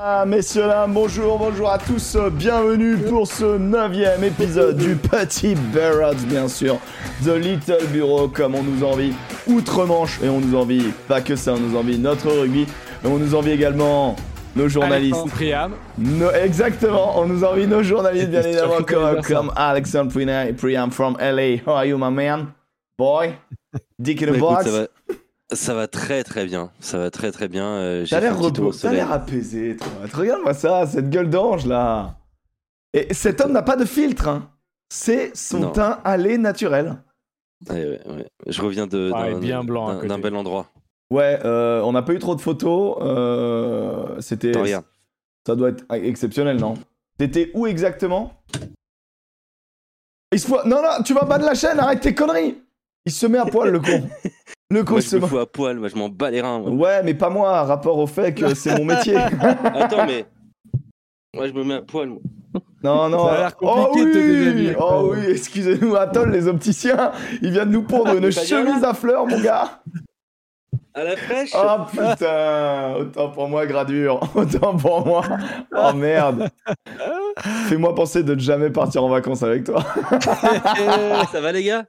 Ah, messieurs, dames, bonjour, bonjour à tous, bienvenue pour ce neuvième épisode du Petit Barrett, bien sûr, The Little Bureau, comme on nous envie, outre-Manche, et on nous envie, pas que ça, on nous envie notre rugby, mais on nous envie également nos journalistes. Alexandre Priam. No- exactement, on nous envie nos journalistes, bien évidemment, comme, comme Alexandre Priam, Priam from LA. How are you, my man? Boy? Dick in Bah, the écoute, box? Ça, va, très très bien. Ça va très très bien. euh, T'as l'air repos- t'as l'air apaisé, toi. Regarde-moi ça, cette gueule d'ange là. Et cet homme n'a pas de filtre, hein. C'est son Non. teint allé naturel. Ouais, ouais, ouais. Je reviens de- Ah, d'un bel endroit. Ouais, euh, on n'a pas eu trop de photos. euh, C'était. Ça doit être exceptionnel, non? T'étais où exactement? Il se Non, non, tu vas battre la chaîne, arrête tes conneries Il se met à poil, le con. Le con Moi, se je me fous à poil. Moi, je m'en bats les reins. moi. Ouais, mais pas moi, rapport au fait que c'est mon métier. Attends, mais. Moi, je me mets à poil. moi. Non, non. Ça a l'air oh compliqué de te oui, oh oui, excusez-nous, Atoll, les opticiens, ils viennent nous pondre une chemise à fleurs, mon gars. À la fraîche Oh putain, autant pour moi, Gradure, autant pour moi. Oh merde. Fais-moi penser de ne jamais partir en vacances avec toi. Ça va, les gars?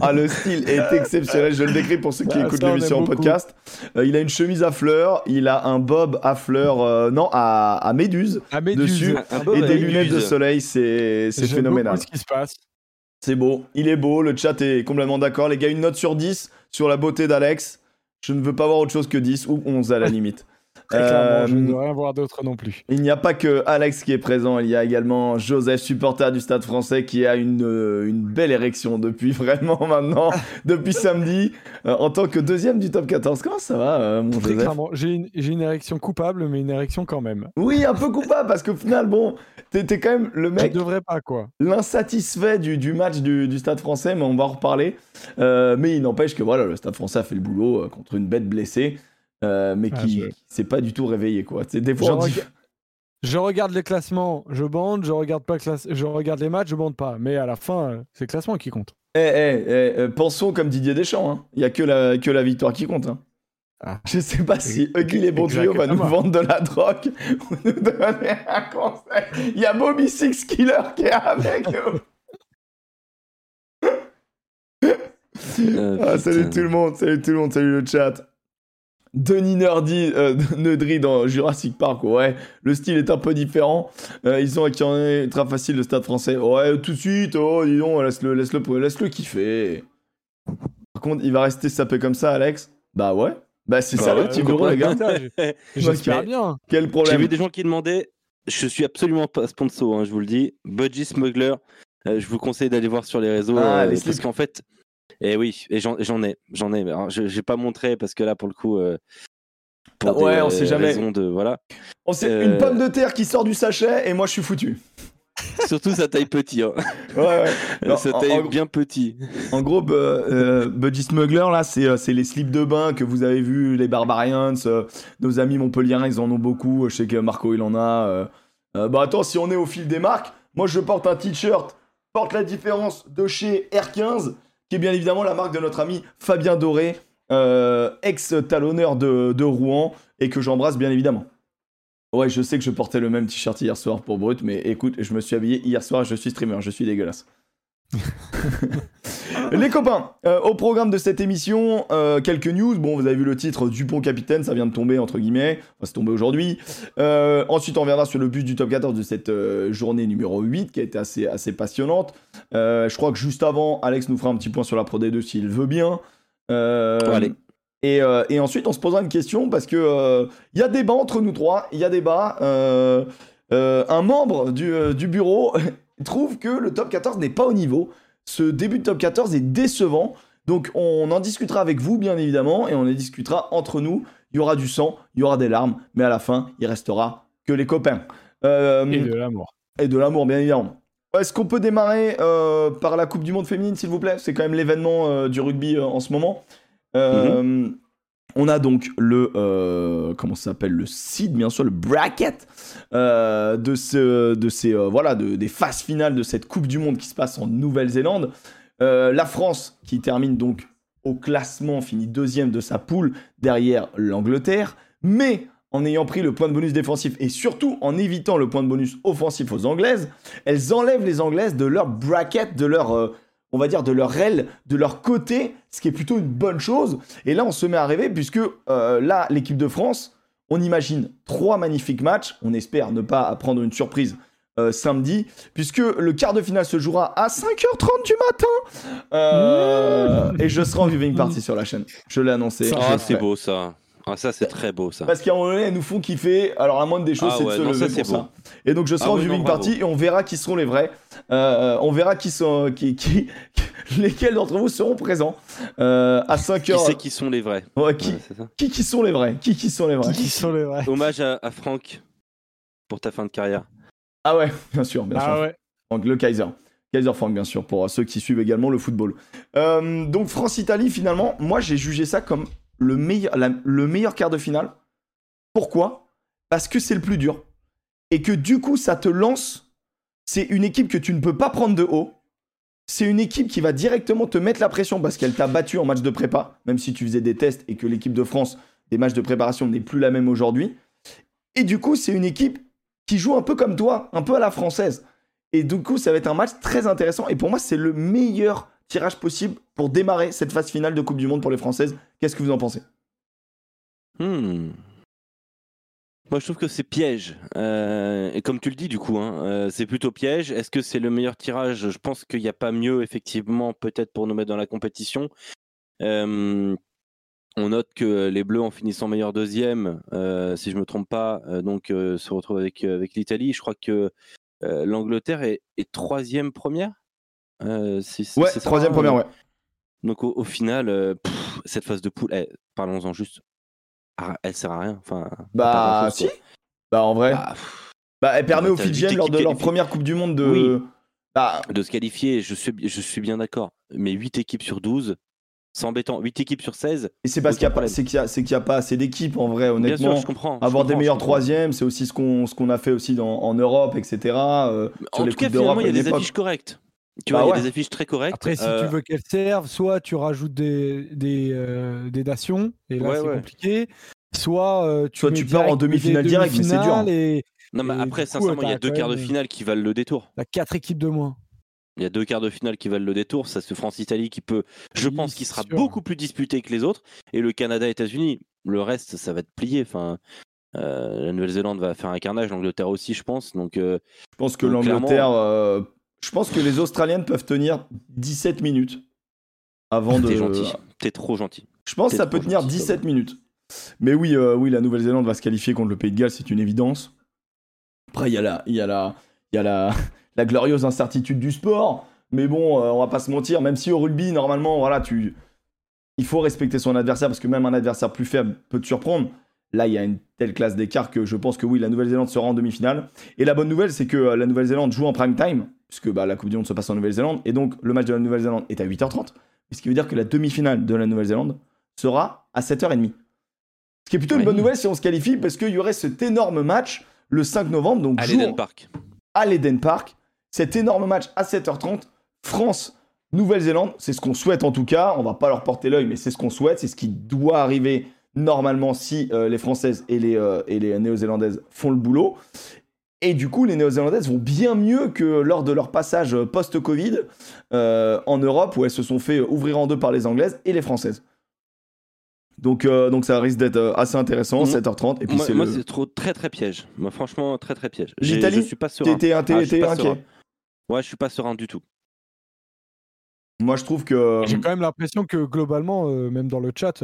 Ah, le style est exceptionnel. Je le décris pour ceux qui Ah, écoutent l'émission en podcast. Euh, il a une chemise à fleurs, il a un bob à fleurs, euh, non, à, à méduse, À Méduse. Dessus, Un et bob des lunettes de soleil. C'est phénoménal. ce qui se passe. C'est beau, il est beau, le chat est complètement d'accord. Les gars, une note sur 10 sur la beauté d'Alex. Je ne veux pas voir autre chose que 10 ou 11 à la limite. Très clairement, je Euh, ne veux rien voir d'autre non plus. il n'y a pas que Alex qui est présent, il y a également Joseph, supporter du Stade français, qui a une, euh, une belle érection depuis vraiment maintenant, depuis samedi, euh, en tant que deuxième du top 14. Comment ça va, euh, mon Très Joseph? clairement, j'ai une, érection coupable, mais une érection quand même. Oui, un peu coupable, parce qu'au final, bon, t'es quand même le Je mec devrais pas, quoi. l'insatisfait du, du match du, du Stade français, mais on va en reparler. Euh, mais il n'empêche que voilà, le Stade français a fait le boulot euh, contre une bête blessée, euh, mais Ah, qui s'est pas du tout réveillé. Quoi. C'est des Je, fois, on dit- rega- je regarde les classements, je bande, je regarde, pas classe... je regarde les matchs, je bande pas. Mais à la fin, c'est le classement qui compte. Eh, eh, eh, euh, pensons comme Didier Deschamps, hein. il y a que la, que la victoire qui compte. Hein. Ah. Je sais pas si Huggy les bons tuyaux va nous vendre de la drogue ou nous donner un conseil. Il y a Bobby Six Killer qui est avec nous. Euh, Ah, salut tout le monde, salut tout le monde, salut le chat. Denis Nerdy, euh, Neudry dans Jurassic Park, ouais, le style est un peu différent. Euh, ils ont acquis très facile le stade français. Ouais, tout de suite, oh, dis donc, laisse-le laisse -le, laisse -le kiffer. Par contre, il va rester sapé comme ça, Alex? Bah ouais. Bah c'est Bah ça ouais, le petit bureau, les gars. J'espère bien. Quel J'ai problème vu des gens qui demandaient. Je suis absolument pas sponsor, hein, je vous le dis. Budgie Smuggler. euh, je vous conseille d'aller voir sur les réseaux. Ah, euh, les parce qu'en fait. Et oui, et j'en ai. J'en ai. alors, je j'ai pas montré parce que là, pour le coup. euh, pour Ah ouais, des on sait jamais. de. Voilà. On sait euh, une pomme de terre qui sort du sachet et moi je suis foutu. Surtout sa taille petit. Hein. Ouais, ouais. Non, sa taille en- bien petit. En gros, euh, Budgie Smuggler, là, c'est euh, les slips de bain que vous avez vu, les Barbarians, euh, nos amis montpelliérains, ils en ont beaucoup. Je sais que Marco, il en a. euh. Euh, bah attends, si on est au fil des marques, moi je porte un t-shirt, porte la différence de chez R15, qui est bien évidemment la marque de notre ami Fabien Doré, euh, ex-talonneur de, de Rouen, et que j'embrasse bien évidemment. Ouais, je sais que je portais le même t-shirt hier soir pour Brut, mais écoute, je me suis habillé hier soir, je suis streamer, je suis dégueulasse. Les copains, euh, au programme de cette émission, euh, quelques news. Bon, vous avez vu le titre Dupont capitaine, ça vient de tomber entre guillemets, enfin, c'est tombé aujourd'hui. Euh, ensuite, on reviendra sur le bus du top 14 de cette journée numéro 8 qui a été assez, assez passionnante. Je crois que juste avant, Alex nous fera un petit point sur la Pro D2 s'il veut bien. Allez. Et, et ensuite, on se posera une question parce que euh, il y a débat entre nous trois, il y a débat. Un membre du, du bureau trouve que le top 14 n'est pas au niveau. Ce début de top 14 est décevant. Donc on en discutera avec vous, bien évidemment, et on en discutera entre nous. Il y aura du sang, il y aura des larmes, mais à la fin, il restera que les copains. Euh, Et de l'amour. et de l'amour, bien évidemment. Est-ce qu'on peut démarrer euh, par la Coupe du Monde féminine, s'il vous plaît? C'est quand même l'événement euh, du rugby euh, en ce moment. Euh, On a donc le euh, comment ça s'appelle le seed, bien sûr, le bracket euh, de ce, de ces euh, voilà, de- des phases finales de cette Coupe du Monde qui se passe en Nouvelle-Zélande. La France qui termine donc au classement, finit deuxième de sa poule derrière l'Angleterre, mais en ayant pris le point de bonus défensif et surtout en évitant le point de bonus offensif aux Anglaises, elles enlèvent les Anglaises de leur bracket, de leur, on va dire, de leur aile, de leur côté, ce qui est plutôt une bonne chose. Et là, on se met à rêver puisque euh, là, l'équipe de France, on imagine trois magnifiques matchs. On espère ne pas prendre une surprise euh, samedi, puisque le quart de finale se jouera à 5h30 du matin. Euh, Et je serai en viewing party sur la chaîne. Je l'ai annoncé. Ah, c'est beau ça. Ah, ça, c'est très beau ça. Parce qu'à un moment donné, elles nous font kiffer. Alors, la moindre des choses, Ah c'est ouais, de se non, lever ça, c'est pour beau. ça. Et donc, je serai Ah en oui, viewing non, party et on verra qui seront les vrais. Euh, on verra qui sont, qui, qui, lesquels d'entre vous seront présents euh, à 5 Qui heures. sait qui sont les vrais Ouais, qui, Ouais, c'est ça. qui, qui sont les vrais? Qui, qui sont les vrais? Qui sont les vrais? Hommage à, à Franck pour ta fin de carrière. Ah ouais, bien sûr, bien sûr. Ah ouais. Donc le Kaiser. Kaiser Frank, bien sûr, pour ceux qui suivent également le football. Euh, donc France-Italie, finalement, moi j'ai jugé ça comme le meilleur, le meilleur quart de finale. Pourquoi? Parce que c'est le plus dur. Et que du coup, ça te lance. C'est une équipe que tu ne peux pas prendre de haut. C'est une équipe qui va directement te mettre la pression parce qu'elle t'a battu en match de prépa, même si tu faisais des tests et que l'équipe de France, des matchs de préparation n'est plus la même aujourd'hui. Et du coup, c'est une équipe qui joue un peu comme toi, un peu à la française. Et du coup, ça va être un match très intéressant. Et pour moi, c'est le meilleur tirage possible pour démarrer cette phase finale de Coupe du Monde pour les Françaises. Qu'est-ce que vous en pensez? Hmm. Moi, je trouve que c'est piège. Euh, et comme tu le dis, du coup, hein, euh, c'est plutôt piège. Est-ce que c'est le meilleur tirage? Je pense qu'il n'y a pas mieux, effectivement, peut-être pour nous mettre dans la compétition. Euh, on note que les Bleus, en finissant meilleur deuxième, si je me trompe pas, donc se retrouvent avec, avec l'Italie. Je crois que l'Angleterre est, est troisième première. Si- Ouais, troisième hein, première, ouais. Donc au, au final, euh, pff, cette phase de poule, eh, parlons-en juste. Ah, elle sert à rien. Enfin, Bah, si. quoi. Bah, en vrai. Bah, Bah, elle permet bah, aux huit lors de leur première Coupe du Monde, de. Oui. Bah, de se qualifier, je suis, je suis bien d'accord. Mais 8 équipes sur 12, c'est embêtant. 8 équipes sur 16, et c'est parce qu'il n'y a, pas- y a, y pas assez d'équipes, en vrai, bien honnêtement. sûr, je comprends. je Avoir des meilleurs troisièmes, c'est aussi ce qu'on ce qu'on a fait aussi dans, en Europe, etc. euh, sur En les tout cas, finalement, il y a des affiches correctes. Tu Bah vois, il y a des affiches très correctes. Après, si Euh, tu veux qu'elles servent, soit tu rajoutes des, des, euh, des nations, et là Ouais, c'est ouais. compliqué. Soit euh, tu, Soit mets tu pars en demi-finale direct, mais c'est dur, hein. Et Non, mais après, coup, sincèrement, il y a deux quarts de finale qui valent le détour. t'as quatre équipes de moins. Il y a deux quarts de finale qui valent le détour. Ça, c'est France-Italie qui peut, je Oui, pense, qui sera sûr. beaucoup plus disputé que les autres. Et le Canada-États-Unis, le reste, ça va être plié. Enfin, euh, la Nouvelle-Zélande va faire un carnage, l'Angleterre aussi, je pense. Donc, euh, Je pense que l'Angleterre. euh, je pense que les Australiennes peuvent tenir 17 minutes avant de. t'es gentil. T'es trop gentil. Je pense que ça peut tenir gentil, 17 minutes. Mais oui, euh, oui, la Nouvelle-Zélande va se qualifier contre le Pays de Galles, c'est une évidence. Après, il y a la, il y a la, il y a la, la glorieuse incertitude du sport. Mais bon, euh, on va pas se mentir, même si au rugby, normalement, voilà, tu, il faut respecter son adversaire parce que même un adversaire plus faible peut te surprendre. Là, il y a une telle classe d'écart que je pense que oui, la Nouvelle-Zélande sera en demi-finale. Et la bonne nouvelle, c'est que euh, la Nouvelle-Zélande joue en prime time, puisque bah, la Coupe du Monde se passe en Nouvelle-Zélande, et donc le match de la Nouvelle-Zélande est à 8h30, ce qui veut dire que la demi-finale de la Nouvelle-Zélande sera à 7h30. Ce qui est plutôt une bonne nouvelle si on se qualifie, parce qu'il y aurait cet énorme match le 5 novembre, donc À l'Eden Park. à l'Eden Park. Cet énorme match à 7h30, France, Nouvelle-Zélande, c'est ce qu'on souhaite en tout cas. On va pas leur porter l'œil, mais c'est ce qu'on souhaite, c'est ce qui doit arriver normalement si euh, les Françaises et les, euh, et les Néo-Zélandaises font le boulot. Et du coup, les Néo-Zélandaises vont bien mieux que lors de leur passage post-Covid euh, en Europe, où elles se sont fait ouvrir en deux par les Anglaises et les Françaises. Donc, euh, donc ça risque d'être assez intéressant, Mhm. 7h30. Et puis Moi, c'est moi, le... c'est trop très très piège. Moi, franchement, très très piège. J'ai- L'Italie? Je suis pas serein. T'es t'es- t'es- Ah, je suis t'es pas inquiet? serein. Ouais, je suis pas serein du tout. Moi, je trouve que. J'ai quand même l'impression que globalement, euh, même dans le chat,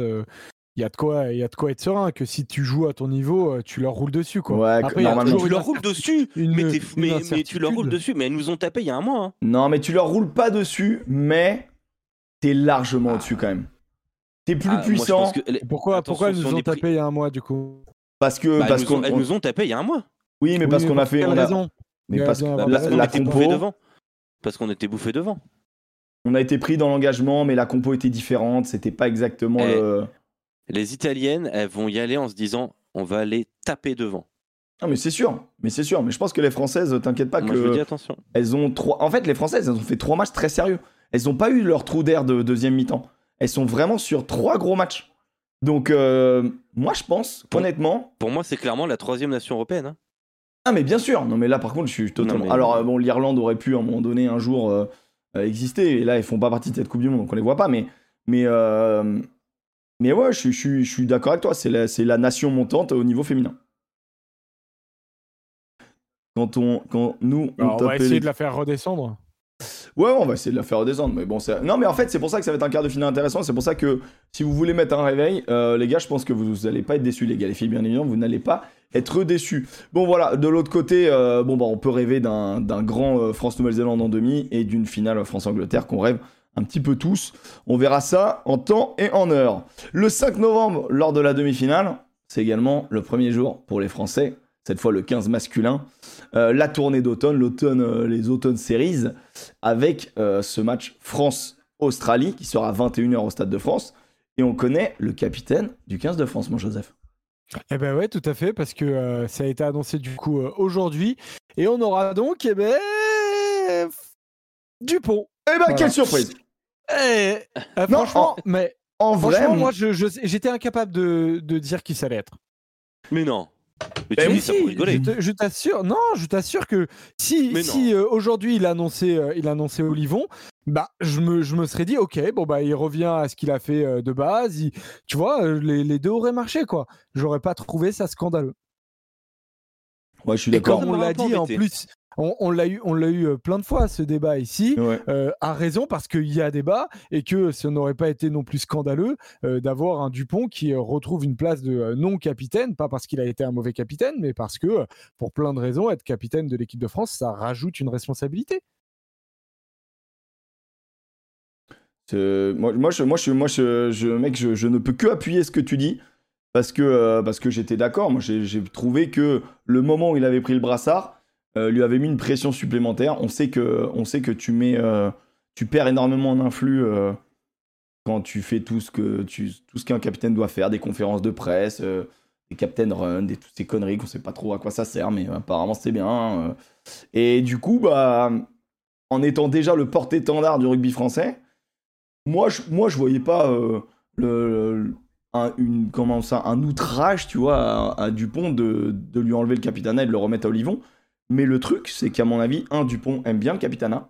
il y, a de quoi- y a de quoi être serein, que si tu joues à ton niveau, euh, tu leur roules dessus. Quoi. Ouais, Après, il normalement- Tu leur roules dessus une- mais, t'es- une mais, mais tu leur roules dessus, mais elles nous ont tapé il y a un mois. hein. Non, mais tu leur roules pas dessus, mais t'es largement au-dessus quand même. T'es plus Ah, puissant que Pourquoi, Attention, pourquoi elles nous on ont pris- tapé il y a un mois du coup? Parce que bah, parce elles, nous ont, qu'on elles on- nous ont tapé il y a un mois. oui, mais parce Oui, qu'on a fait on a- raison? Mais parce que la, compo, devant. Parce qu'on était bouffé devant. on a été pris dans l'engagement, mais la compo était différente. C'était pas exactement Eh, le. Les Italiennes, elles vont y aller en se disant on va aller taper devant. Non, mais c'est sûr, mais c'est sûr. Mais je pense que les Françaises, t'inquiète pas Moi, je dis que attention. elles ont trois. En fait, les Françaises, elles ont fait trois matchs très sérieux. Elles ont pas eu leur trou d'air de deuxième mi-temps. Elles sont vraiment sur trois gros matchs. Donc, euh, moi, je pense, Pour- honnêtement. Pour moi, c'est clairement la troisième nation européenne. hein. Ah, mais bien sûr. Non, mais là, par contre, je suis totalement. mais- Alors, euh, bon, l'Irlande aurait pu, à un moment donné, un jour euh, exister. Et là, ils font pas partie de cette Coupe du Monde, donc on les voit pas. Mais, mais, euh, mais ouais, je, suis- je, suis- je suis d'accord avec toi. C'est la, nation montante au niveau féminin. Quand, on, quand nous, on Alors, on va essayer les- de la faire redescendre. Ouais, on va essayer de la faire redescendre. Mais bon, c'est- non, mais en fait, c'est pour ça que ça va être un quart de finale intéressant. C'est pour ça que si vous voulez mettre un réveil, euh, les gars, je pense que vous n'allez pas être déçus, les gars. Les filles, bien évidemment, vous n'allez pas être déçus. Bon, voilà. De l'autre côté, euh, bon, bah, on peut rêver d'un d'un grand euh, France-Nouvelle-Zélande en demi et d'une finale France-Angleterre qu'on rêve un petit peu tous. On verra ça en temps et en heure. Le 5 novembre, lors de la demi-finale, c'est également le premier jour pour les Français. Cette fois, le 15 masculin. Euh, la tournée d'automne, l'automne, euh, les automnes series avec euh, ce match France-Australie qui sera à 21h au Stade de France. Et on connaît le capitaine du 15 de France, mon Joseph. Eh ben ouais, tout à fait, parce que ça a été annoncé du coup aujourd'hui. Et on aura donc, eh ben, Dupont. Eh ben, Voilà. quelle surprise Eh, euh, Non, franchement, mais En vrai, franchement, mon- moi, je- je- j'étais incapable de, de dire qui ça allait être. Mais non. Mais tu oui, dis ça pour rigoler. je te- je t'assure, non, je t'assure que si, Mais si euh, aujourd'hui il a annoncé, euh, il a annoncé Olivon, bah je me, je me serais dit ok, bon bah il revient à ce qu'il a fait euh, de base, il- tu vois, les, les deux auraient marché quoi. J'aurais pas trouvé ça scandaleux. ouais, je suis Et d'accord. comme on l'a dit en plus, on, on l'a eu, on l'a eu euh, plein de fois ce débat ici. Ouais. euh, a raison parce qu'il y a débat et que ce n'aurait pas été non plus scandaleux euh, d'avoir un Dupont qui retrouve une place de euh, non-capitaine, pas parce qu'il a été un mauvais capitaine, mais parce que pour plein de raisons, être capitaine de l'équipe de France, ça rajoute une responsabilité. Moi, moi, je, moi, je, moi je, je- mec, je, je ne peux que appuyer ce que tu dis parce que, euh, parce que j'étais d'accord. Moi, j'ai trouvé que le moment où il avait pris le brassard euh, lui avait mis une pression supplémentaire. On sait que, on sait que tu mets, euh, tu perds énormément en euh, quand tu fais tout ce que tout ce qu'un capitaine doit faire, des conférences de presse, des captain run, des toutes ces conneries qu'on sait pas trop à quoi ça sert, mais apparemment c'est bien. Et du coup, bah, en étant déjà le porte-étendard du rugby français. Moi, je, moi, je voyais pas un, une, comment ça, un outrage, tu vois, à, Dupont de, de lui enlever le capitanat et de le remettre à Olivon. Mais le truc, c'est qu'à mon avis, un, Dupont aime bien le capitanat.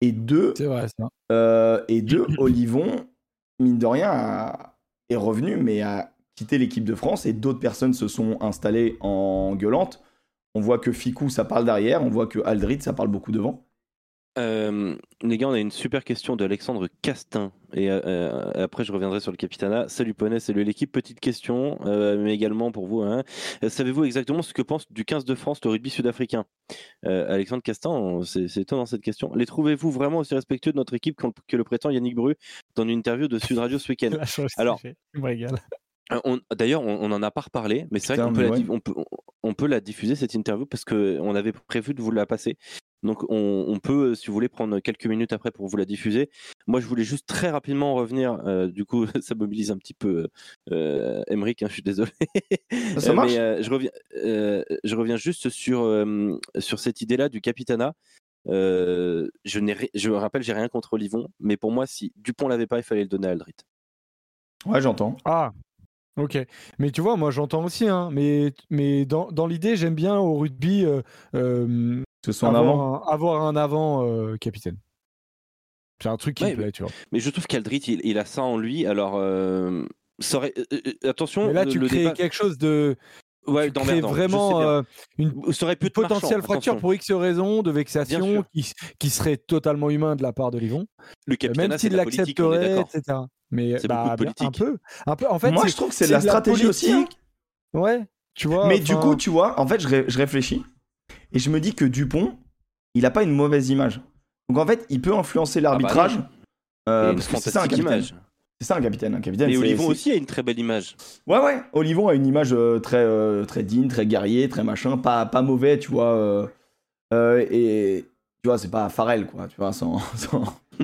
Et deux, C'est vrai ça. euh, et deux Olivon, mine de rien, a- est revenu, mais a quitté l'équipe de France et d'autres personnes se sont installées en gueulante. On voit que Ficou, ça parle derrière. On voit que Aldrid, ça parle beaucoup devant. Euh, les gars, on a une super question de Alexandre Castin. Et euh, euh, après, je reviendrai sur le Capitana. Salut Poney, salut l'équipe. Petite question, euh, mais également pour vous. hein. Savez-vous exactement ce que pense du 15 de France le rugby sud-africain? Alexandre Castin, c'est étonnant cette question. Les trouvez-vous vraiment aussi respectueux de notre équipe que le prétend Yannick Bru dans une interview de Sud Radio ce week-end? La chose, Alors, Euh, on- D'ailleurs, on on en a pas reparlé, mais c'est vrai qu'on peut, la ouais. di- on peut, on- on peut la diffuser cette interview parce qu'on avait prévu de vous la passer. Donc on, on peut, euh, si vous voulez, prendre quelques minutes après pour vous la diffuser. Moi, je voulais juste très rapidement revenir. euh, du coup, ça mobilise un petit peu euh, Emmerich, hein, je suis désolé. Ça marche mais euh, je, reviens, euh, je reviens juste sur, euh, sur cette idée-là du capitana. Euh, je, n'ai je me rappelle, j'ai rien contre Olivon, mais pour moi, si Dupont l'avait pas, il fallait le donner à Aldrit. Ouais, j'entends. Ah, ok. Mais tu vois, moi j'entends aussi, hein, mais, mais dans, dans l'idée, j'aime bien au rugby euh, euh, ce avoir, avant. un, avoir un avant euh, capitaine. C'est un truc qui Ouais, me plaît, tu vois. Mais je trouve qu'Aldrit, il, il a ça en lui. Alors, ça aurait- attention. Mais là, le- tu le crées débat- quelque chose de. Ouais, tu crées d'emmerdant, je sais vraiment euh, une pu potentielle marchand, fracture attention. pour X raisons, de vexation, qui, qui serait totalement humain de la part de Livon. Le Euh, Même c'est s'il l'accepterait, etc. Mais C'est bah, beaucoup de bien- un peu. Un peu. En fait, Moi, c'est- je trouve que c'est de la de la stratégie aussi. hein. Ouais, tu vois. Mais du coup, tu vois, en fait, je, ré- je réfléchis et je me dis que Dupont, il a pas une mauvaise image. Donc en fait, il peut influencer l'arbitrage. Il euh, a une parce que c'est ça un capitaine. image. C'est ça un capitaine. Un capitaine. Et Olivon aussi a une très belle image. Ouais, ouais. Olivon a une image euh, très, euh, très digne, très guerrier, très machin, pas, pas mauvais, tu vois. euh, et tu vois, c'est pas Farrell, quoi. Tu vois, sans. sans...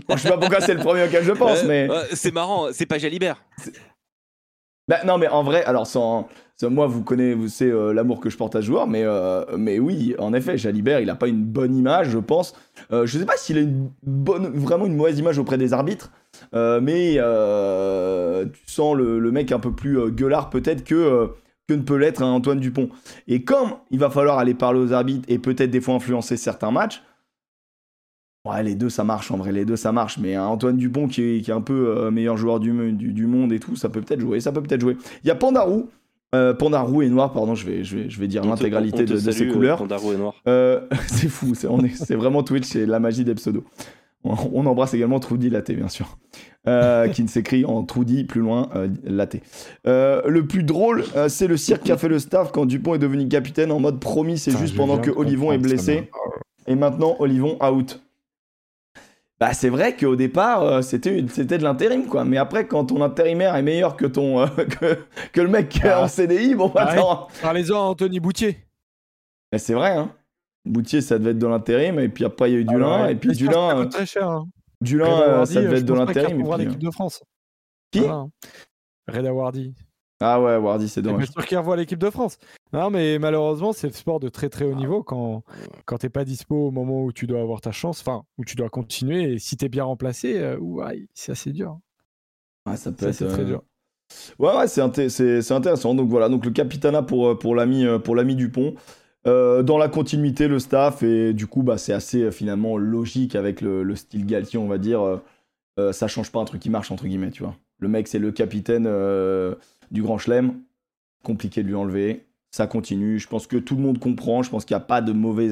Bon, je sais pas pourquoi c'est le premier auquel je pense, mais. c'est marrant, c'est pas Jalibert. Bah, non, mais en vrai, alors sans, moi, vous connaissez, vous savez euh, l'amour que je porte à ce joueur, mais, euh, mais oui, en effet, Jalibert, il a pas une bonne image, je pense. Euh, je sais pas s'il a une bonne, vraiment une mauvaise image auprès des arbitres, mais tu sens le, mec un peu plus gueulard peut-être que, que ne peut l'être un Antoine Dupont. Et comme il va falloir aller parler aux arbitres et peut-être des fois influencer certains matchs, Ouais, les deux ça marche en vrai, les deux ça marche. Mais Antoine Dupont qui est, qui est un peu euh, meilleur joueur du, du, du monde et tout, ça peut peut-être jouer, ça peut peut-être jouer. Il y a Pandarou, euh, Pandarou et Noir, pardon, je vais, je vais, je vais dire l'intégralité de, ses euh, couleurs. Pandaro et Noir. Euh, c'est fou, c'est on est- c'est vraiment Twitch, c'est la magie des pseudos. On, on embrasse également Trudy Latte, bien sûr, euh, qui ne s'écrit en Trudy plus loin euh. Euh, le plus drôle, euh, c'est le cirque qu'a fait le staff quand Dupont est devenu capitaine en mode promis, c'est juste pendant que Olivon est blessé. Et maintenant, Olivon out. Bah, c'est vrai qu'au départ, euh, c'était c'était de l'intérim, quoi. Mais après, quand ton intérimaire est meilleur que ton euh, que, que le mec Ah. en CDI, bon, bah, Ah attends. Parlez-en à Anthony Boutier. Bah, c'est vrai, hein. Boutier, ça devait être de l'intérim, et puis après, il y a eu Dulin, Ah ouais. et puis Dulin, coûte très cher. Hein. euh, Dulin euh, ça devait être de l'intérim. euh, l'équipe de France. Qui? Hein. Reda Wardy. Ah ouais, Wardy, c'est dommage. sûr qu'il revoit l'équipe de France. Non, mais malheureusement, c'est le sport de très très haut niveau quand, quand t'es pas dispo au moment où tu dois avoir ta chance, enfin, où tu dois continuer. Et si t'es bien remplacé, euh, ouais, c'est assez dur. Ouais, ça peut Ça, être. c'est très euh, dur. Ouais, ouais, c'est inté- c'est c'est intéressant. Donc voilà, donc le capitana pour, euh, pour l'ami euh, pour l'ami Dupont. Euh, dans la continuité, le staff, et du coup, bah, c'est assez euh, finalement logique avec le, le style Galtier, on va dire. Euh, euh, ça change pas un truc qui marche, entre guillemets, tu vois. Le mec, c'est le capitaine euh, du Grand Chelem. Compliqué de lui enlever. Ça continue. Je pense que tout le monde comprend. Je pense qu'il n'y a pas de mauvais,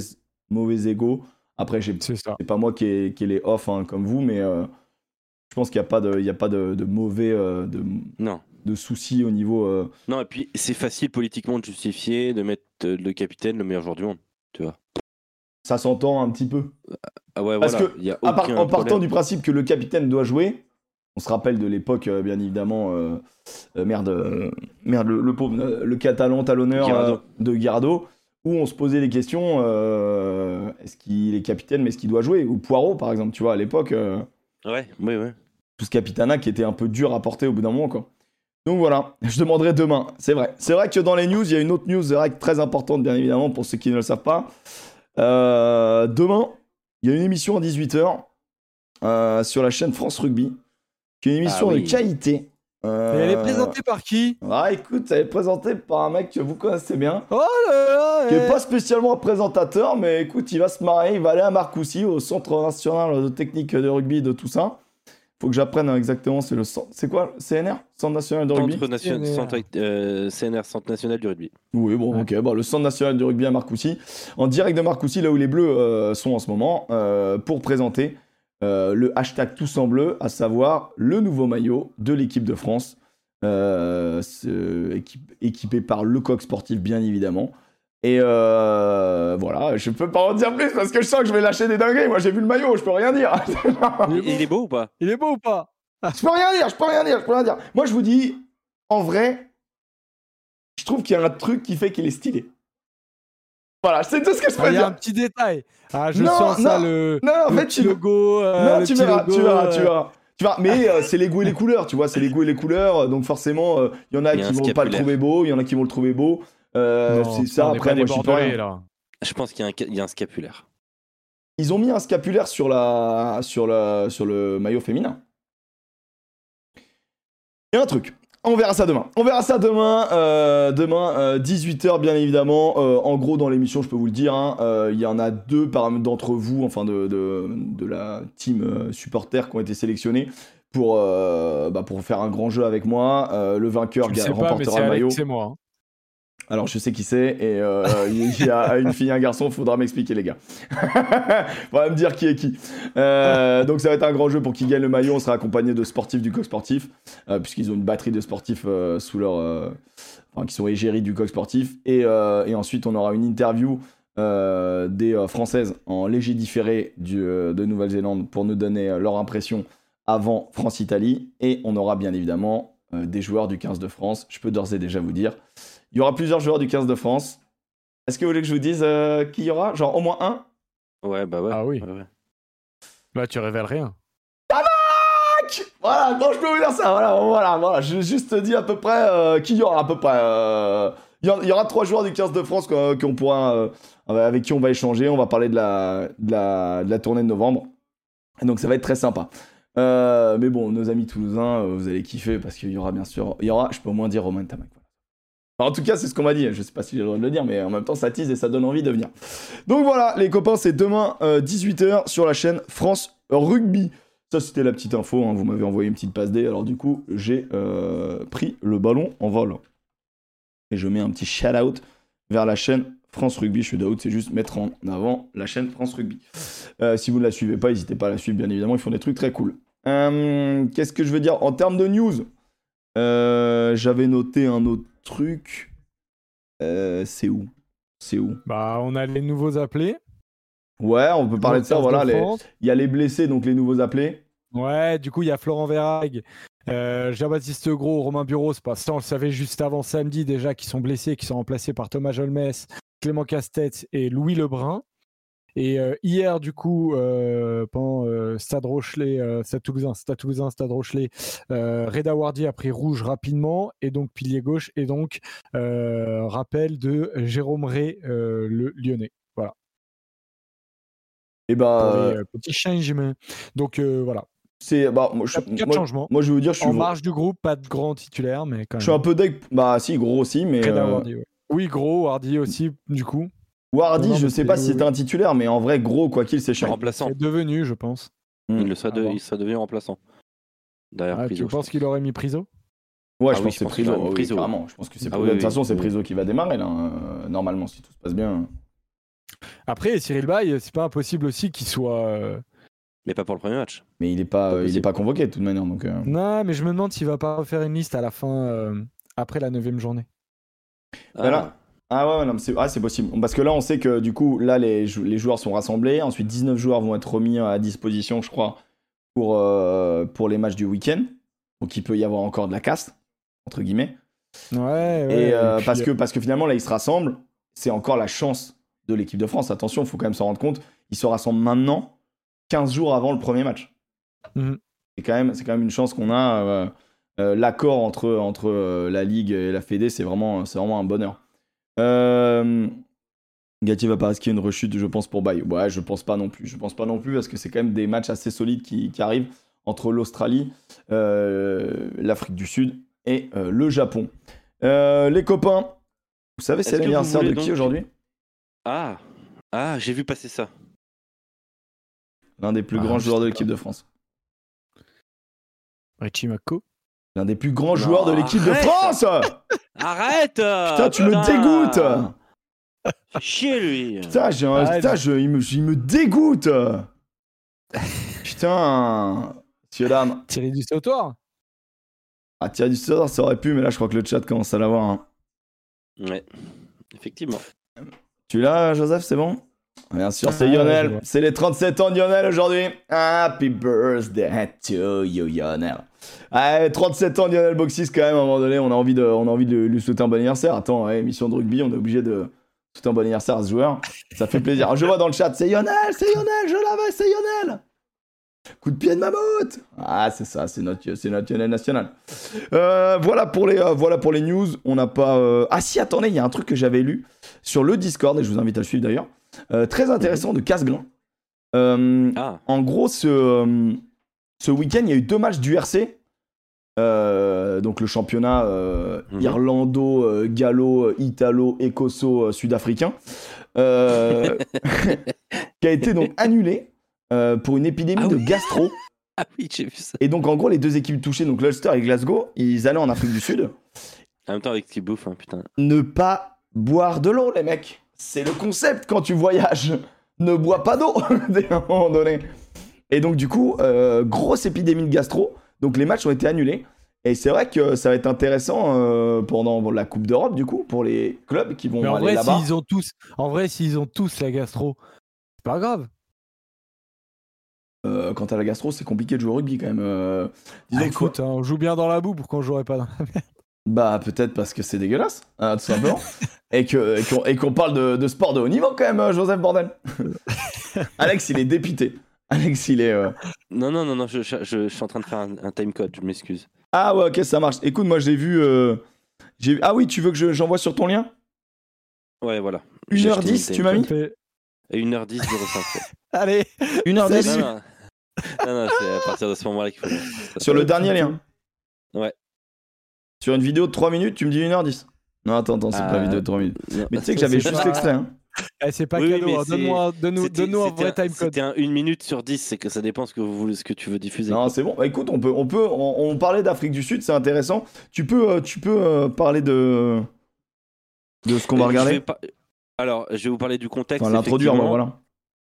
mauvais ego. Après, C'est pas moi qui ai, qui ai les off hein, comme vous, mais euh, je pense qu'il n'y a pas de, il y a pas de, de mauvais euh, de, Non. de soucis au niveau. euh, Non, et puis c'est facile politiquement de justifier de mettre le capitaine le meilleur joueur du monde. ça s'entend un petit peu. Ah ouais, Parce voilà. que, il y a À part- aucun en partant problème. du principe que le capitaine doit jouer, on se rappelle de l'époque, euh, bien évidemment, euh, euh, merde, merde, le, le pauvre, le catalan talonneur de Girardo, où on se posait les questions est-ce qu'il est capitaine, mais est-ce qu'il doit jouer? Ou Poirot, par exemple, tu vois, à l'époque. Ouais, ouais, ouais. tout ce capitana qui était un peu dur à porter au bout d'un moment quoi. Donc voilà, je demanderai demain. C'est vrai. C'est vrai que dans les news, il y a une autre news très importante bien évidemment pour ceux qui ne le savent pas. Euh, demain, il y a une émission à 18h euh, sur la chaîne France Rugby, qui est une émission Ah oui. de qualité. Euh, Et elle est présentée par qui? Ah écoute, elle est présentée par un mec que vous connaissez bien, Oh là là qui eh. est pas spécialement un présentateur, mais écoute, il va se marier, il va aller à Marcoussis, au Centre national de technique de rugby, de tout ça. Faut que j'apprenne exactement, c'est le centre. C'est quoi CNR Centre national de rugby? Centre nation- CNR. centre, euh, CNR, Centre National du Rugby. Oui, bon, Ouais. ok. Bah, le Centre national de rugby à Marcoussis, en direct de Marcoussis, là où les Bleus euh, sont en ce moment, euh, pour présenter euh, le hashtag Tous en Bleu, à savoir le nouveau maillot de l'équipe de France, euh, équipé par le coq sportif, bien évidemment. Et euh, voilà, je peux pas en dire plus parce que je sens que je vais lâcher des dingueries. Moi, j'ai vu le maillot, je peux rien dire. Il, il est beau ou pas? Il est beau ou pas? Je peux rien dire, je peux rien dire, je peux rien dire. Moi, je vous dis, en vrai, je trouve qu'il y a un truc qui fait qu'il est stylé. Voilà, c'est tout ce que je peux Ah, Il y a dire. un petit détail. Ah, je Non, sens ça, non, le, Non, en le fait, petit tu, logo. euh, non, le tu petit verras, logo, tu verras, tu verras. Tu verras. Mais euh, c'est les goûts et les couleurs, tu vois, c'est les goûts et les couleurs. Donc forcément, euh, il y en a y a qui vont pas le trouver beau, il y en a qui vont le trouver beau. Euh, c'est ça, après, pas moi, Bordelais, rien. là. Je pense qu'il y, a un ca- il y a un scapulaire. Ils ont mis un scapulaire sur, la, sur, la, sur le maillot féminin. Il y a un truc. On verra ça demain. On verra ça demain. euh, demain, 18h, bien évidemment. Euh, en gros, dans l'émission, je peux vous le dire, hein, euh, il y en a deux d'entre vous, enfin de, de, de la team euh, supporter qui ont été sélectionnés pour, euh, bah, pour faire un grand jeu avec moi. Euh, le vainqueur Tu le ga- sais pas, mais remportera le maillot. C'est moi. hein. Alors je sais qui c'est et euh, il y a une fille et un garçon, faudra m'expliquer les gars. faudra me dire qui est qui. Euh, donc ça va être un grand jeu pour qui gagne le maillot, on sera accompagné de sportifs du coq sportif, euh, puisqu'ils ont une batterie de sportifs euh, sous leur... euh, qui sont égéries du coq sportif. Et, euh, ensuite on aura une interview euh, des euh, Françaises en léger différé euh, de Nouvelle-Zélande pour nous donner euh, leur impression avant France-Italie. Et on aura bien évidemment euh, des joueurs du 15 de France. Je peux d'ores et déjà vous dire. Il y aura plusieurs joueurs du 15 de France. Est-ce que vous voulez que je vous dise euh, qui il y aura? Genre au moins un? Ouais, bah ouais. Ah oui. ouais, ouais. Là, tu révèles rien. Tac Voilà, non, je peux vous dire ça. Voilà, voilà, voilà. Je vais juste dire à peu près euh, qui y aura à peu près. euh, Il y, en- il y aura trois joueurs du 15 de France qu'on qu'on pourra, euh, avec qui on va échanger. On va parler de la, de la, de la tournée de novembre. Et donc ça va être très sympa. Euh, mais bon, nos amis toulousains, vous allez kiffer parce qu'il y aura bien sûr, il y aura, je peux au moins dire Romain Tamac. En tout cas, c'est ce qu'on m'a dit. Je sais pas si j'ai le droit de le dire, mais en même temps, ça tease et ça donne envie de venir. Donc voilà, les copains, c'est demain 18h sur la chaîne France Rugby. Ça, c'était la petite info. hein. Vous m'avez envoyé une petite passe D. Alors, du coup, j'ai euh, pris le ballon en vol. Et je mets un petit shout-out vers la chaîne France Rugby. Je suis out, c'est juste mettre en avant la chaîne France Rugby. Euh, si vous ne la suivez pas, n'hésitez pas à la suivre, bien évidemment. Ils font des trucs très cool. Euh, Qu'est-ce que je veux dire En termes de news, euh, j'avais noté un autre truc. Euh, c'est où? C'est où? Bah, on a les nouveaux appelés. Ouais, on peut parler de ça. Voilà, les- il y a les blessés, donc les nouveaux appelés. Ouais, du coup, il y a Florent Verhaeg, euh, Jean-Baptiste Gros, Romain Bureau, pas ça, on le savait juste avant samedi déjà, qui sont blessés, qui sont remplacés par Thomas Jolmes, Clément Castet et Louis Lebrun. Et euh, hier, du coup, euh, pendant euh, Stade Rochelet, Stade Toulousain, Stade Toulousain, Stade Rochelet, Reda Wardy a pris rouge rapidement, et donc pilier gauche, et donc rappel de Jérôme Ray, le lyonnais. Voilà, Et pour bah, les petits changements. Donc voilà, c'est. Bah, moi, je, moi, moi, je vous dire, je suis, En marge du groupe, pas de grand titulaire, mais quand je même. suis un peu deck. Bah, si, gros aussi, mais. Reda Wardy, ouais. Oui, gros, Hardy aussi, du coup. Wardy, Non, je sais pas si c'était un titulaire, mais en vrai, gros, quoi qu'il, c'est cher. remplaçant. est devenu, je pense. Hmm. Il, le soit à de- il soit devenu remplaçant. Derrière Ah, Priso, tu je penses qu'il aurait mis Priso? Ouais, Ah je oui, pense je que c'est pense Priso. oui, carrément. Je pense que c'est Ah Priso. oui, De toute oui, façon, c'est. Priso qui va démarrer, là. euh, Normalement, si tout se passe bien. Après, Cyril Bay, c'est pas impossible aussi qu'il soit. euh, Mais pas pour le premier match. Mais il est pas, Pas euh, il est possible. pas convoqué, de toute manière. Donc, euh, Non, mais je me demande s'il va pas refaire une liste à la fin, euh, après la neuvième journée. Bah là, Ah ouais, ouais, non, mais c'est ah, c'est possible. Parce que là, on sait que du coup, là, les, jou- les joueurs sont rassemblés. Ensuite, 19 joueurs vont être remis à disposition, je crois, pour, euh, pour les matchs du week-end. Donc, il peut y avoir encore de la caste, entre guillemets. Ouais, ouais. et euh, puis, parce, que, parce que finalement, là, ils se rassemblent. C'est encore la chance de l'équipe de France. Attention, il faut quand même s'en rendre compte. Ils se rassemblent maintenant, 15 jours avant le premier match. Mhm. C'est quand, même- c'est quand même une chance qu'on a. euh, euh, L'accord entre, entre euh, la Ligue et la Fédé, c'est vraiment, c'est vraiment un bonheur. Euh... Gatti va pas risquer une rechute, je pense, pour Bay. Ouais, je pense pas non plus. Je pense pas non plus parce que c'est quand même des matchs assez solides qui, qui arrivent entre l'Australie, euh, l'Afrique du Sud et euh, le Japon. Euh, les copains, vous savez, c'est l'anniversaire de qui aujourd'hui? Ah, ah j'ai vu passer ça. L'un des plus Ah, grands je joueurs de l'équipe de France. Richie Mako. L'un des plus grands joueurs de l'équipe de France Arrête Putain, tu me dégoûtes Fais chier lui Putain, j'ai un... Ah, Putain, je- il, me... il me dégoûte Putain Monsieur dame. Thierry du sautoir. Ah, Thierry du Sautoir, ça aurait pu, mais là, je crois que le chat commence à l'avoir. hein. Ouais, effectivement. Tu l'as, Joseph, c'est bon? Bien sûr, c'est Ah, je Lionel. C'est les 37 ans de Lionel aujourd'hui. Happy birthday to you, Lionel. Ah, 37 ans de Lionel Boxis, quand même, à un moment donné, on a envie de, on a envie de lui souhaiter un bon anniversaire. Attends, ouais, émission de rugby, on est obligé de souhaiter un bon anniversaire à ce joueur. Ça fait plaisir. Je vois dans le chat, c'est Lionel, c'est Lionel, je l'avais, c'est Lionel. Coup de pied de mammouth Ah, c'est ça, c'est notre, c'est notre Lionel national. Euh, voilà, pour les, euh, voilà pour les news. On n'a pas... euh, Ah si, attendez, il y a un truc que j'avais lu sur le Discord, et je vous invite à le suivre d'ailleurs. Euh, très intéressant de Casglin. Euh, Ah, en gros, ce, euh, ce week-end, il y a eu deux matchs du RC. Euh, donc le championnat euh, Mhm. irlando, gallo, italo, écosso, sud-africain, qui a été donc annulé pour une épidémie Ah de oui. gastro. ah oui, j'ai vu ça. Et donc en gros, les deux équipes touchées, donc l'Ulster et Glasgow, ils allaient en Afrique du Sud. En même temps avec Steve Bouffe, hein, putain. Ne pas boire de l'eau, les mecs. C'est le concept quand tu voyages. Ne bois pas d'eau, à un moment donné. Et donc, du coup, euh, grosse épidémie de gastro. Donc, les matchs ont été annulés. Et c'est vrai que ça va être intéressant euh, pendant la Coupe d'Europe, du coup, pour les clubs qui vont Mais en aller là-bas. s'ils ont tous, en vrai, s'ils ont tous la gastro, c'est pas grave. Euh, quant à la gastro, c'est compliqué de jouer au rugby quand même. Euh, disons Ah, écoute, hein, on joue bien dans la boue, pourquoi on jouerait pas dans la merde Bah, peut-être parce que c'est dégueulasse, hein, tout simplement. et que- et qu'on et qu'on parle de, de sport de haut niveau quand même, euh, Joseph Bordel. Alex, il est dépité. Alex, il est. euh, Non, non, non, non, je, je- je suis en train de faire un, un timecode, je m'excuse. Ah ouais, ok, ça marche. Écoute, moi j'ai vu. euh, j'ai- Ah oui, tu veux que je- j'envoie sur ton lien? Ouais, voilà. J'ai acheté 1h10, une tu m'as time- mis? Fait- 1h10, 05. Allez, 1h10 non, non, non, non, c'est à partir de ce moment-là qu'il faut. Sur le dernier lien Ouais. Sur une vidéo de 3 minutes, tu me dis 1h10 Non, attends, attends, c'est pas une vidéo de 3 minutes. Non. Mais tu sais que j'avais juste pas- l'extrait. Hein. eh, c'est pas Oui, cadeau. hein. donne-nous- donne-nous un vrai timecode. C'était un 1 minute sur 10, c'est que ça dépend ce que, vous voulez, ce que tu veux diffuser. Non, c'est bon. Bah, écoute, on peut, on peut, on, on parlait d'Afrique du Sud, c'est intéressant. Tu peux, euh, tu peux euh, parler de de ce qu'on va Euh, je regarder? vais pas- Alors, je vais vous parler du contexte. Enfin, l'introduire, bah, effectivement. voilà.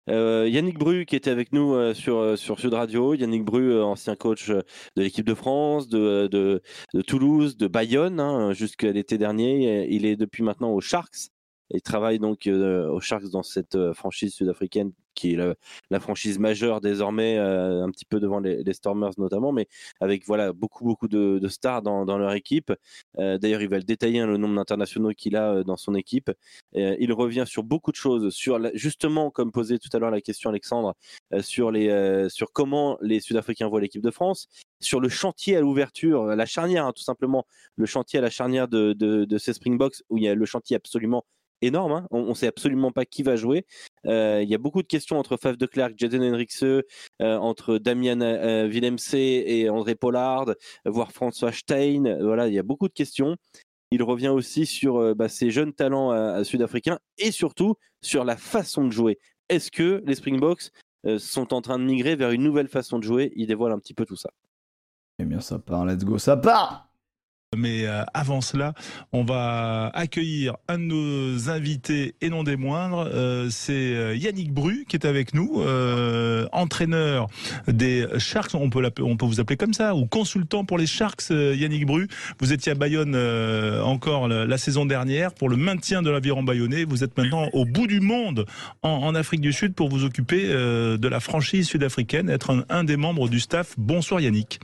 Euh, Yannick Bru qui était avec nous euh, sur, euh, sur Sud Radio. Yannick Bru, ancien coach de l'équipe de France, de, de, de Toulouse, de Bayonne, hein, jusqu'à l'été dernier. Il est depuis maintenant aux Sharks. Il travaille donc euh, aux Sharks dans cette euh, franchise sud-africaine qui est la, franchise majeure désormais, euh, un petit peu devant les, Stormers notamment, mais avec voilà beaucoup beaucoup de, stars dans, leur équipe. D'ailleurs, il va le détailler hein, le nombre d'internationaux qu'il a dans son équipe. Il revient sur beaucoup de choses, sur la- justement, comme posait tout à l'heure la question Alexandre, sur, les, sur comment les Sud-Africains voient l'équipe de France, sur le chantier à l'ouverture, la charnière, hein, tout simplement, le chantier à la charnière de, de, de ces Springboks, où il y a le chantier absolument énorme. hein. On ne sait absolument pas qui va jouer. Euh, il y a beaucoup de questions entre Faf de Klerk, Jaden Henrikse, euh, entre Damian euh, Willemse et André Pollard, voire François Stein. Euh, Voilà, il y a beaucoup de questions. Il revient aussi sur euh, bah, ces jeunes talents euh, sud-africains et surtout sur la façon de jouer. Est-ce que les Springboks euh, sont en train de migrer vers une nouvelle façon de jouer? Il dévoile un petit peu tout ça. Eh bien, ça part, let's go, ça part Mais euh, avant cela, on va accueillir un de nos invités et non des moindres. Euh, c'est euh, Yannick Bru qui est avec nous, entraîneur des Sharks. On peut, on peut vous appeler comme ça, ou consultant pour les Sharks. Yannick Bru, vous étiez à Bayonne encore la, saison dernière pour le maintien de l'aviron bayonnais. Vous êtes maintenant au bout du monde en, en Afrique du Sud pour vous occuper de la franchise sud-africaine, être un, un des membres du staff. Bonsoir Yannick.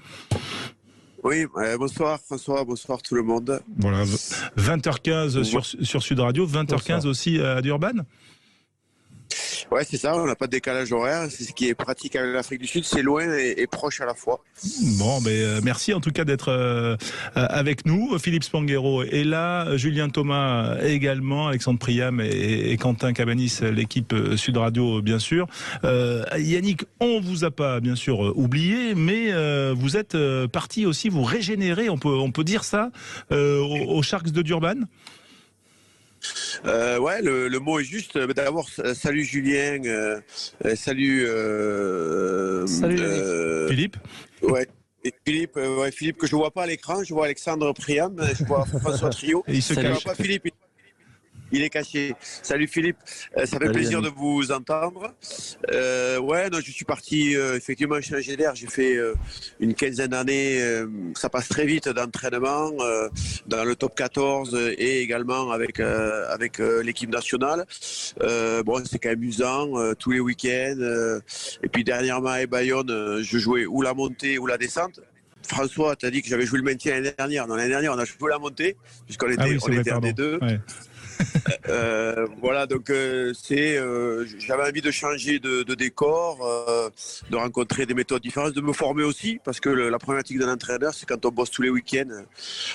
Oui, euh, bonsoir François, bonsoir tout le monde. Voilà, 20h15 sur, sur Sud Radio, 20h15 aussi à Durban. Ouais, c'est ça, on n'a pas de décalage horaire, c'est ce qui est pratique avec l'Afrique du Sud, c'est loin et, proche à la fois. Bon, mais euh, merci en tout cas d'être euh, euh, avec nous. Philippe Spanghero est là, Julien Thomas également, Alexandre Priam et, Quentin Cabanis, l'équipe Sud Radio bien sûr. Yannick, on vous a pas bien sûr oublié, mais vous êtes parti aussi vous régénérer, on peut on peut dire ça, aux Sharks de Durban? Euh, ouais, le, le mot est juste. Euh, D'abord, salut Julien, euh, salut. euh, Salut, euh, Philippe. ouais. Et Philippe, ouais, Philippe que je vois pas à l'écran, je vois Alexandre Priam, je vois François Trio. Et il se Je vois pas Philippe. Il est caché. Salut Philippe, Euh, ça fait plaisir de vous entendre. Euh, ouais, non, je suis parti euh, effectivement changer d'air. J'ai fait euh, une quinzaine d'années. ça passe très vite d'entraînement dans le top 14 euh, et également avec avec l'équipe nationale. Bon, c'est quand même amusant tous les week-ends. et puis dernièrement à Bayonne, je jouais ou la montée ou la descente. François, tu as dit que j'avais joué le maintien l'année dernière. Non, l'année dernière, on a joué la montée, puisqu'on était, Ah oui, on vrai, était pardon. D2. Ouais. Euh, voilà, donc euh, c'est, euh, j'avais envie de changer de, décor, de rencontrer des méthodes différentes, de me former aussi, parce que la problématique d'un entraîneur, c'est quand on bosse tous les week-ends,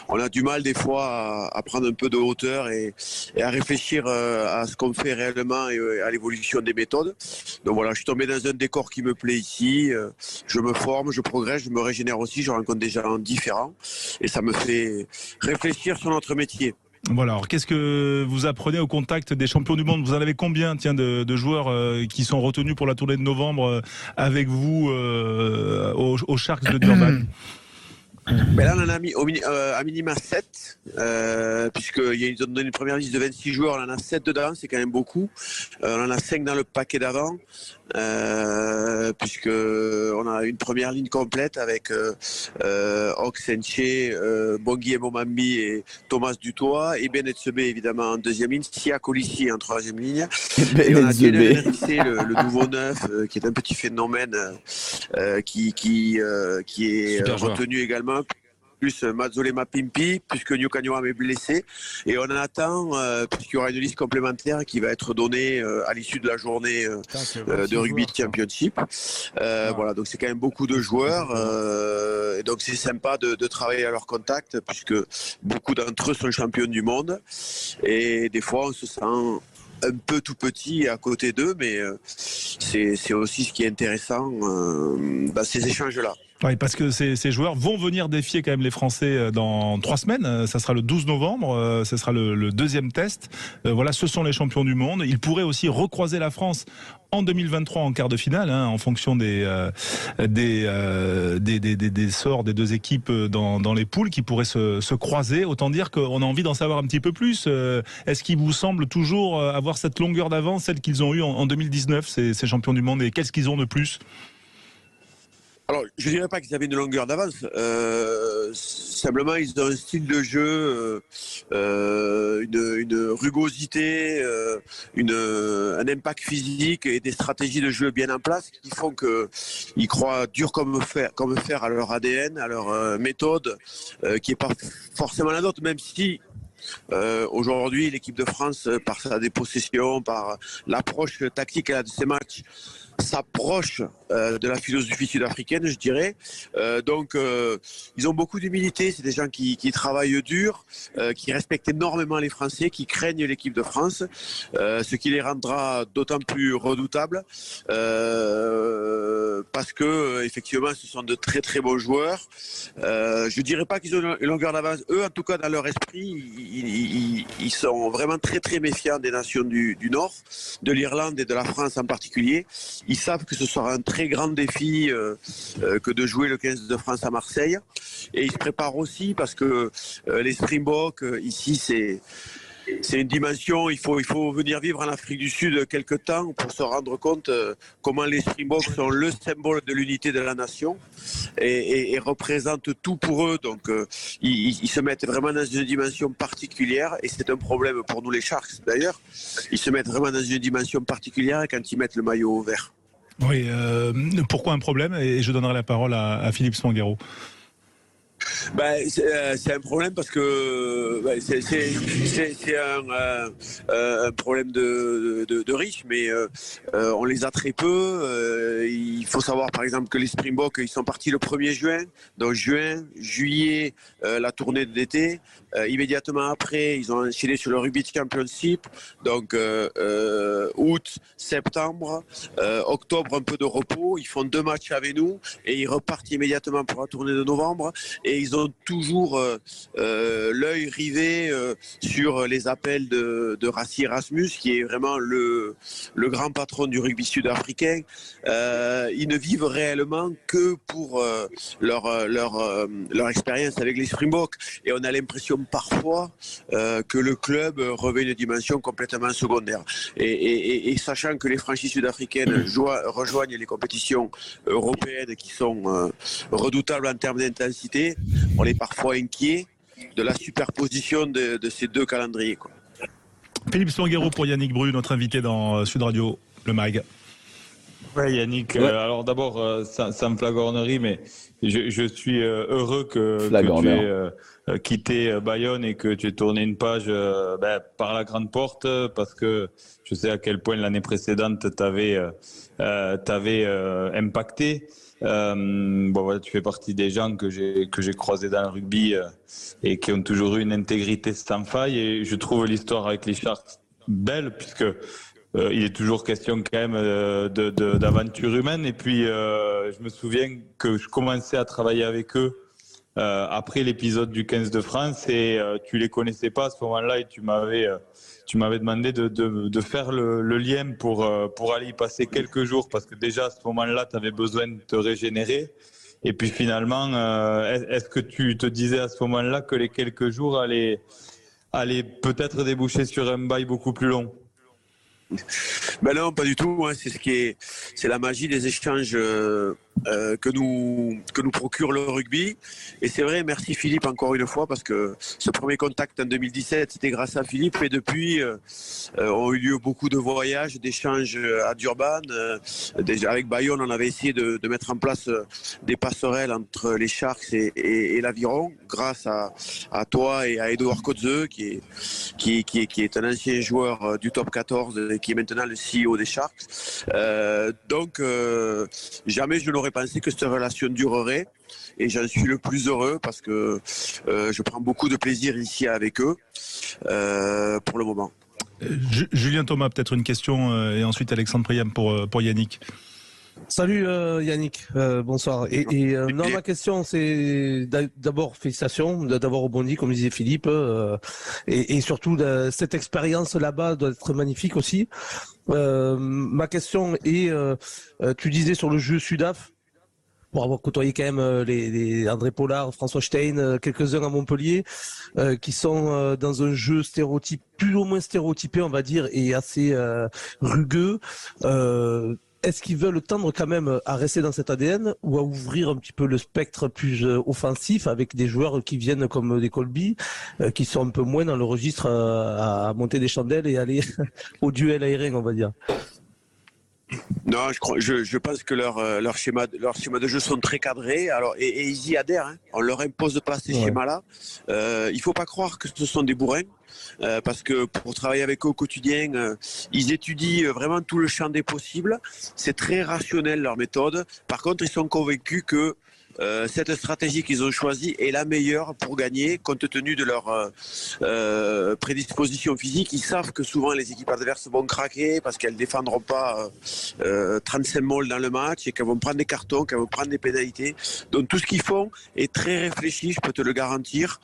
on a du mal des fois à, prendre un peu de hauteur et, et à réfléchir à ce qu'on fait réellement et à l'évolution des méthodes. Donc voilà, je suis tombé dans un décor qui me plaît ici, je me forme, je progresse, je me régénère aussi, je rencontre des gens différents et ça me fait réfléchir sur notre métier. Voilà, alors qu'est-ce que vous apprenez au contact des champions du monde? Vous en avez combien tiens, de, joueurs euh, qui sont retenus pour la tournée de novembre euh, avec vous euh, aux, aux Sharks de Durban? Ben là, on en a mis au euh, à minima 7, euh, puisqu'ils ont donné une première liste de 26 joueurs, on en a 7 dedans, c'est quand même beaucoup. On en a 5 dans le paquet d'avant, euh, puisque on a une première ligne complète avec euh, euh, Oxenche, euh, Bongui et Momambi et Thomas Dutoit, et Ben Etzebe évidemment en deuxième ligne, Sia Colissi en troisième ligne. Et on a le, le nouveau neuf, euh, qui est un petit phénomène euh, qui, qui, euh, qui est Super joueur. retenu également. Plus Mazzolé Mapimpi, puisque Nyukanyuam est blessé. Et on en attend, euh, puisqu'il y aura une liste complémentaire qui va être donnée euh, à l'issue de la journée euh, Putain, c'est euh, 26 de rugby joueurs, championship. Euh, Voilà, donc c'est quand même beaucoup de joueurs. euh, et donc c'est sympa de, de travailler à leur contact, puisque beaucoup d'entre eux sont champions du monde. Et des fois, on se sent un peu tout petit à côté d'eux, mais euh, c'est aussi ce qui est intéressant euh, dans ces échanges-là. Oui, parce que ces, ces joueurs vont venir défier quand même les Français euh, dans trois semaines. Euh, Ça sera le 12 novembre. euh, Ce sera le, le deuxième test. Euh, Voilà, ce sont les champions du monde. Ils pourraient aussi recroiser la France en 2023 en quart de finale, hein, en fonction des euh, des, euh, des, des, des- des sorts des deux équipes dans, dans les poules qui pourraient se, se croiser. Autant dire qu'on a envie d'en savoir un petit peu plus. Euh, Est-ce qu'il vous semble toujours avoir cette longueur d'avance, celle qu'ils ont eue en, en 2019, ces, ces champions du monde, et qu'est-ce qu'ils ont de plus? Alors, je dirais pas qu'ils avaient une longueur d'avance. Euh, simplement, ils ont un style de jeu, euh, euh, une, rugosité, euh, un impact physique et des stratégies de jeu bien en place qui font qu'ils croient dur comme fer, comme à leur ADN, à leur méthode, qui est pas forcément la nôtre, même si Aujourd'hui, l'équipe de France, par sa dépossession, par l'approche tactique de ces matchs, s'approche euh, de la philosophie sud-africaine, je dirais. Euh, donc, euh, ils ont beaucoup d'humilité. C'est des gens qui, travaillent dur, qui respectent énormément les Français, qui craignent l'équipe de France, ce qui les rendra d'autant plus redoutables parce que effectivement, ce sont de très très bons joueurs. Je dirais pas qu'ils ont une longueur d'avance. Eux, en tout cas, dans leur esprit, ils, sont vraiment très très méfiants des nations du Nord, de l'Irlande et de la France en particulier. Ils savent que ce sera un très grand défi euh, euh, que de jouer le 15 de France à Marseille. Et ils se préparent aussi parce que euh, les Springboks, ici, c'est c'est une dimension, il faut, il faut venir vivre en Afrique du Sud quelque temps pour se rendre compte comment les Springboks sont le symbole de l'unité de la nation et, et- et représentent tout pour eux. Donc ils, ils se mettent vraiment dans une dimension particulière et c'est un problème pour nous les Sharks d'ailleurs. Ils se mettent vraiment dans une dimension particulière quand ils mettent le maillot vert. Oui, euh, pourquoi un problème Et je donnerai la parole à, Philippe Spanghero. Ben, c'est euh, c'est un problème parce que ben, c'est- euh, un problème de, riches, mais on les a très peu. Il faut savoir par exemple que les Springboks, ils sont partis le 1er juin. Donc juin, juillet, la tournée d'été. Euh, immédiatement après, ils ont enchaîné sur le Rugby Championship. Donc euh, euh, août, septembre, octobre, un peu de repos. Ils font deux matchs avec nous et ils repartent immédiatement pour la tournée de novembre et ils ont toujours l'œil rivé sur les appels de, de Rassi Erasmus, qui est vraiment le, le grand patron du rugby sud-africain. Ils ne vivent réellement que pour leur, leur, leur expérience avec les Springboks. Et on a l'impression parfois euh, que le club revêt une dimension complètement secondaire. Et, et- et- et sachant que les franchises sud-africaines joa- rejoignent les compétitions européennes qui sont euh, redoutables en termes d'intensité, on est parfois inquiet de la superposition de, de ces deux calendriers. quoi. Philippe Spanghero pour Yannick Bru, notre invité dans euh, Sud Radio, le MAG. Ouais, Yannick, euh, alors d'abord, euh, sans, sans flagornerie, mais je, je suis euh, heureux que, que tu aies euh, quitté Bayonne et que tu aies tourné une page ben, par la grande porte, parce que je sais à quel point l'année précédente t'avais t'avais, euh, impacté. Euh, bon, voilà, tu fais partie des gens que j'ai que j'ai croisés dans le rugby euh, et qui ont toujours eu une intégrité sans faille. Et je trouve l'histoire avec les Sharks belle, puisque euh, il est toujours question quand même euh, de- de- d'aventure humaine. Et puis, euh, je me souviens que je commençais à travailler avec eux euh, après l'épisode du 15 de France et euh, tu les connaissais pas à ce moment-là et tu m'avais euh, tu m'avais demandé de, de, de faire le, le lien pour, pour aller y passer quelques jours parce que déjà à ce moment-là, tu avais besoin de te régénérer. Et puis finalement, est- est-ce que tu te disais à ce moment-là que les quelques jours allaient, allaient peut-être déboucher sur un bail beaucoup plus long? Ben non, pas du tout. hein. C'est ce qui est, c'est la magie des échanges euh, euh, que, nous, que nous procure le rugby. Et c'est vrai, merci Philippe encore une fois, parce que ce premier contact en 2017, c'était grâce à Philippe. Et depuis, euh, euh, ont eu lieu beaucoup de voyages, d'échanges à Durban. Avec Bayonne, on avait essayé de, mettre en place des passerelles entre les Sharks et, l'Aviron, grâce à, à toi et à Edouard Kotzeux, qui est, qui, qui, est un ancien joueur du top 14 et qui est maintenant le CEO des Sharks. Donc, jamais je n'aurais pensé que cette relation durerait. Et j'en suis le plus heureux parce que euh, je prends beaucoup de plaisir ici avec eux euh, pour le moment. Euh, Ju- Julien Thomas, peut-être une question, euh, et ensuite Alexandre Priam pour, euh, pour Yannick. Salut euh, Yannick, Euh, bonsoir. Et, et, euh, non, ma question c'est d'a- d'abord félicitations d'avoir rebondi, comme disait Philippe, euh, et, et surtout de- cette expérience là-bas doit être magnifique aussi. Euh, ma question est, euh, euh, tu disais sur le jeu Sudaf, pour avoir côtoyé quand même euh, les, les André Pollard, François Stein, quelques-uns à Montpellier, euh, qui sont dans un jeu stéréotype, plus ou moins stéréotypé, on va dire, et assez rugueux. Est-ce qu'ils veulent tendre quand même à rester dans cet ADN ou à ouvrir un petit peu le spectre plus euh, offensif avec des joueurs qui viennent comme des Colby, euh, qui sont un peu moins dans le registre euh, à monter des chandelles et aller au duel aérien, on va dire? Non, je, crois, je, je pense que leur, euh, leur, schéma, leur schéma de jeu sont très cadrés. Alors, et, et ils y adhèrent. hein. On leur impose pas ces Ouais. schémas-là. Euh, il faut pas croire que ce sont des bourrins. euh, parce que pour travailler avec eux au quotidien, euh, ils étudient euh, vraiment tout le champ des possibles. C'est très rationnel leur méthode. Par contre, ils sont convaincus que euh, cette stratégie qu'ils ont choisie est la meilleure pour gagner, compte tenu de leur euh, euh, prédisposition physique. Ils savent que souvent les équipes adverses vont craquer parce qu'elles défendront pas euh, euh, 35 molles dans le match et qu'elles vont prendre des cartons, qu'elles vont prendre des pénalités. Donc tout ce qu'ils font est très réfléchi, je peux te le garantir,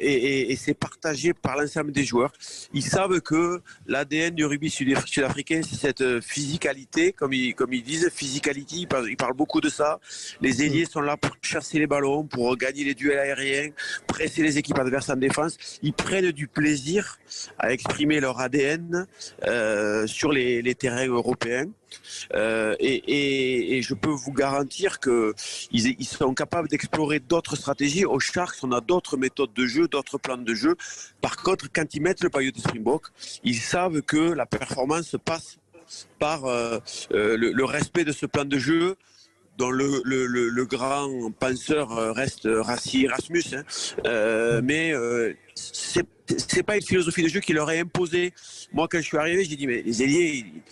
et, et- et c'est partagé par l'ensemble des joueurs. Ils savent que l'ADN du rugby sud- sud-africain, c'est cette physicalité, comme ils, comme ils disent, physicality, ils parlent, ils parlent beaucoup de ça. Les ailiers sont là pour chasser les ballons, pour gagner les duels aériens, presser les équipes adverses en défense. Ils prennent du plaisir à exprimer leur ADN euh, sur les, terrains européens. Euh, et, je peux vous garantir que ils, sont capables d'explorer d'autres stratégies. Au Sharks, on a d'autres méthodes de jeu, d'autres plans de jeu. Par contre, quand ils mettent le paillot de Springbok, ils savent que la performance passe par euh, le respect de ce plan de jeu dont le, le, le, le grand penseur reste Rassi Erasmus. hein. Euh, mais euh, c'est c'est pas une philosophie de jeu qui leur est imposée. Moi, quand je suis arrivé, j'ai dit mais les ailiers, ils,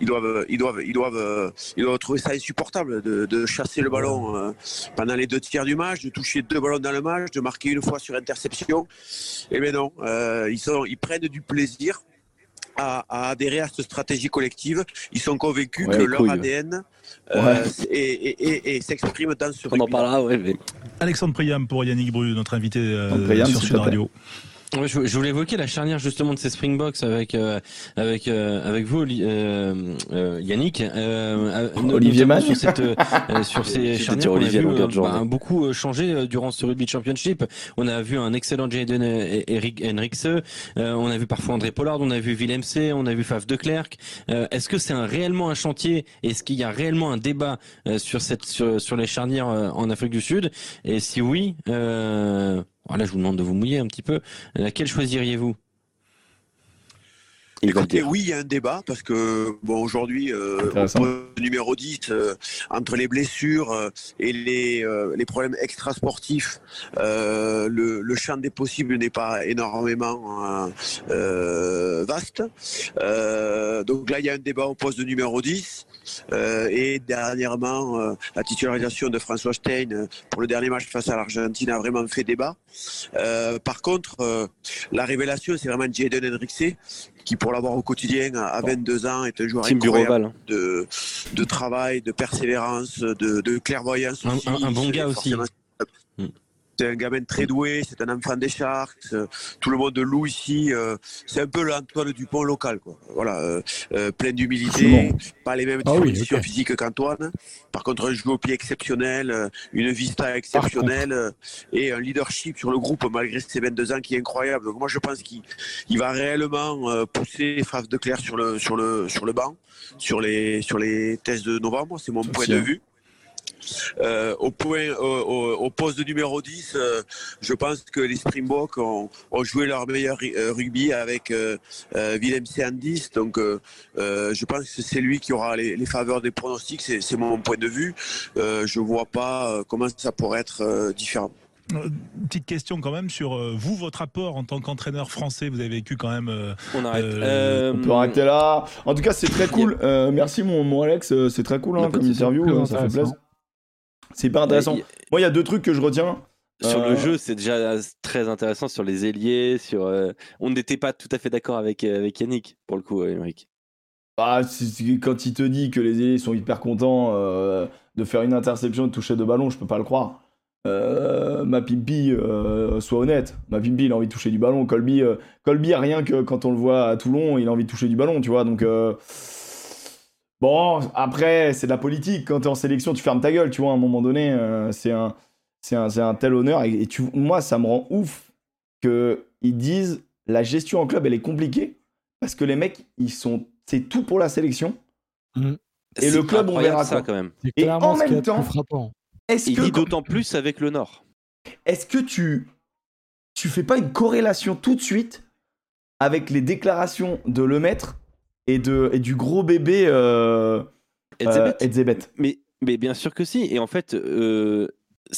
ils doivent, ils doivent, ils doivent, ils doivent trouver ça insupportable de, de chasser le ballon euh, pendant les deux tiers du match, de toucher deux ballons dans le match, de marquer une fois sur interception. Eh bien non, euh, ils sont, ils prennent du plaisir. À, à adhérer à cette stratégie collective, ils sont convaincus Ouais, que leur couilles. ADN euh, Ouais. s'exprime dans ce On en parlera, ouais. mais- Alexandre Priam pour Yannick Bru, notre invité euh, Priam, sur Sud. Radio. Je, je voulais évoquer la charnière justement de ces Springboks avec euh, avec euh, avec vous euh, euh, Yannick euh, euh, Olivier Mann. sur cette sur ces charnières sur qu'on a Olivier vu bah, beaucoup euh, changé durant ce rugby championship. On a vu un excellent Jaden Eric Henrikse, euh, on a vu parfois André Pollard, on a vu Willem C, on a vu Faf de Klerk. Euh, Est-ce que c'est un, réellement un chantier? Est-ce qu'il y a réellement un débat euh, sur cette sur, sur les charnières euh, en Afrique du Sud? Et si oui, euh, voilà, je vous demande de vous mouiller un petit peu. Laquelle choisiriez-vous? Écoutez, oui, il y a un débat parce que bon aujourd'hui, euh, au numéro 10, euh, entre les blessures euh, et les, euh, les problèmes extrasportifs, euh, le, le champ des possibles n'est pas énormément euh, vaste. Euh, donc là, il y a un débat au poste de numéro 10. Euh, et dernièrement, euh, la titularisation de François Stein pour le dernier match face à l'Argentine a vraiment fait débat. Euh, par contre, euh, la révélation, c'est vraiment Jaden Henrikse, qui pour l'avoir au quotidien à à 22 ans est un joueur Team incroyable Bureauval. de, de travail, de persévérance, de, de clairvoyance. Un- aussi. un- un bon gars aussi. C'est un gamin très doué, c'est un enfant des Sharks. euh, Tout le monde loue ici. euh, C'est un peu l'Antoine Dupont local. Quoi. Voilà, euh, plein d'humilité, pas les mêmes Ah oui, dispositions physiques qu'Antoine. Par contre, un jeu au pied exceptionnel, une vista exceptionnelle et un leadership sur le groupe malgré ses 22 ans qui est incroyable. Donc moi, je pense qu'il il va réellement pousser Faf de Clerc sur le, sur, le, sur le banc, sur les, sur les tests de novembre. C'est mon point de vue. Euh, au point, au, poste de numéro 10, euh, je pense que les Springboks ont, ont joué leur meilleur euh, rugby avec euh, euh, Willem 10. Donc, euh, euh, je pense que c'est lui qui aura les, les faveurs des pronostics. C'est c'est mon point de vue. Euh, je vois pas comment ça pourrait être euh, différent. Petite question quand même sur vous, votre apport en tant qu'entraîneur français. Vous avez vécu quand même. euh, On arrête. Euh, Euh, On peut arrêter là. En tout cas, c'est très cool. Euh, merci, mon, mon Alex. C'est très cool hein, comme interview. Euh, Ça fait plaisir. C'est hyper intéressant. Moi, il y a deux trucs que je retiens. Sur Euh, le jeu, c'est déjà très intéressant sur les ailiers. Sur, euh, on n'était pas tout à fait d'accord avec, euh, avec Yannick, pour le coup, Émeric. Bah, quand il te dit que les ailiers sont hyper contents euh, de faire une interception et de toucher deux ballons, je peux pas le croire. Euh, ma Pimpi, euh, sois honnête. Ma Pimpi, il a envie de toucher du ballon. Colby, euh, Colby, rien que quand on le voit à Toulon, il a envie de toucher du ballon, tu vois. Donc, euh, bon, après, c'est de la politique. Quand t'es en sélection, tu fermes ta gueule, tu vois. À un moment donné, euh, c'est un, c'est un, c'est un tel honneur. Et, et tu, moi, ça me rend ouf qu'ils disent la gestion en club, elle est compliquée parce que les mecs, ils sont, c'est tout pour la sélection. Et C'est le club, on verra ça quoi. quand même. Et en même est temps-. Est-ce Il que, d'autant plus avec le Nord. est-ce que tu, tu fais pas une corrélation tout de suite avec les déclarations de Lemaître et, de, et du gros bébé euh, Et euh, Edzebet mais, mais bien sûr que si. Et en fait, euh,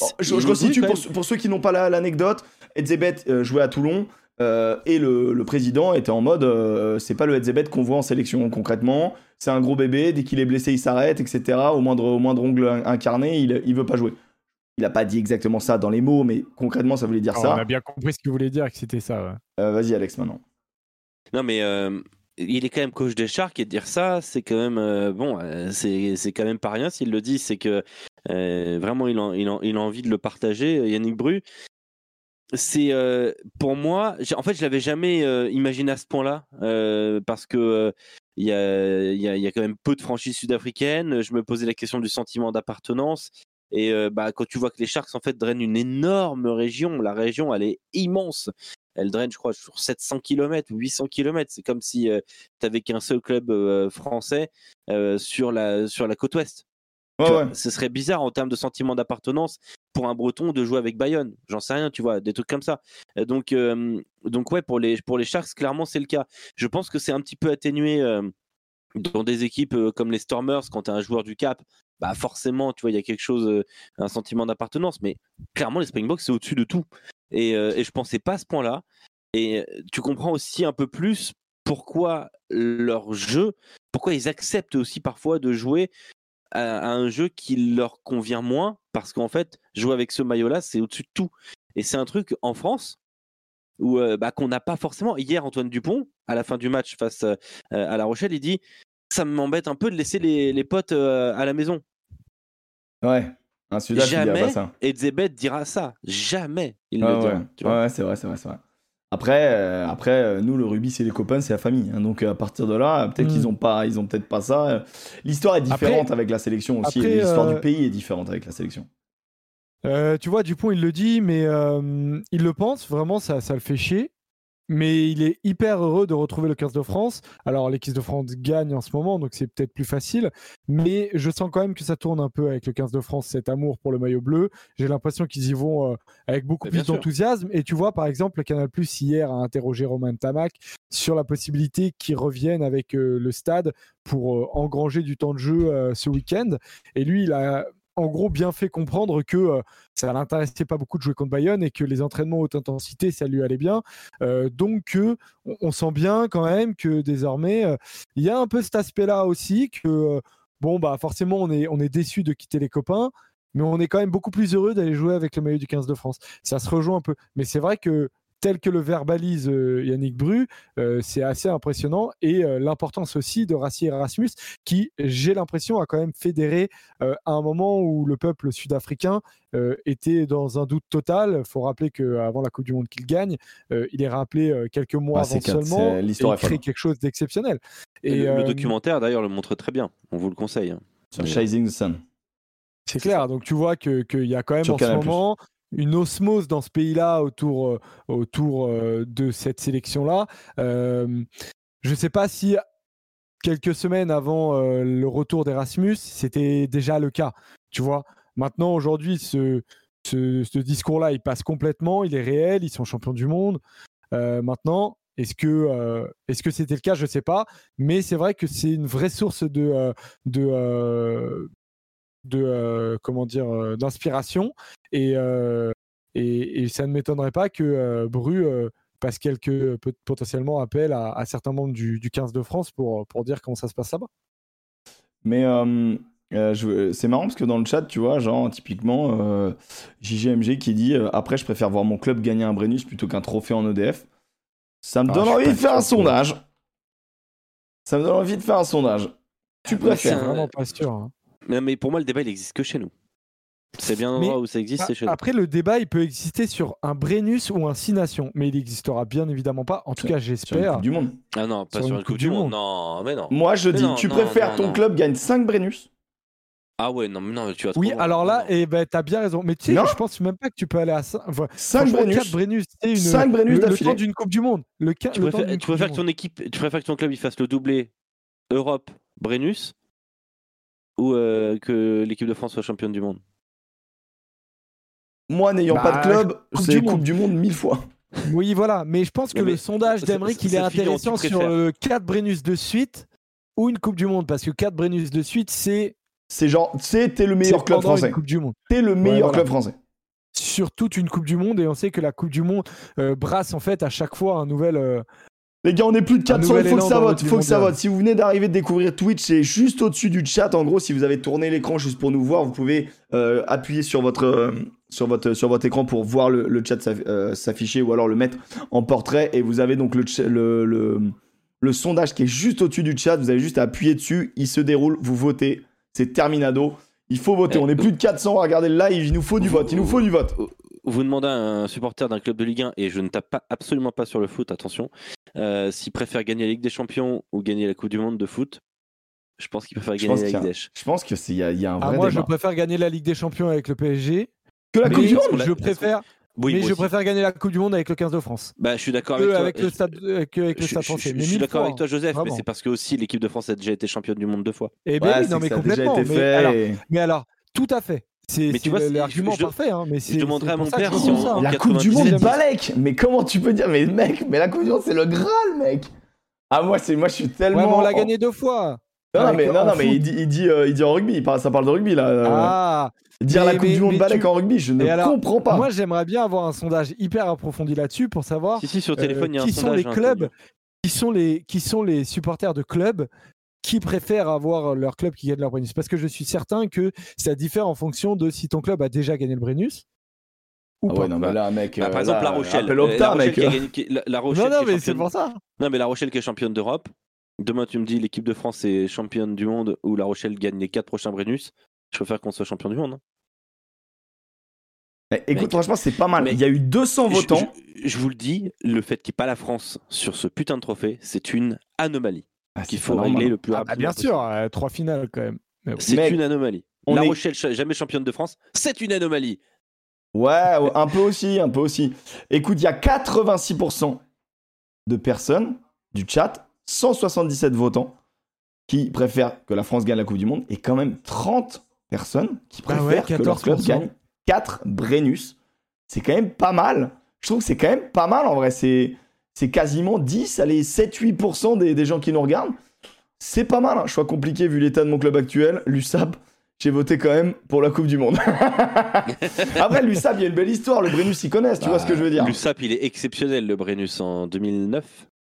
Oh, je, resitue pour, ceux- pour ceux qui n'ont pas la- l'anecdote. Edzebet euh, jouait à Toulon euh, et le, le président était en mode euh, c'est pas le Edzebet qu'on voit en sélection concrètement. C'est un gros bébé, dès qu'il est blessé, il s'arrête, etc. Au moindre, au moindre ongle in- incarné, il, il veut pas jouer. Il a pas dit exactement ça dans les mots, mais concrètement, ça voulait dire Alors, ça. on a bien compris ce que vous voulez dire que c'était ça. ouais. Euh, Vas-y, Alex, maintenant. Non, mais euh, il est quand même coach des Sharks et dire ça, c'est quand même euh, bon, euh, c'est c'est quand même pas rien s'il le dit, c'est que euh, vraiment il, en- il, en- il a envie de le partager. Yannick Bru, c'est pour moi, en fait, je l'avais jamais imaginé à ce point-là parce que euh, il y, a, il y, a, il y a quand même peu de franchises sud-africaines. Je me posais la question du sentiment d'appartenance. Et bah, quand tu vois que les Sharks en fait drainent une énorme région, la région elle est immense. Elle draine, je crois, sur 700 km ou 800 km. C'est comme si tu avais qu'un seul club euh, français euh, sur, la, sur la côte ouest. Ouais, Tu vois, ouais. Ce serait bizarre en termes de sentiment d'appartenance pour un Breton de jouer avec Bayonne. J'en sais rien, tu vois, des trucs comme ça. Euh, Donc, euh, donc ouais, pour les, pour les Sharks, clairement, c'est le cas. Je pense que c'est un petit peu atténué euh, dans des équipes euh, comme les Stormers, quand tu as un joueur du Cap. Bah forcément, tu vois, il y a quelque chose, euh, un sentiment d'appartenance. Mais clairement, les Springboks, c'est au-dessus de tout. Et, euh, et je pensais pas à ce point-là. Et euh, tu comprends aussi un peu plus pourquoi leur jeu, pourquoi ils acceptent aussi parfois de jouer à, un jeu qui leur convient moins, parce qu'en fait, jouer avec ce maillot-là, c'est au-dessus de tout. Et c'est un truc en France où euh, bah, qu'on n'a pas forcément. Hier, Antoine Dupont, à la fin du match face à La Rochelle, il dit ça m'embête un peu de laisser les, potes à la maison. Ouais. Un Sudaf, il dira Jamais pas ça. Edzebet dira ça. Jamais il Ouais, le dira. ouais. tu vois. Ouais, c'est vrai, c'est vrai, c'est vrai. Après, euh, après euh, nous, le rugby, c'est les copains, c'est la famille. hein. donc, à partir de là, peut-être Mm. qu'ils ont pas, ils ont peut-être pas ça. Euh, L'histoire est différente avec la sélection aussi. L'histoire euh, du pays est différente avec la sélection. Euh, tu vois, Dupont, il le dit, mais euh, il le pense, vraiment, ça, ça le fait chier. Mais il est hyper heureux de retrouver le 15 de France. Alors, l'équipe de France gagne en ce moment, donc c'est peut-être plus facile. Mais je sens quand même que ça tourne un peu avec le 15 de France, cet amour pour le maillot bleu. J'ai l'impression qu'ils y vont euh, avec beaucoup plus d'enthousiasme. Et tu vois, par exemple, le Canal Plus hier a interrogé Romain Tamac sur la possibilité qu'il revienne avec euh, le stade pour euh, engranger du temps de jeu ce week-end. Et lui, il a en gros bien fait comprendre que euh, ça l'intéressait pas beaucoup de jouer contre Bayonne et que les entraînements haute intensité, ça lui allait bien. Euh, donc, on, sent bien quand même que désormais, euh, il y a un peu cet aspect-là aussi que, bon, bah forcément, on est, on est déçu de quitter les copains, mais on est quand même beaucoup plus heureux d'aller jouer avec le maillot du 15 de France. Ça se rejoint un peu. Mais c'est vrai que tel que le verbalise euh, Yannick Bru, euh, c'est assez impressionnant. Et euh, l'importance aussi de Rassi Erasmus, qui, j'ai l'impression, a quand même fédéré euh, à un moment où le peuple sud-africain euh, était dans un doute total. Il faut rappeler qu'avant la Coupe du Monde qu'il gagne, euh, il est rappelé euh, quelques mois Ah, c'est avant quatre, seulement. c'est- Et l'histoire il crée quelque chose d'exceptionnel. Et Et, le, le documentaire, d'ailleurs, le montre très bien. On vous le conseille. hein. Sur Chasing the Sun. C'est clair. Donc tu vois que- qu'il y a quand même Sur en ce moment une osmose dans ce pays-là autour, euh, autour euh, de cette sélection-là. Euh, je ne sais pas si quelques semaines avant le retour d'Erasmus, c'était déjà le cas. Tu vois, Maintenant, aujourd'hui, ce, discours-là, il passe complètement, il est réel, ils sont champions du monde. Maintenant, est-ce que est-ce que c'était le cas? Je sais pas, mais c'est vrai que c'est une vraie source de de de euh, comment dire euh, d'inspiration et, euh, et et ça ne m'étonnerait pas que Bru passe quelques potentiellement appels à, à certains membres du, du 15 de France pour pour dire comment ça se passe là-bas. Mais euh, c'est marrant parce que dans le chat, tu vois, genre, typiquement, euh, JGMG qui dit euh, Après, je préfère voir mon club gagner un Brennus plutôt qu'un trophée en EDF. Ça me Ah, donne envie de faire un sondage. Ça me donne envie de faire un sondage. Tu Ouais, Je suis préfères vraiment pas sûr. hein. Mais, mais pour moi, le débat, il existe que chez nous. C'est bien l'endroit où ça existe, c'est chez nous. Après, le débat, il peut exister sur un Brennus ou un Six Nations, mais il n'existera bien évidemment pas. En tout cas, sur une j'espère. Coupe du Monde Ah non, pas sur, une Coupe du Monde. Non, mais non. Moi, je Mais dis non, Tu non, préfères non, ton non. club gagne 5 Brennus Ah ouais, non, mais non, tu vas trop Oui, alors là, Non. eh ben, t'as bien raison. Mais tu sais, Non. je pense même pas que tu peux aller à 5 5 Brennus 4 Brennus, c'est une, Cinq Brennus le, le temps d'une Coupe du Monde. Le, tu le préfères, tu préfères du que ton équipe, tu préfères que ton club il fasse le doublé Europe Brennus ou euh, que l'équipe de France soit championne du monde? Moi, n'ayant Bah, pas de club, Coupe c'est Coupe du Monde mille fois. Oui, voilà. Mais je pense que mais le sondage d'Emeric, il est intéressant sur préfères. le 4 Brennus de suite ou une Coupe du Monde. Parce que 4 Brennus de suite, c'est C'est genre, tu sais, t'es le meilleur c'est club français. une Coupe du Monde. T'es le meilleur voilà. club français. Sur toute une Coupe du Monde. Et on sait que la Coupe du Monde euh, brasse en fait à chaque fois un nouvel. euh, Les gars, on est plus de 400, nouvel il faut que ça vote, faut que ça vote. Si vous venez d'arriver de découvrir Twitch, c'est juste au-dessus du chat. En gros, si vous avez tourné l'écran juste pour nous voir, vous pouvez euh, appuyer sur votre, euh, sur, votre, sur votre écran pour voir le, le chat euh, s'afficher ou alors le mettre en portrait. Et vous avez donc le, ch- le, le, le sondage qui est juste au-dessus du chat. Vous avez juste à appuyer dessus, il se déroule, vous votez. C'est terminado. Il faut voter. On est plus de 400 à regarder le live, il nous faut du vote. Il nous faut du vote. Vous demandez à un supporter d'un club de Ligue 1, et je ne tape pas, absolument pas sur le foot, attention, euh, s'il préfère gagner la Ligue des Champions ou gagner la Coupe du Monde de foot. Je pense qu'il préfère gagner la Ligue des Je pense qu'il y, y a un Ah, vrai moi, je préfère gagner la Ligue des Champions avec le PSG. Que la Coupe du Monde je préfère, Oui, mais je aussi. préfère gagner la Coupe du Monde avec le 15 de France. Bah, je suis d'accord avec toi. avec le Je- stade, que avec le je, stade je- français. je- Mais je suis mille d'accord fois, avec toi, Joseph, mais c'est parce que aussi l'équipe de France a déjà été championne du monde deux fois. Eh ben Ouais, oui, non, mais ça a déjà complètement. alors, mais alors, tout à fait. C'est l'argument je- je- parfait. Hein, mais c'est- demanderais c'est à mon père je si dis on- ça, hein. en La Coupe du Monde, 99. Balek Mais comment tu peux dire Mais mec, mais la Coupe du Monde, c'est le Graal, mec Ah, moi, c'est, moi je suis Ouais, tellement. mais on l'a gagné deux fois. Non, non, mais, non, non, mais il dit, il, dit, euh, il dit en rugby, il parle- ça parle de rugby là. euh, Ah, dire mais- la Coupe mais- du Monde Balek tu- en rugby, je ne alors, comprends pas. moi j'aimerais bien avoir un sondage hyper approfondi là-dessus pour savoir Si, si, sur euh, téléphone, il y a un qui sont sondage. les hein, clubs, qui sont les, qui sont les supporters de clubs qui préfèrent avoir leur club qui gagne leur Brennus. Parce que je suis certain que ça diffère en fonction de si ton club a déjà gagné le Brennus ou Ah pas. ouais, non, mais là, mec. Bah, euh, par exemple, là, La Rochelle. Euh, la Rochelle mec. qui a gagné- qui- la, la Rochelle non, non, qui est mais c'est championne- pour ça. Non, mais La Rochelle qui est championne d'Europe. Demain, tu me dis l'équipe de France est championne du monde ou La Rochelle gagne les quatre prochains Brennus. Je préfère qu'on soit champion du monde. Mais écoute, Mec. franchement, c'est pas mal. Mais- Il y a eu 200 Je- votants. Je, je vous le dis, le fait qu'il n'y ait pas la France sur ce putain de trophée, c'est une anomalie Ah, c'est qu'il faut régler le plus Ah, rapidement. bien sûr, euh, trois finales quand même. Bon. C'est Mec, une anomalie. on La est- Rochelle, jamais championne de France, c'est une anomalie. Ouais, un peu aussi, un peu aussi. Écoute, il y a 86% de personnes du chat, 177 votants, qui préfèrent que la France gagne la Coupe du Monde, et quand même 30 personnes qui Ah préfèrent ouais, que leur club 14%. gagne 4 Brennus. C'est quand même pas mal. Je trouve que c'est quand même pas mal en vrai. C'est, c'est quasiment 10, allez, 7-8% des, des gens qui nous regardent. C'est pas mal. Un choix compliqué vu l'état de mon club actuel. L'USAP, j'ai voté quand même pour la Coupe du Monde. Après, l'USAP, il y a une belle histoire. Le Brennus, ils connaissent, tu vois ce que je veux dire. L'USAP, il est exceptionnel, le Brennus, en 2009,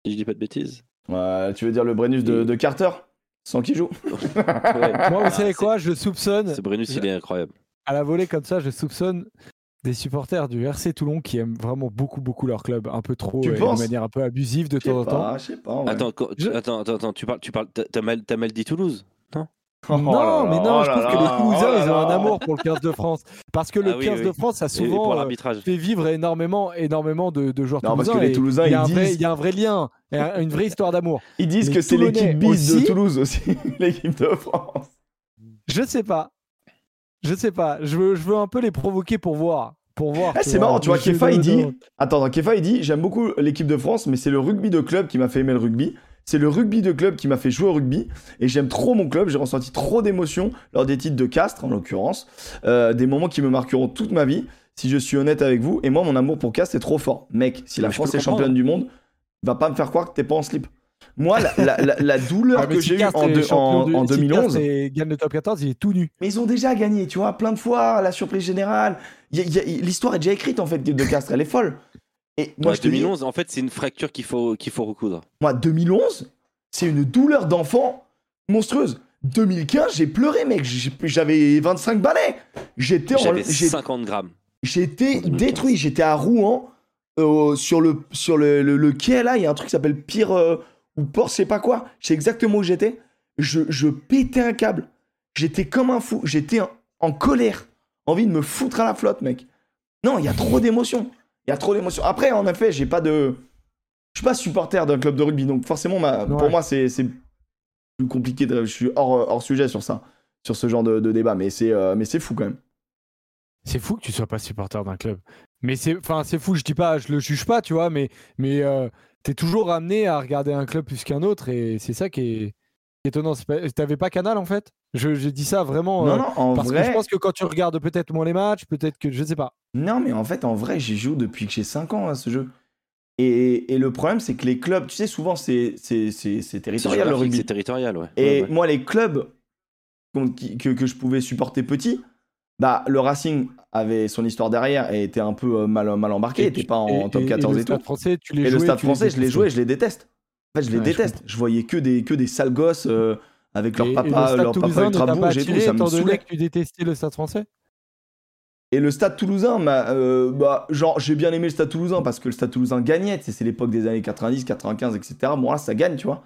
si je dis pas de bêtises. Ouais, tu veux dire le Brennus de, de Carter Sans qui joue Ouais. Moi, vous savez c'est- quoi Je soupçonne, Ce Brennus, il est incroyable. à la volée comme ça, je soupçonne des supporters du RC Toulon qui aiment vraiment beaucoup, beaucoup leur club, un peu trop, Tu et de manière un peu abusive de temps en temps. pas, je sais pas. en vrai. Attends, quand- Je- attends, attends, attends, tu parles, tu parles, t'as- mal, t'as mal dit Toulouse Oh non, là mais là, non, oh je là trouve que là, les Toulousains, oh là ils ont un amour pour le 15 de France. Parce que le Ah oui, 15 oui. de France a souvent pour euh, fait vivre énormément, énormément de, de joueurs Non, parce toulousains. que les Toulousains, il y a ils un vrai- disent- il y a un vrai lien, une vraie histoire d'amour. Ils disent Les que c'est l'équipe bis de. Toulouse aussi, l'équipe de France. Je sais pas. Je sais pas. Je veux, je veux un peu les provoquer pour voir. Pour voir. Tu c'est marrant, tu vois, Kefa, il dit. Attends, Kefa, il dit J'aime beaucoup l'équipe de France, mais c'est le rugby de club qui m'a fait aimer le rugby. C'est le rugby de club qui m'a fait jouer au rugby. Et j'aime trop mon club. J'ai ressenti trop d'émotions lors des titres de Castres, en l'occurrence. Euh, des moments qui me marqueront toute ma vie, si je suis honnête avec vous. Et moi, mon amour pour Castres est trop fort. Mec, si la Mais France est championne du monde, va pas me faire croire que t'es pas en slip. Moi, la, la- la- la douleur Ah, que j'ai eue en, champion en- du- en si 2011. Castres est- gagne le top 14, il est tout nu. Mais ils ont déjà gagné, tu vois, plein de fois, la surprise générale. L'histoire est déjà écrite, en fait, de Castres, elle est folle. Et moi, Ouais, je te dis, 2011, en fait, c'est une fracture qu'il faut, qu'il faut recoudre. moi, 2011, c'est une douleur d'enfant monstrueuse. 2015, j'ai pleuré, mec. J'avais 25 balais. J'étais en- J'avais j'ai- 50 grammes. J'étais En 2015. détruit. J'étais à Rouen, euh, sur, le, sur le, le- le quai, là. Il y a un truc qui s'appelle Pire euh, ou Port, je sais pas quoi. Je sais exactement où j'étais. Je, je pétais un câble. J'étais comme un fou. J'étais en, en colère. Envie de me foutre à la flotte, mec. Non, il y a trop d'émotions. Il y a trop d'émotions. Après, en effet, j'ai pas de. Je suis pas supporter d'un club de rugby. Donc, forcément, ma- pour moi, c'est c'est plus compliqué. De... Je suis hors, hors sujet sur ça. Sur ce genre de, de débat. Mais c'est euh, mais c'est fou quand même. C'est fou que tu sois pas supporter d'un club. Mais c'est, enfin, c'est fou. Je dis pas, je le juge pas, tu vois, mais, mais euh, t'es toujours amené à regarder un club plus qu'un autre, et c'est ça qui est étonnant. T'avais pas Canal en fait? Je, J'ai dit ça vraiment. Non, euh, non, en parce vrai. que je pense que quand tu regardes peut-être moins les matchs, peut-être que je sais pas. Non, mais en fait, en vrai, j'y joue depuis que j'ai 5 ans à ce jeu. Et, et le problème, c'est que les clubs, tu sais, souvent, c'est c'est- c'est- c'est C'est territorial le géographique, rugby. C'est territorial, ouais. Et Ouais, ouais. moi, les clubs qui- que, que je pouvais supporter petit, bah, le Racing avait son histoire derrière et était un peu euh, mal, mal embarqué, Et était tu- pas en et- top et- 14 et tout. Français, tu les Et le stade tu français, je les jouais et je les déteste. En fait, je les Ouais, déteste. Je, voyais que des, que des sales gosses euh, avec leur papa, le leur papa ultra bourge et tout, ça me saoulait. que tu détestais le stade français? Et le Stade Toulousain, euh, bah, genre, j'ai bien aimé le Stade Toulousain parce que le Stade Toulousain gagnait. C'est l'époque des années 90, 95, etc. Bon, là, ça gagne, tu vois.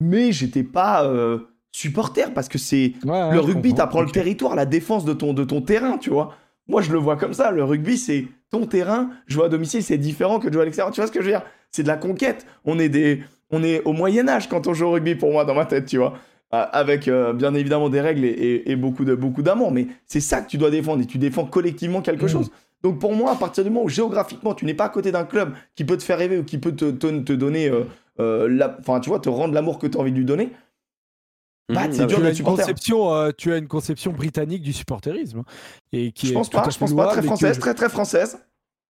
Mais j'étais pas euh, supporter parce que c'est Ouais, le rugby, t'apprends le territoire, la défense de ton, de ton terrain, tu vois. Moi, je le vois comme ça. Le rugby, c'est ton terrain. Jouer à domicile, c'est différent que de jouer à l'extérieur. Tu vois ce que je veux dire? C'est de la conquête. On est, des, on est au Moyen-Âge quand on joue au rugby, pour moi, dans ma tête, tu vois. Euh, Avec euh, bien évidemment des règles et, et- et beaucoup de beaucoup d'amour. Mais c'est ça que tu dois défendre et tu défends collectivement quelque Mhm. chose. Donc pour moi, à partir du moment où géographiquement, tu n'es pas à côté d'un club qui peut te faire rêver ou qui peut te, te, te donner, euh, euh, enfin, tu vois, te rendre l'amour que tu as envie de lui donner, bah, Mhm, dur as, une conception, euh, tu as une conception britannique du supporterisme hein, et qui Je est pense pas, je pense pas, très française, je- très très française.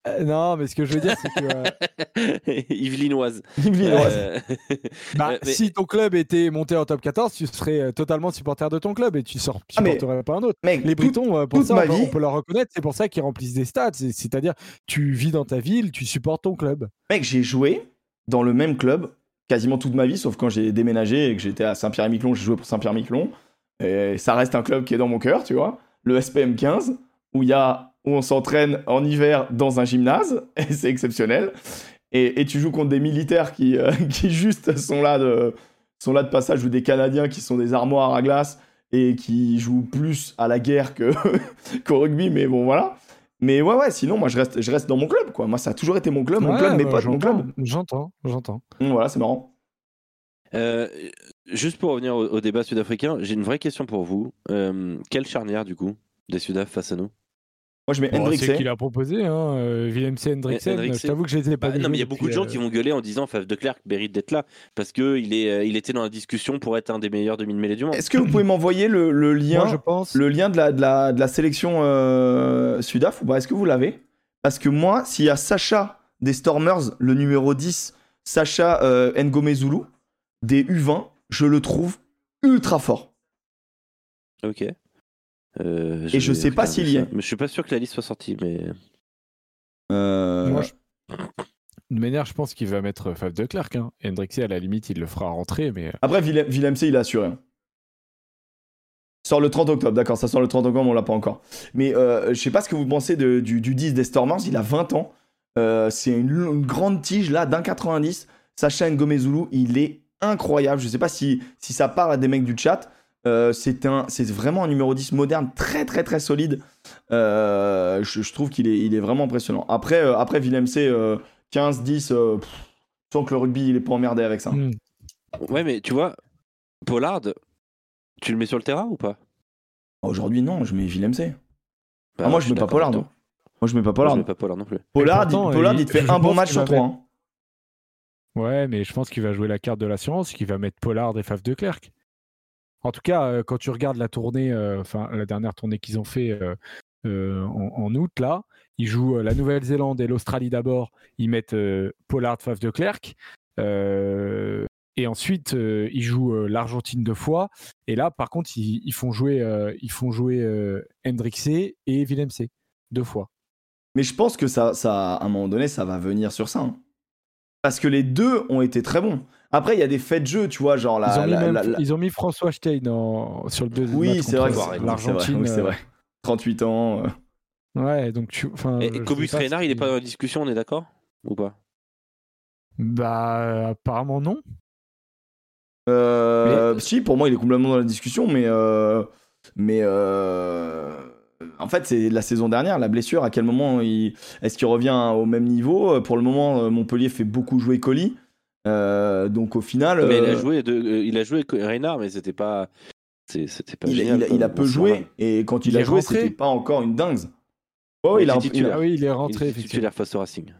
Euh, non, mais ce que je veux dire, c'est que euh, Yvelinoise. Yvelinoise. Euh, bah, mais- si ton club était monté en top 14, tu serais totalement supporter de ton club et tu sors, Ah, mais- supporterais pas un autre. Mec, Les tout- Britons, pour toute ça, on, peut- vie- on peut leur reconnaître, c'est pour ça qu'ils remplissent des stades. c'est- C'est-à-dire, tu vis dans ta ville, tu supportes ton club. Mec, j'ai joué dans le même club quasiment toute ma vie, sauf quand j'ai déménagé et que j'étais à Saint-Pierre-et-Miquelon, j'ai joué pour Saint-Pierre-et-Miquelon. Et ça reste un club qui est dans mon cœur, tu vois. Le SPM 15, où, y a, où on s'entraîne en hiver dans un gymnase, et c'est exceptionnel. Et, tu joues contre des militaires qui, euh, qui juste sont là, de, sont là de passage, ou des Canadiens qui sont des armoires à glace et qui jouent plus à la guerre qu'au rugby, mais bon, voilà. Mais ouais, ouais, sinon, moi, je reste, je reste dans mon club, quoi. Moi, ça a toujours été mon club, mon Ouais, club, mes bah, potes, mon club. J'entends, j'entends. Hum, Voilà, c'est marrant. euh, juste pour revenir au, au débat sud-africain, j'ai une vraie question pour vous. Euh, quelle charnière, du coup, des Sudaf face à nous? Moi, je mets Bon, Hendrix. c'est qu'il a proposé, hein, euh, Willem C. Hendricksen. Hendricksen. Je t'avoue que je les ai pas Bah, non, mais il y a beaucoup de gens euh, qui vont gueuler en disant Faf de Klerk mérite d'être là parce que il est, euh, il était dans la discussion pour être un des meilleurs demi-mêlées du monde. Est-ce que vous pouvez m'envoyer le, le lien, Moi, je pense. le lien de la, de la, de la sélection euh, Sudaf ou pas? Est-ce que vous l'avez? Parce que moi, s'il y a Sacha des Stormers, le numéro 10, Sacha euh, Ngome Zulu, des U20, je le trouve ultra fort. Ok. Euh, Et je sais pas s'il y. Mais je suis pas sûr que la liste soit sortie. Mais Euh, Moi, je- De manière, je pense qu'il va mettre Faf de Klerk. Hein. Hendrixé, à la limite, il le fera rentrer, mais. euh, Après, Willem, Willem C, il a assuré. hein. Sort le 30 octobre, d'accord, ça sort le 30 octobre, on l'a pas encore. Mais euh, je sais pas ce que vous pensez de- du, du 10 des Stormers, il a 20 ans. Euh, c'est une, une grande tige là, d'un 90. Sacha Ngomezulu, il est incroyable. Je sais pas si, si ça parle à des mecs du chat. Euh, c'est un, c'est vraiment un numéro 10 moderne, très très très solide. Euh, je, je trouve qu'il est, il est vraiment impressionnant. Après, euh, après Willem C, euh, 15, 10, euh, pff, je sens que le rugby, il est pas emmerdé avec ça. hmm. ouais, mais tu vois, Pollard, tu le mets sur le terrain ou pas? Aujourd'hui, non, je mets Willem C. Bah, ah, moi, je mets pas Pollard. Moi, je mets pas Moi, Pollard. je mets pas Pollard non plus. Pollard, pourtant, il, Pollard, il- il te fait un bon match sur trois. hein. Ouais, mais je pense qu'il va jouer la carte de l'assurance, qu'il va mettre Pollard et Faf de Klerk. En tout cas, euh, quand tu regardes la tournée, euh, enfin la dernière tournée qu'ils ont fait euh, en, août, là, ils jouent la Nouvelle-Zélande et l'Australie d'abord. Ils mettent euh, Pollard, de. Euh, et ensuite, ils jouent l'Argentine deux fois. Et là, par contre, ils, font jouer, ils font jouer Hendrixé et deux fois. Mais je pense que ça, ça, à un moment donné, ça va venir sur ça. hein. Parce que les deux ont été très bons. Après, il y a des faits de jeu, tu vois, genre la. ils, ont mis la- même- la- la- ils ont mis François Stein en- sur le deuxième Oui, c'est vrai, que contre c'est vrai, c'est vrai, l'Argentine. oui, c'est euh, vrai. 38 ans. euh. Ouais, donc tu. enfin, Et Cobus Reynard, il est pas dans la discussion, on est d'accord? Ou pas? Bah, apparemment non. Euh, Si, pour moi, il est complètement dans la discussion, mais. euh, Mais. euh, En fait, c'est la saison dernière, la blessure. À quel moment il... est-ce qu'il revient au même niveau? Pour le moment, euh, Montpellier fait beaucoup jouer Colis. Euh, donc au final. Mais il a euh, joué, de, euh, il a joué Reynard, mais c'était pas. C'était pas il, génial, il- il a peu joué normal. et quand il, Il a est joué, c'était pas encore une dingue. Oh, Il il a, il. Ah oui, il est Il rentré, était effectivement. titulaire face au Racing.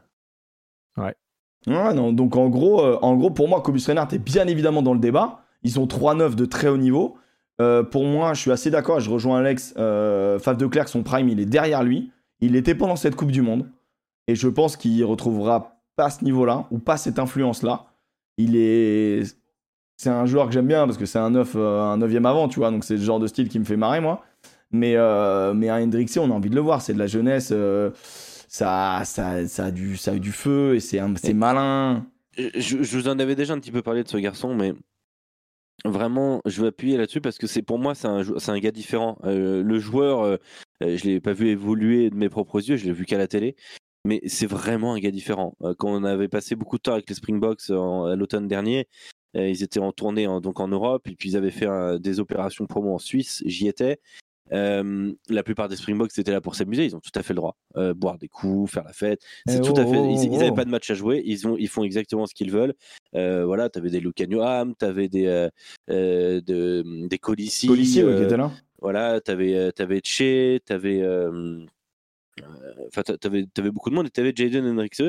Ouais, non, donc en gros, euh, en gros, pour moi, Cobus Reinhardt est bien évidemment dans le débat. Ils sont 3-9 de très haut niveau. Euh, pour moi, je suis assez d'accord, je rejoins Alex. Euh, Faf de Clerc, son prime, il est derrière lui. Il était pendant cette Coupe du Monde. Et je pense qu'il retrouvera pas ce niveau-là, ou pas cette influence-là. Il est. C'est un joueur que j'aime bien parce que c'est un 9 euh, un 9 avant, tu vois. Donc c'est le genre de style qui me fait marrer, moi. Mais, euh, mais un Hendrixé, on a envie de le voir. C'est de la jeunesse. euh, ça, ça, ça, a du, ça a eu du feu et c'est c'est malin. Je, je vous en avais déjà un petit peu parlé de ce garçon, mais vraiment, je veux appuyer là-dessus parce que c'est pour moi, c'est un, c'est un gars différent. Euh, le joueur, je l'ai pas vu évoluer de mes propres yeux, je l'ai vu qu'à la télé. Mais c'est vraiment un gars différent. Euh, Quand on avait passé beaucoup de temps avec les Springboks en- à l'automne dernier, euh, ils étaient en tournée en, donc en Europe et puis ils avaient fait un- des opérations promo en Suisse. J'y étais. Euh, la plupart des Springboks étaient là pour s'amuser. Ils ont tout à fait le droit. Euh, boire des coups, faire la fête. C'est Eh tout à fait. oh, Ils oh, n'avaient oh. pas de match à jouer. Ils, ont, ils font exactement ce qu'ils veulent. Euh, voilà, t'avais des Lucanoam, t'avais des euh, euh, de, des Colissi. Colissi, ouais, qui euh, était là. voilà, t'avais euh, t'avais Che, t'avais euh, euh, enfin t'a- t'avais t'avais beaucoup de monde et t'avais Jaden Henrixe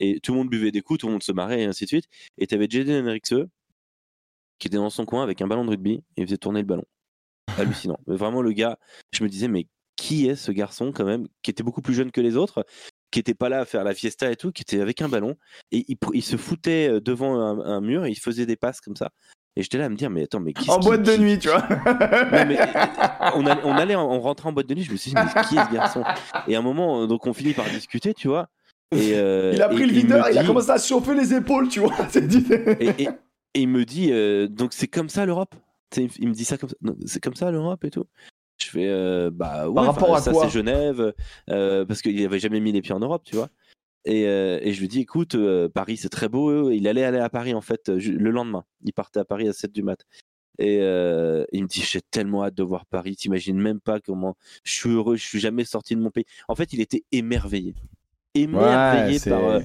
et tout le monde buvait des coups, tout le monde se marrait et ainsi de suite. Et t'avais Jaden Henrixe qui était dans son coin avec un ballon de rugby et il faisait tourner le ballon. Hallucinant. Mais vraiment le gars, je me disais mais qui est ce garçon quand même qui était beaucoup plus jeune que les autres qui était pas là à faire la fiesta et tout, qui était avec un ballon et il, se foutait euh, devant un, un mur et il faisait des passes comme ça. Et j'étais là à me dire mais attends mais qui En boîte de nuit, tu vois. non, mais, on, allait, on allait en, on rentrait en boîte de nuit, je me suis dit, mais qui est ce garçon? Et à un moment, euh, donc on finit par discuter, tu vois. Et, euh, il a pris et le videur, il a dit- commencé à chauffer les épaules, tu vois. Et, et- et il me dit, euh, donc c'est comme ça l'Europe? Il me dit ça comme ça. C'est comme ça l'Europe et tout? Je fais, euh, bah ouais, Par rapport à ça c'est Genève, parce qu'il avait jamais mis les pieds en Europe, tu vois. Et, euh, et je lui dis, écoute, euh, Paris c'est très beau. Il allait aller à Paris en fait euh, le lendemain. Il partait à Paris à 7 du mat. Et euh, il me dit, j'ai tellement hâte de voir Paris. T'imagines même pas comment je suis heureux. Je suis jamais sorti de mon pays. En fait, il était émerveillé, émerveillé par euh,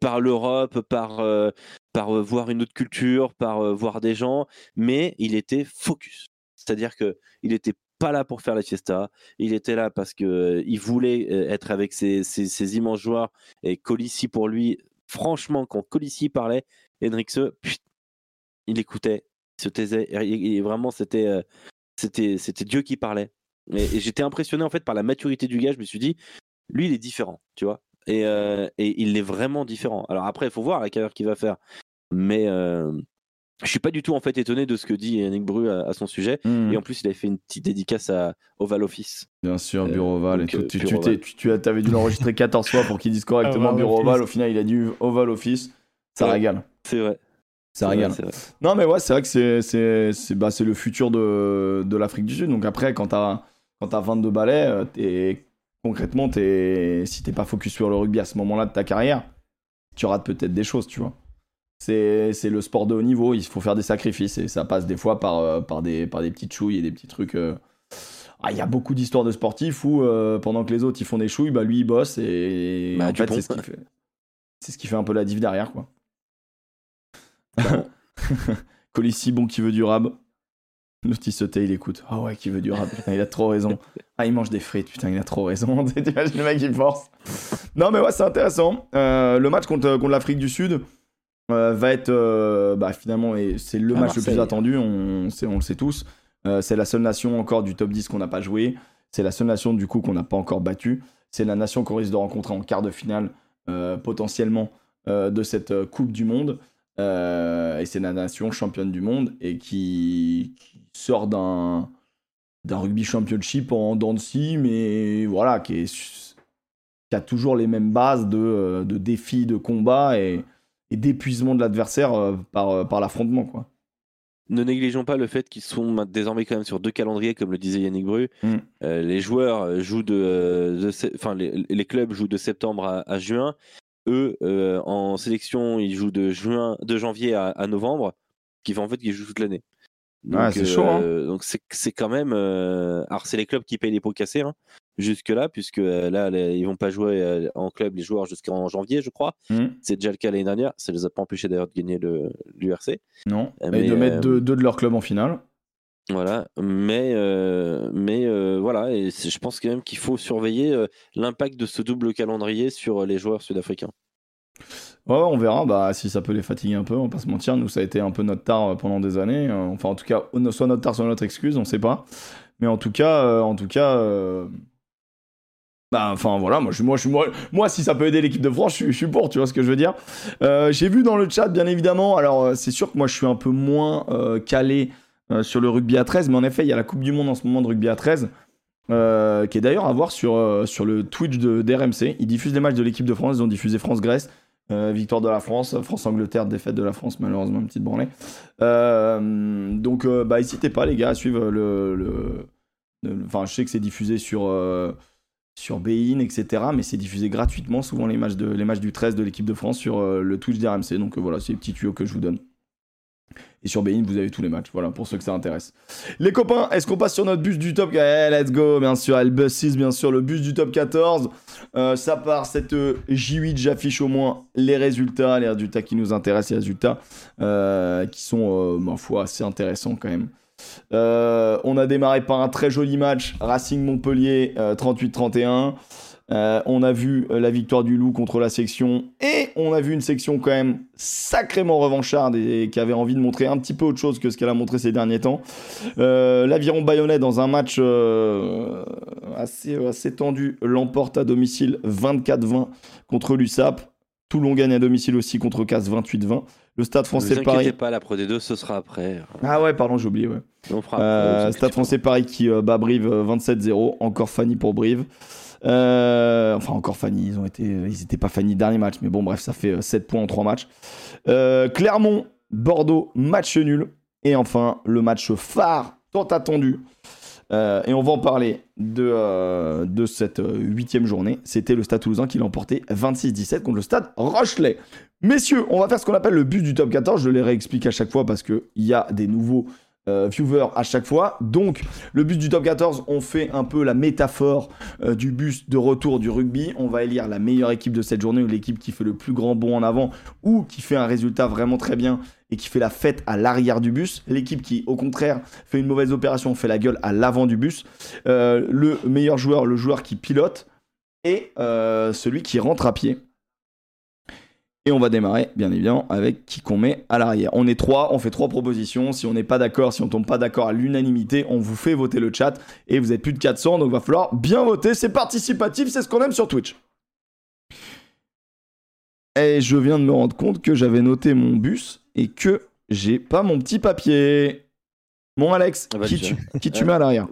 par l'Europe, par euh, par euh, voir une autre culture, par euh, voir des gens. Mais il était focus. C'est-à-dire que il était pas là pour faire la fiesta. Il était là parce que euh, il voulait euh, être avec ses, ses, ses immenses joueurs. Et Colissi pour lui, franchement, quand Colissi parlait, Henrikse, pfft, il écoutait, il se taisait. Et, vraiment, c'était euh, c'était c'était Dieu qui parlait. Et, j'étais impressionné en fait par la maturité du gars. Je me suis dit, lui, il est différent, tu vois. Et, euh, et il est vraiment différent. Alors après, il faut voir la carrière qu'il va faire. Mais euh, je suis pas du tout en fait étonné de ce que dit Yannick Bru à, à son sujet. Hmm. Et en plus, il avait fait une petite dédicace à Oval Office. Bien sûr, Bureau Oval et tout. euh, Tu, Bureau tu, t'es- Oval. tu, tu as- t'avais dû l'enregistrer 14 fois pour qu'il dise correctement Oval Bureau Office. Oval. Au final, il a dit Oval Office. Ça régale. C'est vrai. Ça régale. vrai. Non, mais ouais, c'est vrai que c'est, bah, le futur de, de l'Afrique du Sud. Donc après, quand t'as, quand t'as 22 balais, euh, t'es, concrètement, t'es, si t'es pas focus sur le rugby à ce moment-là de ta carrière, tu rates peut-être des choses, tu vois. C'est, le sport de haut niveau, il faut faire des sacrifices et ça passe des fois par, euh, par, des, par des petites chouilles et des petits trucs. euh. Ah, Il y a beaucoup d'histoires de sportifs où euh, pendant que les autres ils font des chouilles, bah, lui il bosse et Bah, en fait c'est ce qui fait. C'est ce qui fait un peu la div derrière quoi. Colissi, bon qui veut du rab. Il se tait, il écoute. Ah ouais, qui veut du rab. Putain, il a trop raison. Ah, il mange des frites. Putain, il a trop raison. T'imagines le mec, il force. Non, mais ouais, c'est intéressant. Euh, le match contre, contre l'Afrique du Sud, euh, va être euh, bah, finalement, et c'est le À match le plus attendu, on, sait- on le sait tous. Euh, c'est la seule nation encore du top 10 qu'on n'a pas joué. C'est la seule nation du coup qu'on n'a pas encore battue. C'est la nation qu'on risque de rencontrer en quart de finale potentiellement de cette Coupe du Monde. Et c'est la nation championne du monde et qui, qui sort d'un d'un rugby championship en dents de scie, mais voilà, qui, est, qui a toujours les mêmes bases de, de défis, de combat et, et d'épuisement de l'adversaire euh, par, euh, par l'affrontement. quoi. Ne négligeons pas le fait qu'ils sont ma- désormais quand même sur deux calendriers, comme le disait Yannick Bru. Mm. Euh, les joueurs jouent de, enfin les, les clubs jouent de septembre à, à juin. Eux, en sélection, ils jouent de juin, de janvier à, à novembre, qui fait en fait qu'ils jouent toute l'année. Ouais, c'est chaud, hein. Donc c'est c'est quand même. euh, Alors c'est les clubs qui payent les pots cassés hein, jusque là, puisque euh, là les- ils vont pas jouer euh, en club les joueurs jusqu'en janvier, je crois. Mm. C'est déjà le cas l'année dernière. Ça les a pas empêchés d'ailleurs de gagner l'URC. Non. Euh, et mais, de mettre euh, deux, deux de leur club en finale. Voilà, mais, euh, mais euh, voilà, et je pense quand même qu'il faut surveiller euh, l'impact de ce double calendrier sur euh, les joueurs sud-africains. Ouais, on verra bah, si ça peut les fatiguer un peu, on va pas se mentir. Nous, ça a été un peu notre tard euh, pendant des années. Euh, Enfin, en tout cas, soit notre tard, soit notre excuse, on sait pas. Mais en tout cas, euh, en tout cas euh, bah, enfin voilà, moi, moi, moi, si ça peut aider l'équipe de France, je, suis- pour, tu vois ce que je veux dire. Euh, J'ai vu dans le chat, bien évidemment, alors euh, c'est sûr que moi, je suis un peu moins euh, calé sur le rugby à 13, mais en effet, il y a la Coupe du Monde en ce moment de rugby à 13. euh, qui est d'ailleurs à voir sur, sur le Twitch de d'RMC. Ils diffusent les matchs de l'équipe de France, ils ont diffusé France-Grèce. Victoire de la France, France-Angleterre, défaite de la France, malheureusement, une petite branlée. Donc, bah, n'hésitez pas, les gars, à suivre le. Enfin, je sais que c'est diffusé sur, sur Bein, etc. Mais c'est diffusé gratuitement, souvent, les matchs, du 13 de l'équipe de France sur euh, le Twitch d'RMC. Donc, euh, voilà, c'est les petits tuyaux que je vous donne. Et sur Bein, vous avez tous les matchs, voilà, pour ceux que ça intéresse. Les copains, est-ce qu'on passe sur notre bus du top Eh, let's go, bien sûr, le bus 6, bien sûr, le bus du top 14. Euh, ça part, cette euh, J8, j'affiche au moins les résultats, les résultats qui nous intéressent, les résultats qui sont, ma foi, assez intéressants quand même. Euh, on a démarré par un très joli match, Racing Montpellier, euh, 38-31. Euh, on a vu la victoire du Loup contre la section et on a vu une section quand même sacrément revancharde et qui avait envie de montrer un petit peu autre chose que ce qu'elle a montré ces derniers temps. L'Aviron Bayonnais dans un match assez, assez tendu l'emporte à domicile 24-20 contre l'USAP. Toulon gagne à domicile aussi contre Casse 28-20. Le Stade Ne français vous de Paris. inquiétez pas, la Pro D2, ce sera après. Ah ouais, pardon, j'ai oublié. Ouais. On fera Euh, après, vous Stade français Paris qui euh, bat Brive euh, 27-0. Encore Fanny pour Brive. Euh, enfin, encore Fanny. Ils ont été, ils n'étaient pas Fanny dernier match, mais bon, bref, ça fait euh, 7 points en 3 matchs. Euh, Clermont, Bordeaux, match nul. Et enfin, le match phare, tant attendu. Euh, et on va en parler de, euh, cette euh, huitième journée. C'était le Stade Toulousain qui l'a emporté 26-17 contre le Stade Rochelet. Messieurs, on va faire ce qu'on appelle le bus du top 14. Je les réexplique à chaque fois parce qu'il y a des nouveaux viewers à chaque fois. Donc, le bus du top 14, on fait un peu la métaphore du bus de retour du rugby. On va élire la meilleure équipe de cette journée ou l'équipe qui fait le plus grand bond en avant ou qui fait un résultat vraiment très bien et qui fait la fête à l'arrière du bus. L'équipe qui, au contraire, fait une mauvaise opération, fait la gueule à l'avant du bus. Euh, le meilleur joueur, le joueur qui pilote et euh, celui qui rentre à pied. Et on va démarrer, bien évidemment, avec qui qu'on met à l'arrière. On est trois, on fait trois propositions. Si on n'est pas d'accord, si on tombe pas d'accord à l'unanimité, on vous fait voter le chat. Et vous êtes plus de 400, donc va falloir bien voter. C'est participatif, c'est ce qu'on aime sur Twitch. Et je viens de me rendre compte que j'avais noté mon bus et que j'ai pas mon petit papier. Mon Alex, Ah bah qui, tu, qui tu mets à l'arrière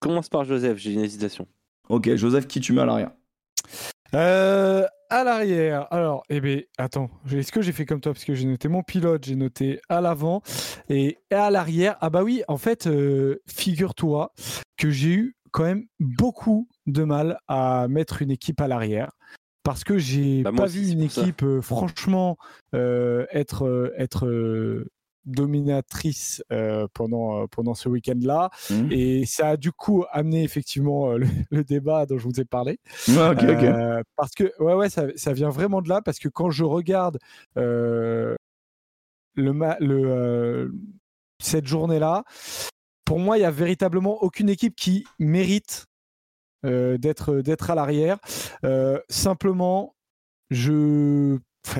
Commence par Joseph, j'ai une hésitation. Ok, Joseph, qui tu mets à l'arrière Euh, à l'arrière. Alors, eh ben, attends. Est-ce que j'ai fait comme toi? Parce que j'ai noté mon pilote, j'ai noté à l'avant et à l'arrière. Ah bah oui, en fait, euh, figure-toi que j'ai eu quand même beaucoup de mal à mettre une équipe à l'arrière. Parce que j'ai Bah, pas vu une équipe, euh, franchement, euh, être, euh, être dominatrice pendant, pendant ce week-end-là. Mhm. Et ça a du coup amené effectivement le, le débat dont je vous ai parlé. Euh, parce que, ouais, ouais, ça, ça vient vraiment de là, parce que quand je regarde le, le, cette journée-là, pour moi, il y a véritablement aucune équipe qui mérite d'être d'être à l'arrière. Euh, simplement, je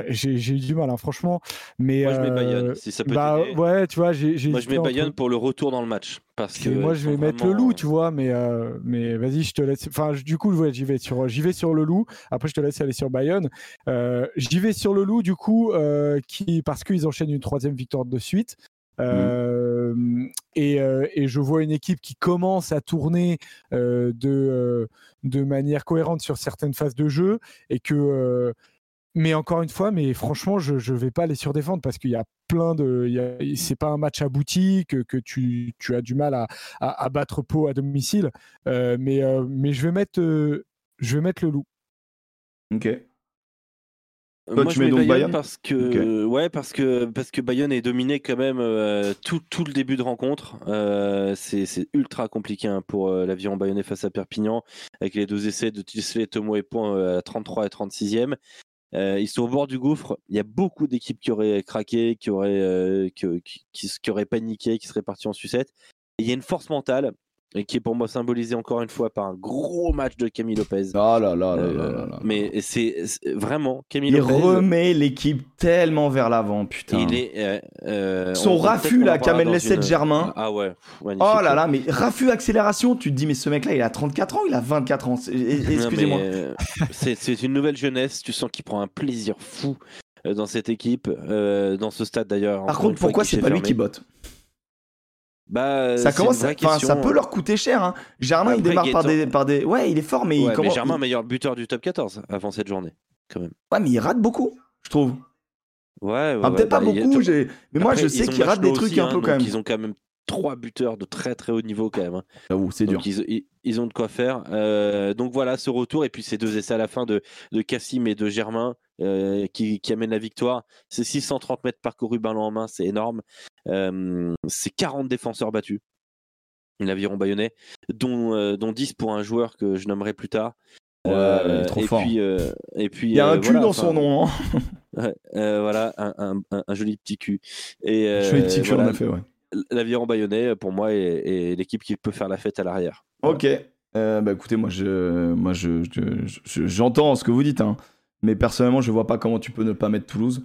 j'ai eu du mal, hein, franchement. Mais Moi, je mets euh, Bayonne, si ça peut bah ouais, tu vois, j'ai Moi, je mets entre- Bayonne pour le retour dans le match. Parce que moi, je vais mettre le loup, euh, tu vois, mais, euh, mais vas-y, je te laisse. Enfin, du coup, ouais, j'y vais sur, j'y vais sur le loup. Après, je te laisse aller sur Bayonne. Euh, j'y vais sur le loup, du coup, euh, qui, parce qu'ils enchaînent une troisième victoire de suite. Euh, et, euh, et je vois une équipe qui commence à tourner euh, de, manière cohérente sur certaines phases de jeu et que mais encore une fois, mais franchement, je ne vais pas les surdéfendre parce qu'il y a plein de. C'est pas un match abouti, que, tu, as du mal à, battre Pau à domicile. Mais, je vais mettre. je vais mettre le loup. Ok. Moi, tu je mets mets donc Bayonne, Bayonne parce que ouais parce que parce que Bayonne est dominé quand même euh, tout, tout le début de rencontre. Euh, c'est ultra compliqué hein, pour euh, l'aviron bayonnais face à Perpignan avec les deux essais de Tisley, Tomo et Point euh, à 33 et 36e. Euh, ils sont au bord du gouffre. Il y a beaucoup d'équipes qui auraient craqué, qui auraient euh, qui, qui, qui- qui auraient paniqué, qui seraient parties en sucette. Et il y a une force mentale et qui est pour moi symbolisée encore une fois par un gros match de Camille Lopez. Ah là là là Euh, là là là. mais c'est vraiment Camille Il Lopez. remet l'équipe tellement vers l'avant, putain. Il est. euh, euh, Son raffut, là, Kamel Lesset une- Germain. Ah ouais, magnifique. Oh là là, mais raffut accélération, tu te dis, mais ce mec-là, il a 34 ans, il a 24 ans. Excusez-moi. euh, c'est une nouvelle jeunesse. Tu sens qu'il prend un plaisir fou dans cette équipe, euh, dans ce stade d'ailleurs. Par contre, pourquoi c'est pas lui qui botte? Bah, Ça commence, ça peut leur coûter cher. Hein. Germain, il démarre par des, par des. Ouais, il est fort, mais Ouais, il mais commence. Germain, meilleur buteur du top 14 avant cette journée, quand même. Ouais, mais il rate beaucoup, je trouve. Ouais, ouais, Ah, Peut-être pas bah, a beaucoup, mais moi, je sais qu'il rate des trucs aussi, un hein, peu quand même. Ils ont quand même trois buteurs de très très haut niveau quand même. hein. J'avoue, c'est dur. Donc ils, ils- ils ont de quoi faire. Euh, donc voilà ce retour et puis ces deux essais à la fin de, de Cassim et de Germain euh, qui, qui amènent la victoire. C'est 630 mètres parcourus ballon en main, c'est énorme. Euh, c'est 40 défenseurs battus. L'aviron bayonnais, dont, euh, dont 10 pour un joueur que je nommerai plus tard. Ouais, il est trop et fort. Puis, euh, et puis, Il y a euh, un cul voilà, dans enfin, son nom. Hein. euh, voilà, un, un- un- un joli petit cul. Et, euh, fais petit cul, voilà, effet, ouais. L'aviron bayonnais, pour moi, est, est l'équipe qui peut faire la fête à l'arrière. Ok. Euh, bah écoutez, moi, je, moi, je, je- je- j'entends ce que vous dites, hein. Mais personnellement, je vois pas comment tu peux ne pas mettre Toulouse.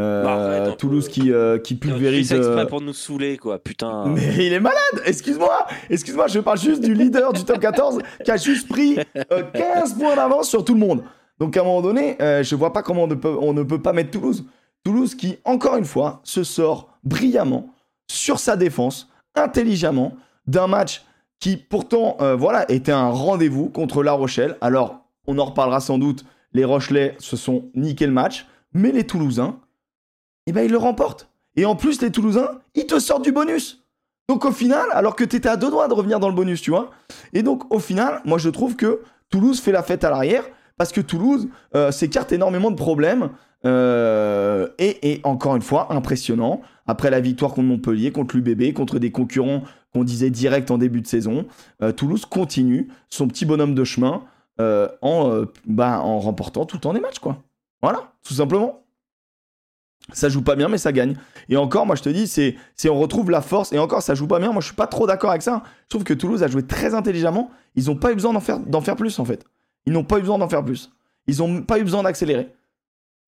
Euh, Bah, peu. Toulouse qui, euh, qui pulvérise. ça exprès euh, pour nous saouler, quoi, putain. Mais il est malade Excuse-moi Excuse-moi, je parle juste du leader du top 14 qui a juste pris euh, 15 points d'avance sur tout le monde. Donc à un moment donné, euh, je vois pas comment on ne, peut, on ne peut pas mettre Toulouse. Toulouse qui, encore une fois, se sort brillamment sur sa défense, intelligemment, d'un match qui pourtant, voilà, était un rendez-vous contre La Rochelle. Alors, on en reparlera sans doute, les Rochelais se sont niqué le match, mais les Toulousains, eh ben, ils le remportent. Et en plus, les Toulousains, ils te sortent du bonus. Donc au final, alors que tu étais à deux doigts de revenir dans le bonus, tu vois. Et donc au final, moi je trouve que Toulouse fait la fête à l'arrière parce que Toulouse euh, s'écarte énormément de problèmes. euh, et, et encore une fois, impressionnant. Après la victoire contre Montpellier, contre l'UBB, contre des concurrents qu'on disait direct en début de saison, euh, Toulouse continue son petit bonhomme de chemin euh, en, euh, bah, en remportant tout le temps des matchs, quoi. Voilà, tout simplement. Ça joue pas bien, mais ça gagne. Et encore, moi je te dis, c'est, c'est on retrouve la force. Et encore, ça joue pas bien. Moi je suis pas trop d'accord avec ça. Je trouve que Toulouse a joué très intelligemment. Ils ont pas eu besoin d'en faire, d'en faire plus en fait. Ils n'ont pas eu besoin d'en faire plus. Ils ont pas eu besoin d'accélérer.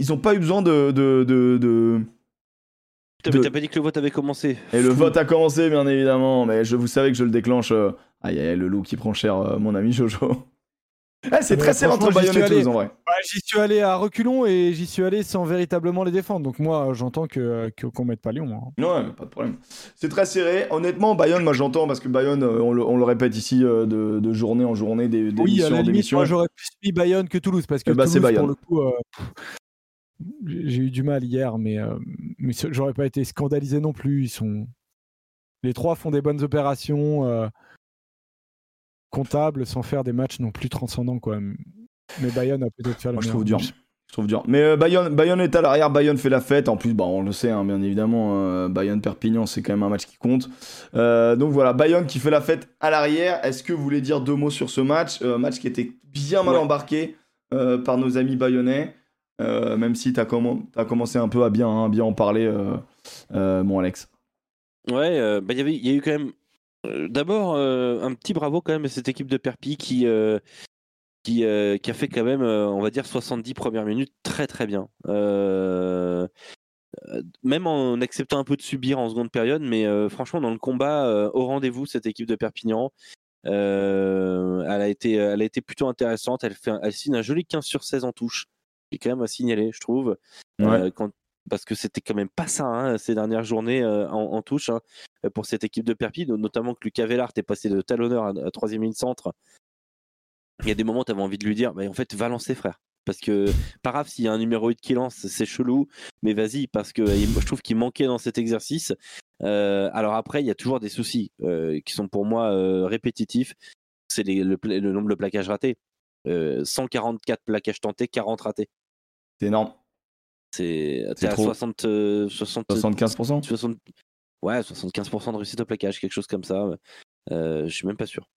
Ils ont pas eu besoin de. de, de, de- Putain, mais de- t'as pas dit que le vote avait commencé. Et le vote a commencé, bien évidemment. Mais je, vous savez que je le déclenche. euh, Aïe, aïe, le loup qui prend cher, mon ami Jojo. Eh, c'est très serré entre Bayonne et Toulouse en vrai. Bah, j'y suis allé à reculons et j'y suis allé sans véritablement les défendre. Donc moi, j'entends que que- qu'on mette pas Lyon. hein. Ouais, pas de problème. C'est très serré. Honnêtement, Bayonne, moi j'entends parce que Bayonne, euh, on le, on le répète ici euh, de, de journée en journée, des, Oui, à la en limite, moi j'aurais plus mis Bayonne que Toulouse parce que Eh bah, c'est Toulouse, pour Bayonne. le coup, euh, pff, j'ai eu du mal hier, mais, euh, mais j'aurais pas été scandalisé non plus. Ils sont les trois font des bonnes opérations euh, comptables sans faire des matchs non plus transcendants quoi. Mais Bayonne a peut-être fait la Moi, je trouve dur. Je trouve dur. Mais euh, Bayonne, Bayonne est à l'arrière, Bayonne fait la fête. En plus, bah, on le sait, hein, bien évidemment, euh, Bayonne-Perpignan, c'est quand même un match qui compte. Euh, donc voilà, Bayonne qui fait la fête à l'arrière. Est-ce que vous voulez dire deux mots sur ce match? Euh, Match qui était bien mal Ouais. embarqué euh, par nos amis bayonnais. Euh, même si tu as, commencé un peu à bien, hein, bien en parler, euh, euh, mon Alex. Ouais, euh, bah, il y avait- il y a eu quand même. Euh, D'abord, euh, un petit bravo quand même à cette équipe de Perpi qui, euh, qui, qui a fait quand même, on va dire, 70 premières minutes très très bien. Même en acceptant un peu de subir en seconde période, mais franchement, dans le combat, au rendez-vous, cette équipe de Perpignan. Euh, elle, a été, elle a été plutôt intéressante. Elle, fait un- elle signe un joli 15 sur 16 en touche, qui est quand même à signaler, je trouve. Euh, quand- parce que c'était quand même pas ça hein, ces dernières journées euh, en, touche hein, pour cette équipe de Perpi, no- notamment que Lucas Vellart est passé de talonneur à, troisième ligne centre. Il y a des moments où tu avais envie de lui dire, en fait, va lancer, frère. Parce que, pas grave, s'il y a un numéro 8 qui lance, c'est chelou, mais vas-y, parce que je trouve qu'il manquait dans cet exercice. Euh, alors après, il y a toujours des soucis euh, qui sont pour moi répétitifs. C'est le, le nombre de plaquages ratés. Euh, 144 plaquages tentés, 40 ratés. C'est énorme. C'est à trop. 60, euh, 60, 75%. 60 ouais, 75% de réussite au plaquage, quelque chose comme ça. Euh, je suis même pas sûr.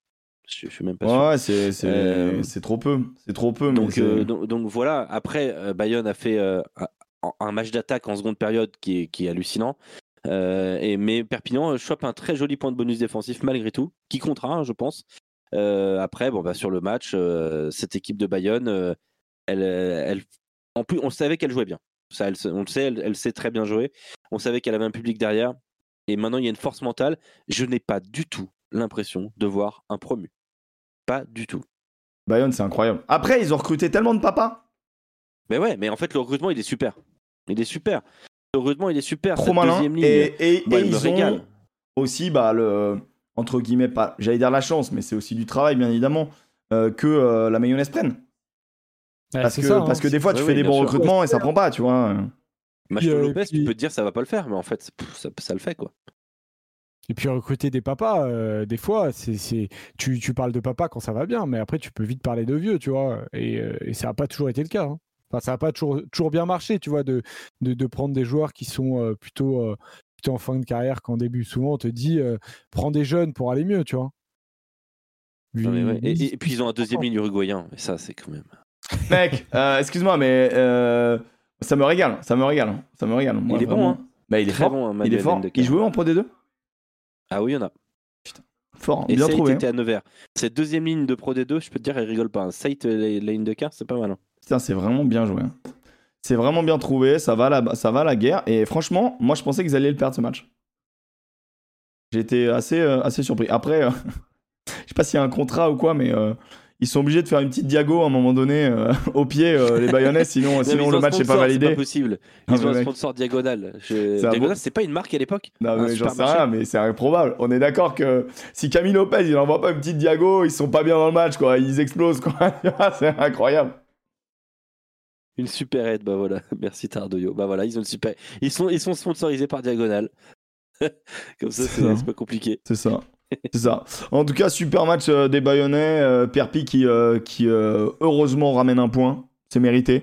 Je, je suis même pas sûr. Ouais, ouais, c'est Euh, trop peu. C'est trop peu. Donc, euh, donc, donc voilà, après, euh, Bayonne a fait euh, un, match d'attaque en seconde période qui est, qui est hallucinant. Euh, et, mais Perpignan euh, chope un très joli point de bonus défensif malgré tout, qui comptera, hein, je pense. Euh, après, bon, bah, sur le match, euh, cette équipe de Bayonne, euh, elle, elle, en plus, on savait qu'elle jouait bien. Ça, elle, se- on le sait, elle, elle sait très bien jouer. On savait qu'elle avait un public derrière. Et maintenant, il y a une force mentale. Je n'ai pas du tout l'impression de voir un promu. Pas du tout. Bayonne, c'est incroyable. Après, ils ont recruté tellement de papas. Mais ouais, mais en fait, le recrutement, il est super. Il est super. Le recrutement, il est super. Trop Cette malin. deuxième ligne, Et, et, moi, et elle me ils régale. ont aussi, bah, le, entre guillemets, pas, j'allais dire la chance, mais c'est aussi du travail, bien évidemment, euh, que euh, la mayonnaise prenne. Ouais, Parce c'est que, ça, hein. parce que des fois, tu Ouais, fais des bons sûr. recrutements et ça prend pas, tu vois. Puis, euh, Lopez, puis- tu peux te dire ça va pas le faire, mais en fait, pff, ça, ça le fait quoi. Et puis recruter des papas, euh, des fois, c'est, c'est... Tu, tu parles de papa quand ça va bien, mais après tu peux vite parler de vieux, tu vois. Et, euh, et ça n'a pas toujours été le cas. hein. Enfin, ça n'a pas toujours, toujours bien marché, tu vois, de, de, de prendre des joueurs qui sont euh, plutôt, euh, plutôt en fin de carrière qu'en début. Souvent, on te dit, euh, prends des jeunes pour aller mieux, tu vois. Non, mais ouais. Lui- et, et puis ils ont un deuxième ligne uruguayen, et ça, c'est quand même. Mec, euh, excuse-moi, mais euh, ça me régale. Ça me régale. Ça me régale. Moi, il est bon, hein. Bah, il est Très fort. bon, hein, il est fort. Il jouait en Pro D2 Ah oui, il y en a. Fort. hein. Et Bien Saït trouvé. hein. était à Nevers. Cette deuxième ligne de Pro D2, je peux te dire, elle rigole pas. hein. Saït, euh, ligne de quart, c'est pas mal. hein. Putain, c'est vraiment bien joué. hein. C'est vraiment bien trouvé. Ça va, la, ça va la guerre. Et franchement, moi, je pensais qu'ils allaient le perdre ce match. J'étais assez, euh, assez surpris. Après, je sais pas s'il y a un contrat ou quoi, mais ils sont obligés de faire une petite diago à un moment donné euh, au pied, euh, les Bayonnais, sinon, Non, sinon ils le match n'est pas sponsor, validé. C'est pas possible. Ah, Ils ont un sponsor Diagonal. Je- Diagonal, bon- c'est pas une marque à l'époque Non, mais j'en sais rien, mais c'est improbable. On est d'accord que si Camille Lopez, il envoie pas une petite diago, ils sont pas bien dans le match, quoi. Ils explosent, quoi. c'est incroyable. Une super aide, bah voilà. Merci Tardoyo. Bah voilà, ils ont une super. Ils sont, ils sont sponsorisés par Diagonal. Comme ça. c'est pas compliqué. C'est ça. C'est ça. En tout cas, super match euh, des Bayonnais. Euh, Perpi qui, euh, qui euh, heureusement ramène un point. C'est mérité.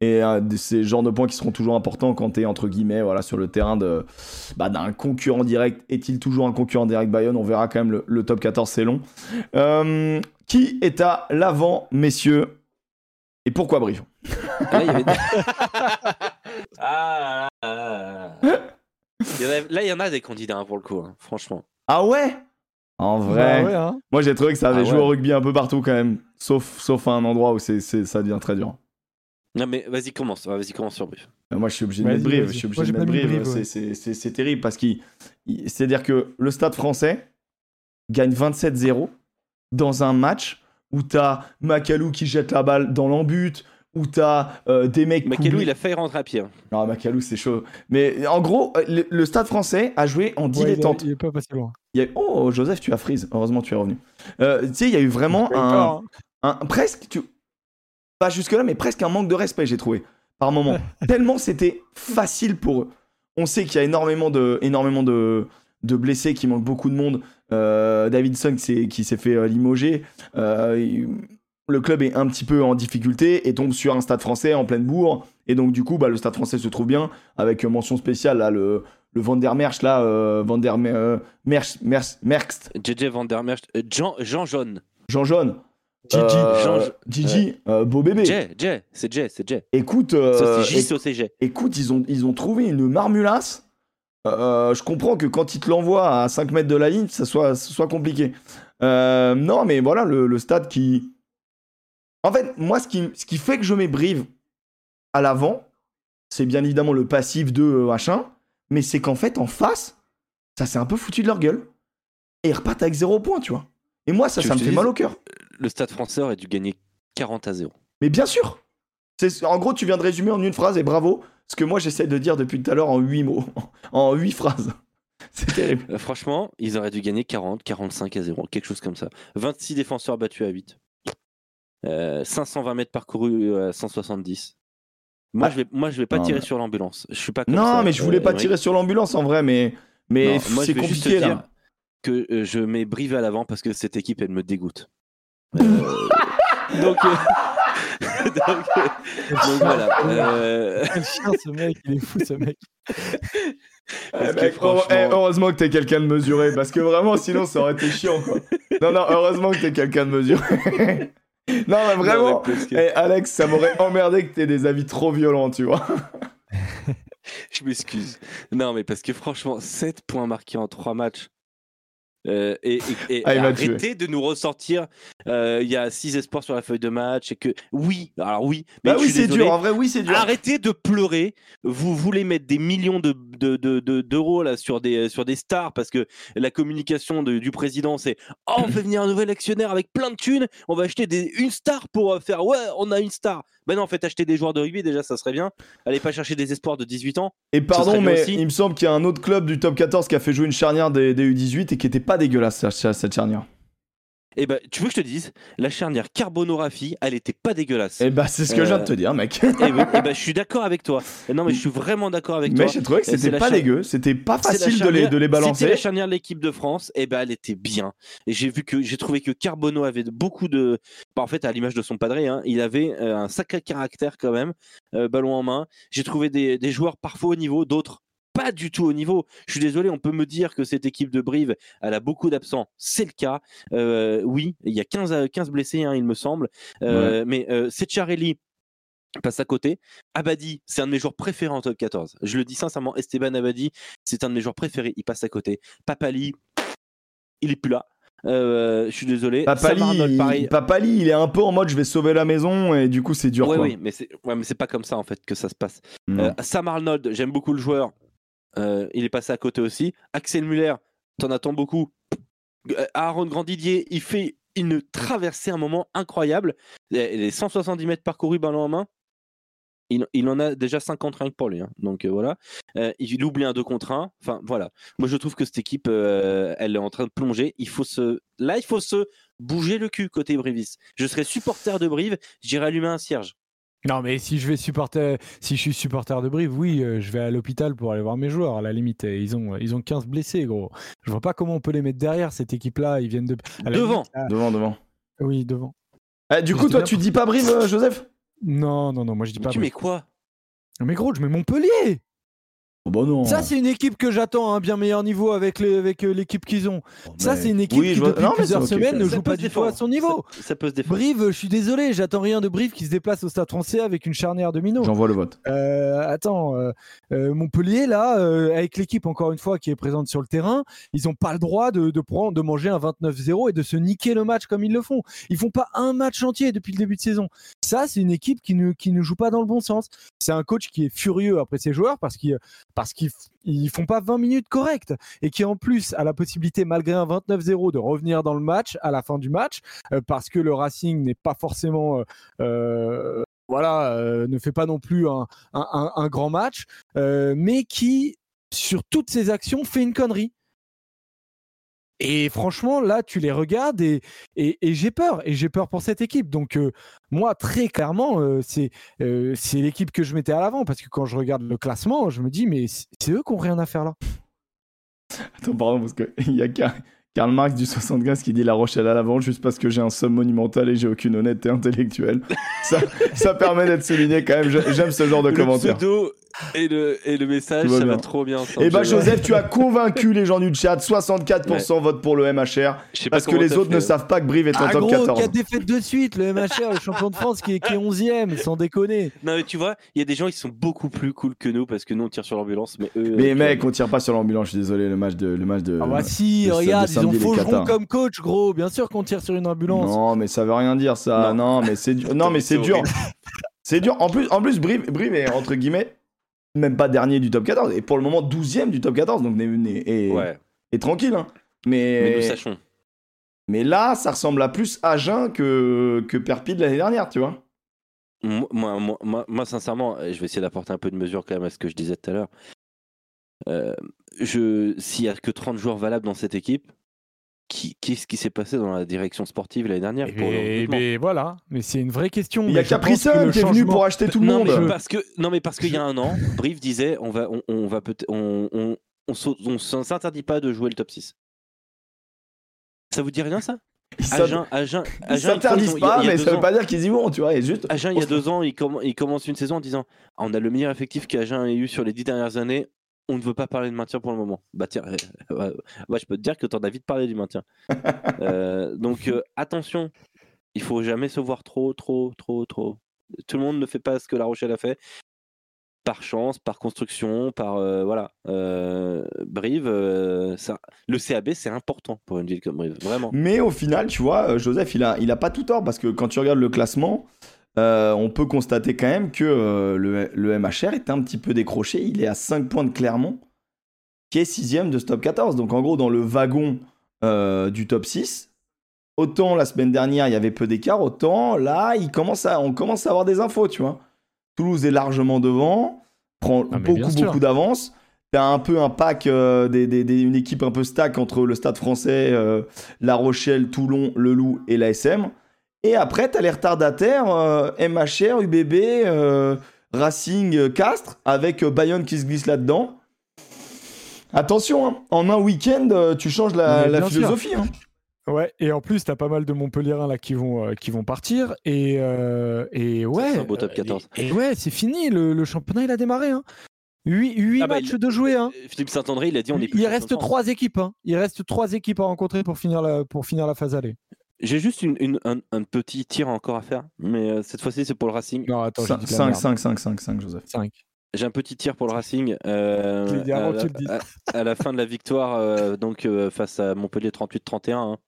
Et c'est le genre de points qui seront toujours importants quand tu es entre guillemets voilà, sur le terrain bah, d'un concurrent direct. Est-il toujours un concurrent direct Bayonne? On verra quand même le, le top 14, c'est long. Qui est à l'avant, messieurs? Et pourquoi Brive? Là, il y avait... ah. Il y en a- Là, il y en a des candidats hein, pour le coup, hein, franchement. Ah ouais? En vrai. Bah ouais, hein. Moi j'ai trouvé que ça avait Ah joué ouais. au rugby un peu partout quand même. Sauf, sauf à un endroit où c'est, c'est- ça devient très dur. Non, mais vas-y, commence. Vas-y, commence sur Brief. Euh, Moi, je suis obligé de mettre Brive. Je suis obligé Moi, de mettre Brive. Brive, C'est- ouais. C'est c'est- c'est terrible parce qu'il. il- C'est-à-dire que le stade français gagne 27-0 dans un match où t'as Macalou qui jette la balle dans l'embut, où t'as euh, des mecs. Coublés- il a failli rentrer à pied. hein. Non, Macalou, c'est chaud. Mais en gros, euh, le, le stade français a joué en Ouais, il, est, dilettante. il est pas passé loin. Il y a- Oh, Joseph, tu as freeze. Heureusement, tu es revenu. Euh, tu sais, il y a eu vraiment un, un- presque, tu, pas jusque là, mais presque un manque de respect, j'ai trouvé, par moment. Tellement c'était facile pour eux. On sait qu'il y a énormément de, énormément de, de blessés, qui manque beaucoup de monde. Euh, Davidson qui s'est, fait euh, limoger. Le club est un petit peu en difficulté et tombe sur un stade français en pleine bourre. Et donc, du coup, bah, le stade français se trouve bien, avec euh, mention spéciale, là, le, le Van der Merch, là, euh, Van der euh, Merch- Merch- Merckx, JJ Van Der Merch, euh, Jean, Jean Jaune. Jean Jaune. Gigi, Euh, Jean- Gigi, euh, beau bébé. Jay, Jay, c'est Jay, c'est Jay. Écoute, euh, éc- écoute, ils ont, ils ont trouvé une marmulasse. Euh, je comprends que quand ils te l'envoient à 5 mètres de la ligne, ça soit, ça soit compliqué. Euh, non, mais voilà, le, le stade qui, En fait, moi, ce qui, ce qui fait que je mets Brive à l'avant, c'est bien évidemment le passif de euh, machin, mais c'est qu'en fait, en face, ça s'est un peu foutu de leur gueule. Et ils repartent avec zéro point, tu vois. Et moi, ça, Tu ça me fait mal au cœur. Le Stade français aurait dû gagner 40 à 0. Mais bien sûr En gros, tu viens de résumer en une phrase, et bravo, ce que moi, j'essaie de dire depuis tout à l'heure en huit mots, en huit phrases. C'est terrible. Euh, franchement, ils auraient dû gagner 40, 45 à 0, quelque chose comme ça. 26 défenseurs battus à 8. Euh, 520 mètres parcourus à 170. Moi, Ah. je vais, moi, je vais pas Non, tirer mais- sur l'ambulance. Je suis pas comme Non, ça, mais je voulais euh, pas tirer sur l'ambulance en vrai, mais, mais Non, moi, je c'est compliqué dire là. que euh, je mets Brive à l'avant parce que cette équipe, elle me dégoûte. Euh, donc, euh, donc, euh, donc voilà. Euh, chien ce mec, il est fou ce mec. parce Eh, que mec, franchement- heure- eh, heureusement que t'es quelqu'un de mesuré, parce que vraiment, sinon, ça aurait été chiant, quoi. Non, non, heureusement que t'es quelqu'un de mesuré. Non, mais vraiment, que- eh, Alex, ça m'aurait emmerdé que t'aies des avis trop violents, tu vois. Je m'excuse. Non, mais parce que franchement, 7 points marqués en 3 matchs. Euh, et et- et Ah, arrêtez de nous ressortir. euh, Il y a 6 espoirs sur la feuille de match et que oui, alors oui, mais Bah oui, c'est dur, en vrai, oui, c'est dur. Arrêtez de pleurer. Vous voulez mettre des millions de, de- de- de- d'euros là sur des, sur des stars parce que la communication de- du président c'est oh, on fait venir un nouvel actionnaire avec plein de thunes. On va acheter des, une star pour euh, faire ouais, on a une star. Ben non, en fait, acheter des joueurs de rugby déjà, ça serait bien. Allez pas chercher des espoirs de 18 ans. Et pardon, mais il me semble qu'il y a un autre club du top 14 qui a fait jouer une charnière des, des U18 et qui était pas dégueulasse, cette charnière. Et ben, tu veux que je te dise, la charnière Carbono-Rafi, elle était pas dégueulasse. Et bah, c'est ce que je viens de Euh, te dire, mec. Et ben, et ben, je suis d'accord avec toi. Non, mais je suis vraiment d'accord avec toi. Mais j'ai trouvé que c'est c'était pas char- dégueu, c'était pas facile de les, de les C'était la balancer. charnière de l'équipe de France, et ben elle était bien. Et j'ai vu que j'ai trouvé que Carbono avait beaucoup de, bah, en fait à l'image de son padré, hein, il avait euh, un sacré caractère quand même, euh, ballon en main. J'ai trouvé des, des joueurs parfois au niveau, d'autres pas du tout au niveau. Je suis désolé, on peut me dire que cette équipe de Brive, elle a beaucoup d'absents. C'est le cas. Euh, oui, il y a 15, à- 15 blessés, hein, il me semble. Euh, Mais euh, Secharelli passe à côté. Abadi, c'est un de mes joueurs préférés en top 14. Je le dis sincèrement, Esteban Abadi, c'est un de mes joueurs préférés. Il passe à côté. Papali, il est plus là. Euh, je suis désolé. Papali, Arnold, il... Papali, il est un peu en mode je vais sauver la maison et du coup c'est dur. Quoi. oui, mais c'est ouais, c'est pas comme ça en fait que ça se passe. Euh, Sam Arnold, j'aime beaucoup le joueur. Euh, il est passé à côté aussi. Axel Muller, t'en attends beaucoup. Euh, Aaron Grandidier, il fait une traversée, un moment incroyable. Les les 170 mètres parcourus ballon en main. Il, il en a déjà 50 rien que pour lui. hein. Donc euh, voilà. Euh, il oublie un 2 contre 1. Enfin voilà. Moi je trouve que cette équipe, euh, elle est en train de plonger. Il faut se... Là, il faut se bouger le cul côté Brivis. Je serais supporter de Brive, j'irai allumer un cierge. Non, mais si je vais supporter, si je suis supporter de Brive, oui, euh, je vais à l'hôpital pour aller voir mes joueurs. À la limite, ils ont, ils ont 15 blessés, gros. Je vois pas comment on peut les mettre derrière cette équipe-là. Ils viennent de. Devant. limite, là- Devant, devant. Oui, devant. Eh, du Mais coup, toi, tu dis pas Brive, euh, Joseph? Non, non, non, moi je dis pas. tu Brive. mets quoi? Mais gros, je mets Montpellier. Oh, bah non. Ça, c'est une équipe que j'attends à un bien meilleur niveau avec euh, l'équipe qu'ils ont. Ça, mais- c'est une équipe Oui, qui, depuis non, plusieurs semaines, ne ça joue pas du tout à son niveau. Ça, ça peut se défendre. Brive, je suis désolé, j'attends rien de Brive qui se déplace au Stade français avec une charnière de minot. J'envoie le vote. Euh, attends, euh, euh, Montpellier, là, avec l'équipe, encore une fois, qui est présente sur le terrain, ils n'ont pas le droit de, de, prendre, de manger un 29-0 et de se niquer le match comme ils le font. Ils font pas un match entier depuis le début de saison. Ça, c'est une équipe qui ne, qui ne joue pas dans le bon sens. C'est un coach qui est furieux après ses joueurs parce qu'ils parce qu'ils ils font pas 20 minutes correctes et qui en plus a la possibilité, malgré un 29-0, de revenir dans le match à la fin du match euh, parce que le Racing n'est pas forcément... euh, euh, voilà, ne fait pas non plus un, grand match, mais qui, sur toutes ses actions, fait une connerie. Et franchement, là, tu les regardes et, et, et j'ai peur. Et j'ai peur pour cette équipe. Donc, euh, moi, très clairement, euh, c'est euh, c'est l'équipe que je mettais à l'avant. Parce que quand je regarde le classement, je me dis, mais c'est eux qui ont rien à faire là. Attends, pardon, parce qu'il y a Car- Karl Marx du 75 qui dit La Rochelle à l'avant juste parce que j'ai un somme monumental et j'ai aucune honnêteté intellectuelle. ça, ça permet d'être souligné quand même. J'ai- J'aime ce genre de Le commentaire. pseudo Et le, et le message, ça va trop bien. Et bah Sanchez. Joseph, tu as convaincu les gens du chat, 64% votent pour le MHR, parce que les autres fait, ne hein. savent pas que Brive est en Ah top gros, 14. 4 défaites de suite, le MHR, le champion de France qui est, qui est 11ème, sans déconner. Non, mais tu vois, il y a des gens qui sont beaucoup plus cool que nous parce que nous on tire sur l'ambulance, mais eux. Mais euh, mec, on tire pas sur l'ambulance, je suis désolé, le match de... Le match de Ah bah si, de- de regarde, ils ont Faugeron comme coach, gros. Bien sûr qu'on tire sur une ambulance. Non, mais ça veut rien dire ça. Non, Non. mais c'est dur. Non, mais c'est dur. C'est dur. En plus, en plus Brive, Brive est entre guillemets même pas dernier du top 14 et pour le moment 12e du top 14 donc Ouais, est tranquille hein. mais Mais nous sachons. mais là, ça ressemble à plus Agen que que Perpide l'année dernière, tu vois. Moi, moi, moi, sincèrement, je vais essayer d'apporter un peu de mesure quand même à ce que je disais tout à l'heure. Euh, je, s'il y a que 30 joueurs valables dans cette équipe, qui, qu'est-ce qui s'est passé dans la direction sportive l'année dernière pour le Et, recrutement? mais voilà, mais c'est une vraie question. Il y a Mais je pense que Capricon le qui est venu pour acheter tout le non, monde. mais parce que non, mais parce qu'il y a un an, Brive disait on va, on, on va peut on, on, on, s'interdit pas de jouer le top 6. Ça vous dit rien ça? Agen, Agen, ils Agen, s'interdisent pas, mais ça veut pas dire qu'ils y vont, tu vois. Et juste. Agen, il y a deux ans, il, comm- il commence une saison en disant Ah, On a le meilleur effectif qu'Agen ait eu sur les dix dernières années. On ne veut pas parler de maintien pour le moment. Bah, tiens, euh, ouais, je peux te dire que t'en as vite parlé du maintien. Euh, donc, euh, attention, il faut jamais se voir trop, trop, trop, trop. Tout le monde ne fait pas ce que La Rochelle a fait. Par chance, par construction, par. euh, voilà. Brive, ça, le CAB, c'est important pour une ville comme Brive. Vraiment. Mais au final, tu vois, Joseph, il a, il a pas tout tort parce que quand tu regardes le classement, euh, on peut constater quand même que euh, le, le MHR est un petit peu décroché. Il est à 5 points de Clermont, qui est 6 de ce top 14. Donc en gros, dans le wagon euh, du top 6, autant la semaine dernière, il y avait peu d'écart, autant là, il commence à, on commence à avoir des infos, tu vois. Toulouse est largement devant, prend Ah, beaucoup, beaucoup d'avance. T'as un peu un pack, des, des- des- une équipe un peu stack entre le Stade français, La Rochelle, Toulon, Le Loup et l'ASM. Et après, t'as les retardataires, euh, MHR, UBB, euh, Racing, euh, Castres, avec euh, Bayonne qui se glisse là-dedans. Attention, hein, en un week-end, euh, tu changes la, la philosophie. hein. Ouais, et en plus, t'as pas mal de Montpellierins là qui vont, euh, qui vont partir. Et, euh, et ouais. c'est un beau top euh, 14. Et, et ouais, c'est fini. Le, le championnat, il a démarré. Hein. 8, Ah bah, matchs il- de jouer. Hein. Philippe Saint-André, il a dit on est plus Il reste de France. trois équipes. Hein. Il reste trois équipes à rencontrer pour finir la, pour finir la phase aller. J'ai juste une, une- un, un petit tir encore à faire, mais euh, cette fois-ci c'est pour le Racing. Non, attends, j'ai 5, dit de la 5, merde. 5, 5, 5, 5, Joseph. 5. J'ai un petit tir pour le Racing euh, à, avant que la, tu le dises. à- à la fin de la victoire euh, donc euh, face à Montpellier 38-31, hein.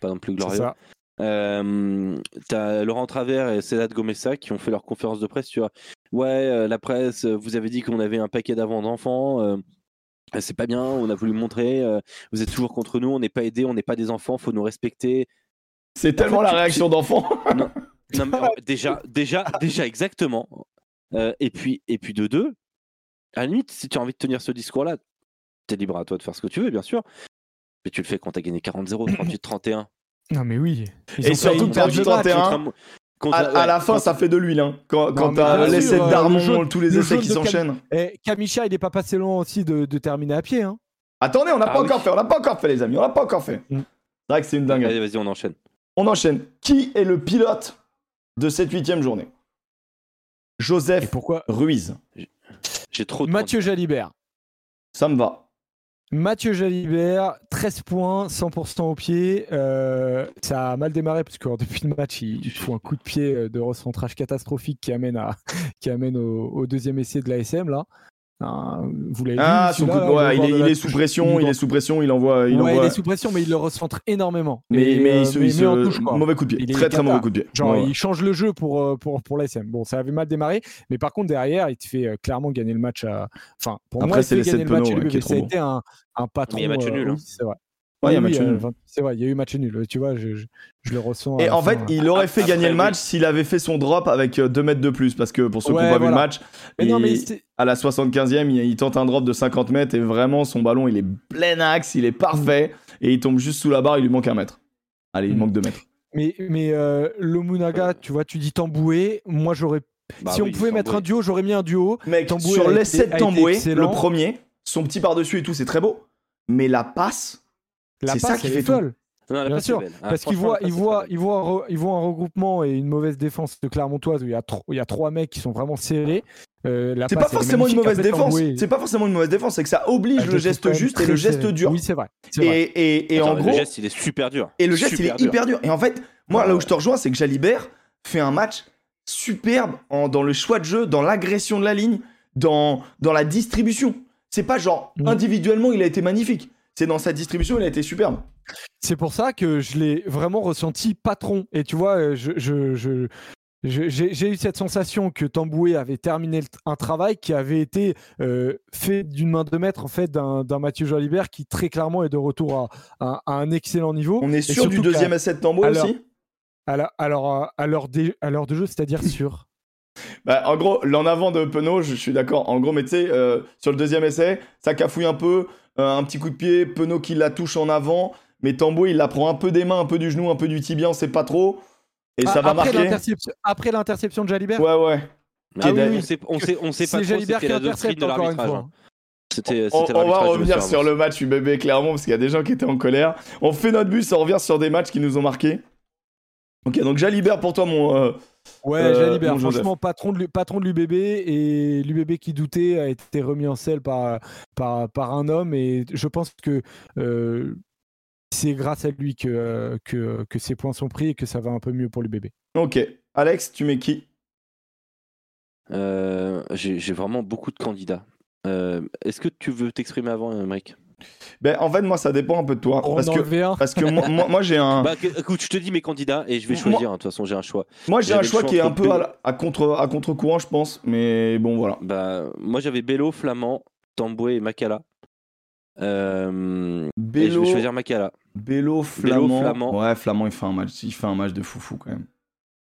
pas non plus C'est glorieux. ça. Euh, T'as Laurent Travers et Sedat Gomessa qui ont fait leur conférence de presse sur ouais euh, la presse, vous avez dit qu'on avait un paquet d'avant d'enfants. euh, c'est pas bien, on a voulu montrer, euh, vous êtes toujours contre nous, on n'est pas aidés, on n'est pas des enfants, faut nous respecter. C'est tellement la réaction d'enfant. Non, mais, déjà, déjà, déjà, exactement. Euh, et puis, et puis de deux, à la limite, si tu as envie de tenir ce discours-là, t'es libre à toi de faire ce que tu veux, bien sûr. Mais tu le fais quand t'as gagné 40-0, 38-31. Non, mais oui. Ils Et surtout 38-31, match. Contre un- contre- À, à la fin, contre- ça fait de l'huile. Hein. Quand, quand t'as l'essai euh, Darmon, le jaune- tous les le essais qui s'enchaînent. Et Kamisha, il est pas passé loin aussi de, de terminer à pied. Hein. Attendez, on n'a Ah pas oui. encore fait, on n'a pas encore fait, les amis, on n'a pas encore fait. Mm. C'est vrai que c'est une dinguerie. Allez, vas-y, on enchaîne. On enchaîne. Qui est le pilote de cette huitième journée? Et Joseph pourquoi Ruiz. J'ai trop de Mathieu Jalibert. Ça me va. Mathieu Jalibert, 13 points, 100% au pied. Euh, ça a mal démarré parce que depuis le match, il, fout un coup de pied euh, de recentrage catastrophique qui amène, à, qui amène au, au deuxième essai de l'ASM. Là. Ah, vous l'avez Ah, vu son coup de- ouais, il est, il est sous pression, il est sous pression, il envoie. Il ouais, envoie... il est sous pression, mais il le recentre énormément. Mais, Et, mais euh, il se. mais- il se- en touche, quoi. mauvais coup de pied. Il très très mauvais coup de pied. Genre, Ouais, il change le jeu pour, euh, pour, pour l'ASM. Bon, ça avait mal démarré, mais par contre, derrière, il te fait euh, clairement gagner le match. À... Enfin, pour Après, moi, il fait gagner le match qui est l'UBB. Ça a trop été un, un patron. Mais il y a match euh, nul, oui, hein. c'est vrai. Ouais, il y a Oui, match oui, nul. euh, C'est vrai, il y a eu match nul. Tu vois, je, je, je le ressens. à Et la en fin, fait, hein. il aurait fait Après, gagner le oui. match s'il avait fait son drop avec 2 mètres de plus. Parce que pour ceux qui Ouais, n'ont pas vu le match, Mais non, mais à la 75e, il, il tente un drop de 50 mètres et vraiment son ballon il est plein axe, il est parfait et il tombe juste sous la barre, il lui manque un mètre. Allez, il Mm. manque 2 mètres. mais, mais euh, Lomunaga, tu vois, tu dis Tamboué. Moi, j'aurais. Bah si oui, on pouvait mettre un duo, j'aurais mis un duo. Mec, Tamboué sur a l'essai de Tamboué, le premier, son petit par-dessus et tout, c'est très beau. Mais la passe, La C'est ça passe, qui fait folle. Non, la Bien passe sûr, belle. Ah, Parce qu'il franchement, voit, la il passe est voit, belle. il voit, un regroupement et une mauvaise défense de Clermontoise où il y a, il y a trois mecs qui sont vraiment serrés. euh, C'est passe, pas forcément une mauvaise défense. C'est pas forcément une mauvaise défense, c'est que ça oblige Ah, le geste juste et le geste serré. dur. Oui, c'est vrai. Et, et, et Attends, en gros, le geste, il est super dur. et le geste il est dur. hyper dur. Et en fait, moi là où ouais. je te rejoins, c'est que Jalibert fait un match superbe en- dans le choix de jeu, dans l'agression de la ligne, dans, dans la distribution. C'est pas genre Mm. individuellement il a été magnifique. C'est dans sa distribution il a été superbe. C'est pour ça que je l'ai vraiment ressenti patron. Et tu vois, euh, je, je- je- je- j'ai eu cette sensation que Tamboué avait terminé un travail qui avait été euh, fait d'une main de maître en fait d'un Mathieu Jalibert qui très clairement est de retour à, à- à un excellent niveau. On est sûr du deuxième essai de Tambo alors- aussi à alors l'heure de jeu, c'est-à-dire sur. Bah, en gros, l'en avant de Penaud, je suis d'accord. En gros, mais tu sais, euh, sur le deuxième essai, ça cafouille un peu, un petit coup de pied, Penaud qui la touche en avant, mais Tambo il la prend un peu des mains, un peu du genou, un peu du tibia, on sait pas trop. Et ça Ah, va après marquer. l'interception- Après l'interception de Jalibert, Ouais, ouais. Ah oui, on sait, on sait, on sait pas c'est trop Jalibert qui c'était la doctrine intercepte de encore une l'arbitrage. fois. hein. C'était On, va revenir sur avancé. le match UBB, clairement, parce qu'il y a des gens qui étaient en colère. On fait notre bus, on revient sur des matchs qui nous ont marqués. Ok, donc Jalibert pour toi, mon. euh, Ouais, Euh, Jalibert, mon franchement, patron de, patron de l'UBB et l'UBB qui doutait a été remis en selle par, par, par un homme et je pense que euh, c'est grâce à lui que, que, que ces points sont pris et que ça va un peu mieux pour l'UBB. Ok. Alex, tu mets qui? Euh, J'ai j'ai vraiment beaucoup de candidats. Euh, Est-ce que tu veux t'exprimer avant, euh, Mike Ben, en fait, moi, ça dépend un peu de toi. Parce en que, parce que moi, moi, moi, j'ai un. Bah, écoute, je te dis mes candidats et je vais Moi- choisir. hein, De toute façon, j'ai un choix. Moi, j'ai un choix choix qui est un peu à, Bello- la- à contre à contre-courant, je pense. Mais bon, voilà. Bah, moi, j'avais Bello, Flamand, Tamboué et Makala. Euh, et je vais choisir Makala. Bello, Flamand. Flamand. Ouais, Flamand, il fait un match, il fait un match de foufou quand même.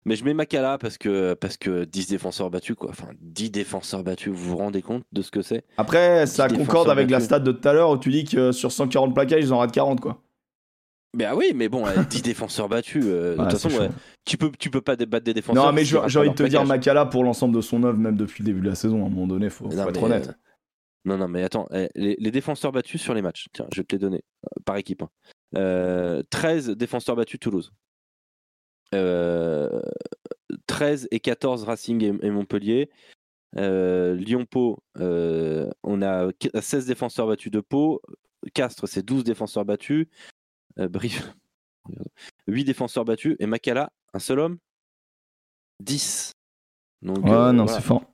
Mais je mets Makala parce que, parce que 10 défenseurs battus, quoi. Enfin, 10 défenseurs battus, vous vous rendez compte de ce que c'est? Après, ça concorde avec la stat de tout à l'heure où tu dis que sur 140 plaquages, ils en ratent 40, quoi. Ben oui, mais bon, euh, 10 défenseurs battus. euh, de toute façon, ouais, tu, peux, tu peux pas débattre des défenseurs. Non, mais j'ai envie de te dire. Makala, pour l'ensemble de son œuvre, même depuis le début de la saison, à un moment donné, faut, être honnête. euh, Non, non, mais attends, eh, les, les défenseurs battus sur les matchs, tiens, je vais te les donner euh, par équipe. hein. Euh, 13 défenseurs battus Toulouse. Euh, 13 et 14 Racing et, et Montpellier. Euh, Lyon-Pau, euh, on a qu- 16 défenseurs battus de Pau. Castres, c'est 12 défenseurs battus. Euh, Brive, 8 défenseurs battus. Et Makala, un seul homme 10. Donc, Ouais, euh, non, voilà. c'est fort.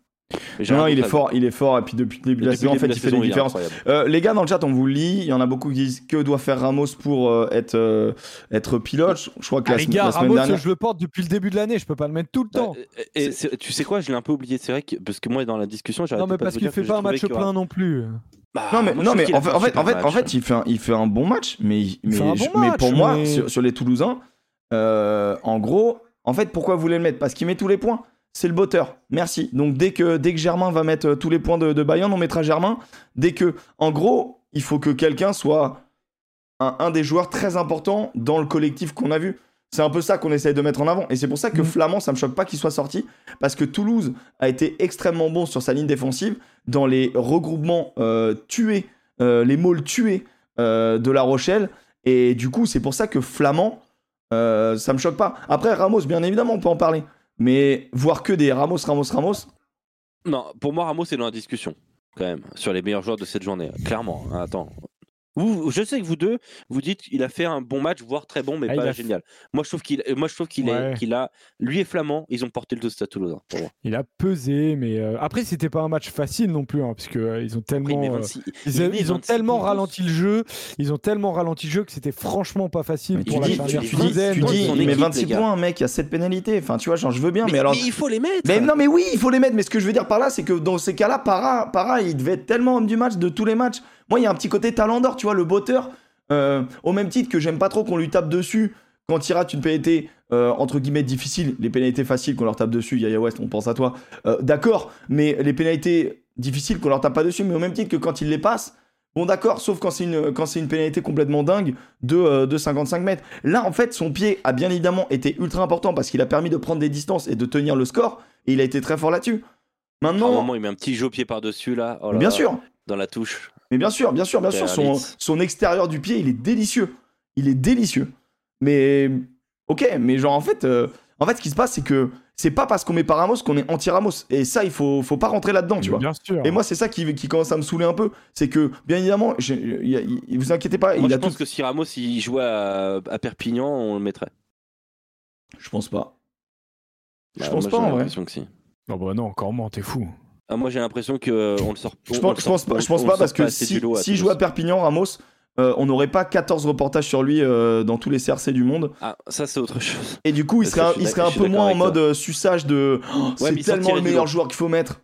Non, il est fort, il est fort. Et puis depuis le début de la saison, en fait, il fait des différences. Euh, les gars, dans le chat, on vous lit. Il y en a beaucoup qui disent que doit faire Ramos pour euh, être, euh, être pilote? Je- crois que Ah, la, les sem- gars, la semaine Ramos, dernière. je le porte depuis le début de l'année, je peux pas le mettre tout le temps. Bah, et- tu sais quoi, je l'ai un peu oublié. C'est vrai que parce que moi dans la discussion, non, mais pas parce qu'il fait pas un match plein non plus. Bah, Non mais, non mais en fait, en fait, en fait, en il fait un, il fait un bon match, mais, mais, je- pour moi, sur, sur les Toulousains, en gros, en fait, pourquoi vous voulez le mettre? Parce qu'il met tous les points. C'est le botteur. Merci. Donc dès que dès que Germain va mettre euh, tous les points de, de Bayern, on mettra Germain. Dès que, en gros, il faut que quelqu'un soit un, un des joueurs très importants dans le collectif qu'on a vu. C'est un peu ça qu'on essaye de mettre en avant. Et c'est pour ça que Mm. Flamand, ça me choque pas qu'il soit sorti. Parce que Toulouse a été extrêmement bon sur sa ligne défensive dans les regroupements euh, tués, euh, les môles tués euh, de La Rochelle. Et du coup, c'est pour ça que Flamand, ça me choque pas. Après, Ramos, bien évidemment, on peut en parler. Mais voir que des Ramos, Ramos, Ramos, Non, pour moi, Ramos est dans la discussion quand même sur les meilleurs joueurs de cette journée. Clairement. hein, Attends. Vous, je sais que vous deux, vous dites qu'il a fait un bon match, voire très bon, mais Ah, il pas a génial. Moi, je trouve qu'il, moi, je trouve qu'il Ouais. est, qu'il a, lui et Flamand, ils ont porté le dos à Toulouse. hein, pour moi. Il a pesé, mais euh, après, c'était pas un match facile non plus, hein, parce que euh, ils ont il tellement. euh, 26 Ils, il a- met ils ont 26 tellement ralenti le jeu, ils ont tellement ralenti le jeu que c'était franchement pas facile Mais pour tu la dis, tu, tu dis, tu dis, il met équipe, 26 les gars. points, mec, il y a 7 pénalités. Enfin, tu vois, genre, je veux bien, mais, Mais, alors. mais il faut les mettre. Mais non, mais oui, il faut les mettre. Mais ce que je veux dire par là, c'est que dans ces cas-là, Para, Para, il devait être tellement homme du match de tous les matchs. Moi, il y a un petit côté talent d'or, tu vois, le botteur. euh, au même titre que j'aime pas trop qu'on lui tape dessus quand il rate une pénalité euh, entre guillemets difficile. Les pénalités faciles qu'on leur tape dessus, Yaya West, on pense à toi. Euh, D'accord, mais les pénalités difficiles qu'on leur tape pas dessus, mais au même titre que quand ils les passent. Bon d'accord, sauf quand c'est une, quand c'est une pénalité complètement dingue de, euh, de 55 mètres. Là, en fait, son pied a bien évidemment été ultra important parce qu'il a permis de prendre des distances et de tenir le score. Et il a été très fort là-dessus. À un Maintenant, moment, il met un petit jeu pied par-dessus là. Oh là bien sûr, Dans la touche. Mais bien sûr, bien sûr, bien sûr, son, extérieur du pied, il est délicieux. Il est délicieux. Mais ok, mais genre en fait, euh, en fait, ce qui se passe, c'est que c'est pas parce qu'on met pas Ramos qu'on est anti-Ramos. Et ça, il faut, faut pas rentrer là-dedans, tu vois. Bien sûr. Et moi, c'est ça qui, qui commence à me saouler un peu. C'est que, bien évidemment, il- vous inquiétez pas, Moi, il je a pense tout. que si Ramos il jouait à, à Perpignan, on le mettrait. Je pense pas. Je Bah, pense moi, pas, en vrai. l'impression que si. Non, bah non, encore moins, t'es fou. Ah, moi, j'ai l'impression que euh, on le sort. Je on- pense, je pense pas, je pense pas parce que si, lot à joue Perpignan, Ramos, euh, on n'aurait pas 14 reportages sur lui euh, dans tous les CRC du monde. Ah, ça, c'est autre chose. Et du coup, il serait, un- il serait peu moins en mode euh, suçage de oh, c'est tellement le meilleur joueur qu'il faut mettre.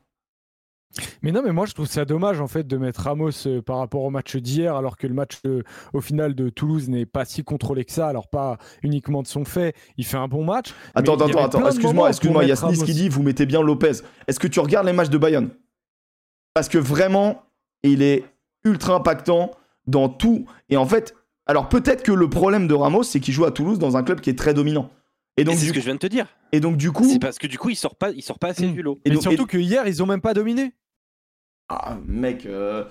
Mais non, mais moi je trouve ça dommage en fait de mettre Ramos euh, par rapport au match d'hier, alors que le match euh, au final de Toulouse n'est pas si contrôlé que ça. Alors pas uniquement de son fait, il fait un bon match. Attends, attends, attends, excuse-moi, excuse-moi, il y a Ramos. qui dit vous mettez bien Lopez. Est-ce que tu regardes les matchs de Bayonne? Parce que vraiment, il est ultra impactant dans tout. Et en fait, alors peut-être que le problème de Ramos, c'est qu'il joue à Toulouse dans un club qui est très dominant. Et donc, c'est ce que je viens de te dire. et donc du coup, C'est parce que du coup, il sort pas, il sort pas assez Mm. du lot. et donc- surtout et- que hier ils ont même pas dominé. Ah, mec. euh,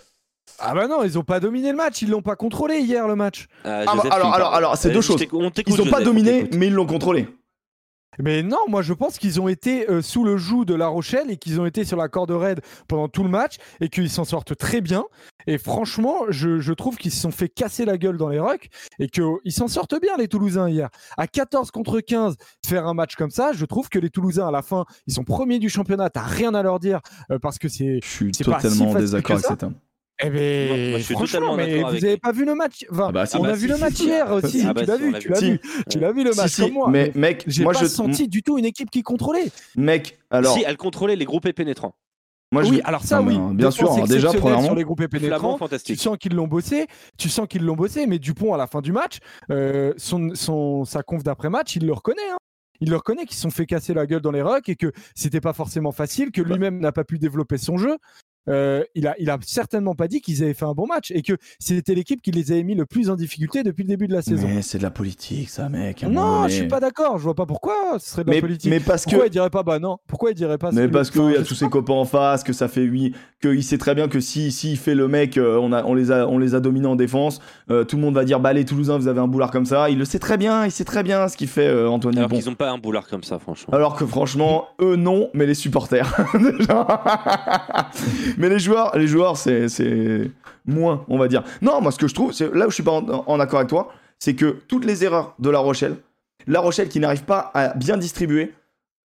Ah bah non, ils ont pas dominé le match, ils l'ont pas contrôlé hier le match. Ah, bah, Joseph, alors- alors- c'est Euh, deux je choses. Ils ont pas dominé, mais ils l'ont contrôlé. Mais non, moi je pense qu'ils ont été euh, sous le joug de La Rochelle et qu'ils ont été sur la corde raide pendant tout le match et qu'ils s'en sortent très bien. Et franchement, je, je trouve qu'ils se sont fait casser la gueule dans les rocks et qu'ils s'en sortent bien les Toulousains hier. À 14 contre 15, faire un match comme ça, je trouve que les Toulousains à la fin, ils sont premiers du championnat, t'as rien à leur dire euh, parce que c'est... Je suis C'est pas si totalement en désaccord avec cet homme. Eh ben, Moi, moi, je suis franchement, totalement mais vous avec avez lui. pas vu le match? Enfin, Ah bah. On Ah a bah, vu si, le match si. hier aussi, Ah bah, tu l'as si, on vu, tu vu. l'as Si. vu, tu l'as vu le match si, comme moi. mais mec, J'ai moi pas je. senti du tout une équipe qui contrôlait. Mec, alors. Si, elle contrôlait les groupes pénétrants. moi, oui, alors ça, Non, oui. euh, bien sûr, alors déjà, premièrement. sur les groupes pénétrants. Tu sens qu'ils l'ont bossé, tu sens qu'ils l'ont bossé, mais Dupont à la fin du match, euh, son, son, sa conf d'après-match, il le reconnaît. hein. Il le reconnaît qu'ils se sont fait casser la gueule dans les rocks et que c'était pas forcément facile, que lui-même n'a pas pu développer son jeu. Euh, il, a, il a certainement pas dit qu'ils avaient fait un bon match et que c'était l'équipe qui les avait mis le plus en difficulté depuis le début de la saison. Mais c'est de la politique, ça, mec. Non, donai. je suis pas d'accord. Je vois pas pourquoi ce serait de la politique. mais parce que. pourquoi il dirait pas bah non Pourquoi il dirait pas Mais parce qu'il y a tous ses copains en face, que ça fait oui, qu'il sait très bien que si, si il fait le mec, euh, on, a, on, les a, on les a dominés en défense, euh, tout le monde va dire bah les Toulousains vous avez un boulard comme ça. Il le sait très bien, il sait très bien ce qu'il fait euh, Antoine Alors qu'ils ont pas un boulard comme ça, franchement. Alors que franchement, eux non, mais les supporters. Mais les joueurs, les joueurs, c'est, c'est moins, on va dire. Non, moi ce que je trouve, c'est là où je suis pas en, en accord avec toi, c'est que toutes les erreurs de La Rochelle, La Rochelle qui n'arrive pas à bien distribuer.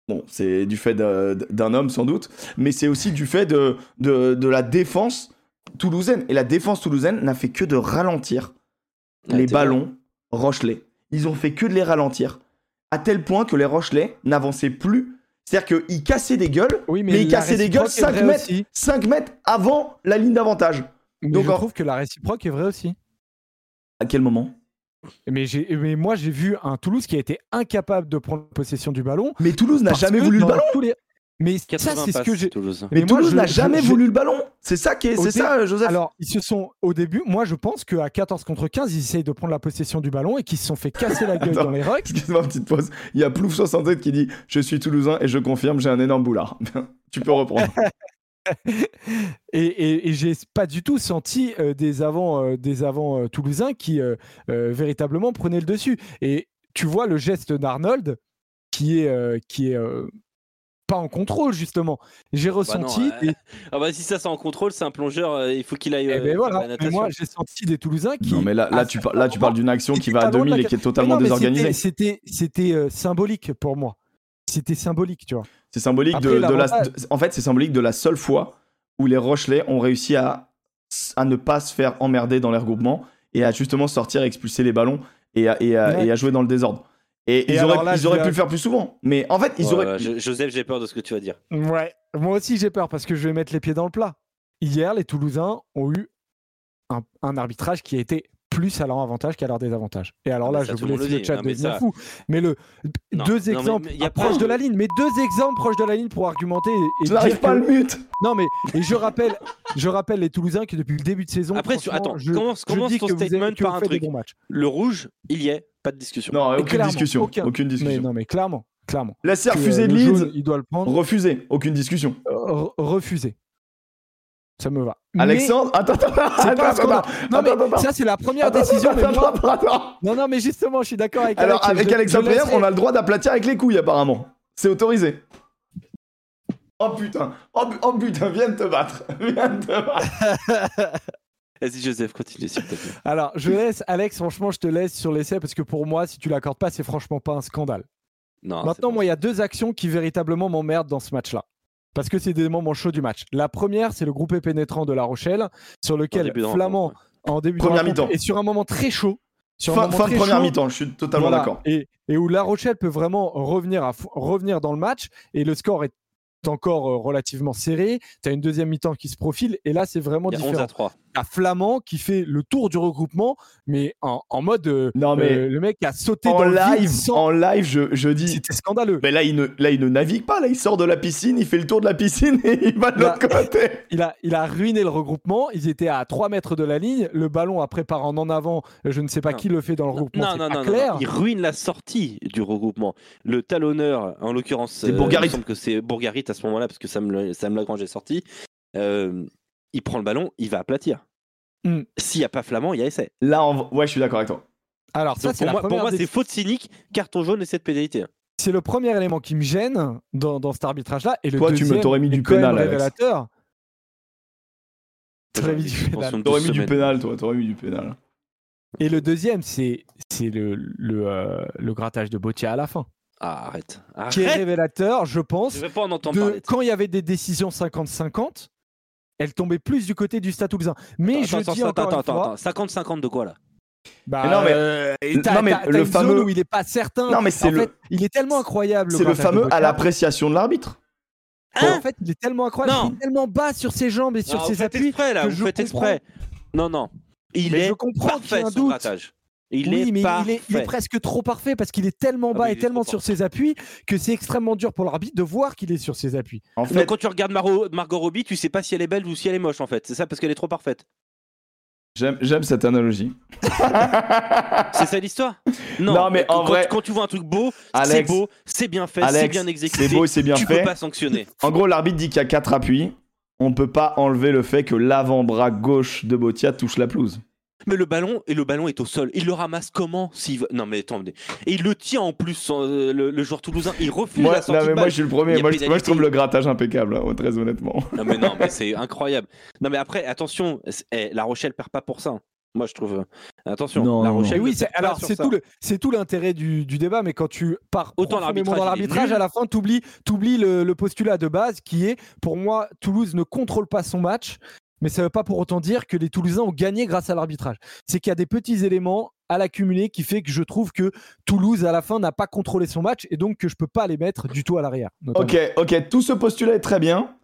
Bon, c'est du fait d'un homme sans doute, mais c'est aussi du fait de, de, de la défense toulousaine. Et la défense toulousaine n'a fait que de ralentir Ah, les ballons Rochelais. Ils ont fait que de les ralentir. À tel point que les Rochelais n'avançaient plus. C'est-à-dire qu'ils cassaient des gueules, Oui, mais, ils la cassaient des gueules réciproque est 5 vraie mètres, aussi. 5 mètres avant la ligne d'avantage. Donc, je en- trouve que la réciproque est vraie aussi. À quel moment? Mais, moi, j'ai vu un Toulouse qui a été incapable de prendre possession du ballon. Mais Toulouse n'a jamais voulu le ballon. tous les- Mais 80 ça, c'est ce que j'ai. Mais, Toulouse n'a jamais je- voulu le ballon. C'est ça qui est, c'est ça, Joseph. Alors, ils se sont, au début, moi, je pense qu'à 14 contre 15, ils essayent de prendre la possession du ballon et qu'ils se sont fait casser la gueule Attends. dans les rocks. Excuse-moi, petite pause. Il y a Plouf67 qui dit Je suis toulousain et je confirme, j'ai un énorme boulard. tu peux reprendre. Et, et, et j'ai pas du tout senti euh, des avants, euh, des avants euh, toulousains qui euh, euh, véritablement prenaient le dessus. Et tu vois le geste d'Arnold qui est, euh, qui est euh, pas en contrôle, justement. J'ai Bah non, ressenti. euh, des- Ah bah si ça c'est en contrôle, c'est un plongeur, euh, il faut qu'il aille. Eh euh, ben voilà. la Mais moi, j'ai senti des Toulousains qui. non, mais là, là, à tu, certains par- là, tu parles d'une action qui va à loin de 2000 la et qui est Mais totalement non, mais désorganisée. C'était, c'était euh, symbolique pour moi. C'était symbolique, tu vois. C'est symbolique Après, de, de la. de- en fait, c'est symbolique de la seule fois où les Rochelais ont réussi à, à ne pas se faire emmerder dans les regroupements et à justement sortir et expulser les ballons et à, et à- Ouais. et à jouer dans le désordre. Et, Et ils auraient, là, ils je auraient vais- pu le faire plus souvent. Mais en fait, ils Ouais, auraient. Jo- Joseph, j'ai peur de ce que tu vas dire. Ouais. Moi aussi, j'ai peur parce que je vais mettre les pieds dans le plat. Hier, les Toulousains ont eu un, un arbitrage qui a été plus à leur avantage qu'à leur désavantage. Et alors Ah là, bah ça, je vous laisse le le chat devenir ça- fou. Mais le Non, deux non, mais- exemples mais y a proches de la ligne, mais deux exemples proches de la ligne pour argumenter et, et Je n'arrive dire pas que- le mute. Non mais et je rappelle, je rappelle les Toulousains que depuis le début de saison. Après, attends, je, commence- je commence ton avez- statement que par un truc. Le rouge, il y est, pas de discussion. Non, Mais aucune discussion. aucun. Aucune Mais discussion. non mais clairement, clairement. Que, refuser euh, de Leeds. il doit le prendre. Refusé. Aucune discussion. Re- refuser. Ça me va. Mais- Alexandre. Attends, attends, attends. Mais ça, c'est la première Attends, décision. attends, mais moi- attends, attends, attends. Non, non, mais justement, je suis d'accord avec Alors, Alex, avec je- Alex je Impérial, laisserai- on a le droit d'aplatir avec les couilles, apparemment. C'est autorisé. Oh putain, oh, oh putain, viens de te battre. Viens de te battre. Vas-y, Joseph, continue, s'il te plaît. Alors, je laisse, Alex, franchement, je te laisse sur l'essai parce que pour moi, si tu l'accordes pas, c'est franchement pas un scandale. Non, Maintenant, moi, il y a deux actions qui véritablement m'emmerdent dans ce match-là. Parce que c'est des moments chauds du match. La première, c'est le groupé pénétrant de La Rochelle, sur lequel Flamand, en début de mi-temps. et sur un moment très chaud, sur Fin, de très première mi-temps, je suis totalement voilà, d'accord. Et, et où La Rochelle peut vraiment revenir, à revenir dans le match, et le score est encore euh, relativement serré. Tu as une deuxième mi-temps qui se profile, et là, c'est vraiment Il y a 11 différent. à 3. T'as Flamand qui fait le tour du regroupement, mais en, en mode euh, Non, mais euh, le mec a sauté en dans le vide live, sans- en live, je, je dis. C'était scandaleux. Mais là il, ne, là, il ne navigue pas. Là, il sort de la piscine, il fait le tour de la piscine et il va de l'autre côté. Il a, il a ruiné le regroupement. Ils étaient à 3 mètres de la ligne. Le ballon après part en en avant. Je ne sais pas Non. qui le fait dans le regroupement. Non, non, pas non, non, clair. non, il ruine la sortie du regroupement. Le talonneur, en l'occurrence, C'est euh, Bourgarit. il me semble que c'est Bourgarit à ce moment-là, parce que Sam, Le- Sam Lagrange est sorti. Euh, il prend le ballon, il va aplatir. Hmm. S'il n'y a pas Flamand, il y a essai. Là, ouais, je suis d'accord avec toi. Alors ça, pour la moi, pour moi c'est faute cynique, carton jaune et cette pénalité. c'est le premier élément qui me gêne dans, dans cet arbitrage-là. Et le Toi, tu me- t'aurais mis du pénal, Alex. révélateur. T'aurais mis mis du pénal. T'aurais 12 mis du pénal, toi. T'aurais mis du pénal. Et le deuxième, c'est c'est le, le, euh, le grattage de Bottia à la fin, Ah, arrête. qui est révélateur, je pense, Je vais pas en entendre de parler. quand il y avait des décisions 50-50, elle tombait plus du côté du Stade Toulousain. Mais Attends, je attends, dis attends, encore attends, une fois, attends, 50-50 de quoi là? Bah, Mais non, mais- euh, non, mais t'as- le fameux- où il est pas certain. Non, mais c'est le, fait, il est tellement incroyable. c'est le fameux à l'appréciation de l'arbitre. en fait, il est tellement incroyable, Non. il est tellement bas sur ses jambes et sur vous ses faites appuis. exprès là, que vous je faites comprends. exprès. Non, non. Il Mais est je comprends qu'il y parfait ait un doute. grattage. Il oui, est mais il est, il est presque trop parfait parce qu'il est tellement Ah bas et tellement sur ses appuis que c'est extrêmement dur pour l'arbitre de voir qu'il est sur ses appuis. En Donc, quand tu regardes Maro- Margot Robbie, tu sais pas si elle est belle ou si elle est moche en fait. C'est ça parce qu'elle est trop parfaite. j'aime, cette analogie. C'est ça l'histoire? Non, mais en quand, vrai- quand tu vois un truc beau, c'est beau, c'est bien fait, c'est bien exécuté. c'est beau et c'est bien tu fait. peux pas sanctionner. En gros, l'arbitre dit qu'il y a quatre appuis. On peut pas enlever le fait que l'avant-bras gauche de Botia touche la pelouse. Mais le ballon et le ballon est au sol. Il le ramasse comment s'il Non mais attendez. Et il le tient en plus euh, le, le joueur toulousain. Il refuse Moi, la sortie non, mais de moi, je suis le premier. Moi, je, moi, je pénalité. trouve le grattage impeccable, hein, très honnêtement. Non mais non, mais c'est incroyable. Non mais après, attention, eh, La Rochelle perd pas pour ça. hein. Moi je trouve. euh, Attention, Non, La. Rochelle. Oui, ne c'est- perd pas alors c'est ça. tout le c'est tout l'intérêt du, du débat, mais quand tu pars Autant dans l'arbitrage, à la fin, tu oublies, le, le postulat de base qui est, pour moi, Toulouse ne contrôle pas son match, mais ça ne veut pas pour autant dire que les Toulousains ont gagné grâce à l'arbitrage. C'est qu'il y a des petits éléments à l'accumuler qui fait que je trouve que Toulouse, à la fin, n'a pas contrôlé son match et donc que je peux pas les mettre du tout à l'arrière. Ok, ok, tout ce postulat est très bien.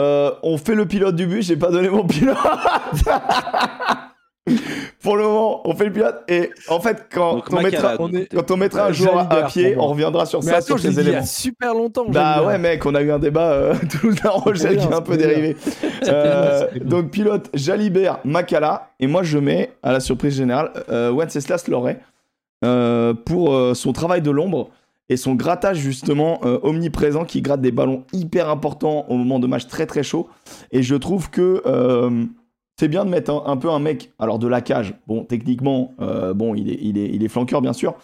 Euh, on fait le pilote du but, j'ai pas donné mon pilote. Pour le moment, on fait le pilote et en fait, quand, Donc, on, mettra, Macala, on donc, est- quand on mettra un joueur à, à Jalibert, pied, on reviendra sur Mais ça, attends, sur ces dit il y a éléments. super longtemps. Bah ouais, mec, on a eu un débat euh, Toulouse-La qui est un peu dérivé. Euh, donc, pilote Jalibert, Makala, et moi je mets, à la surprise générale, euh, Wenceslas Loret euh, pour son travail de l'ombre et son grattage justement euh, omniprésent qui gratte des ballons hyper importants au moment de matchs très très chauds. Et je trouve que euh, c'est bien de mettre un, un peu un mec, alors de la cage, bon, techniquement, euh, bon, il est, il, est, il est flanqueur bien sûr,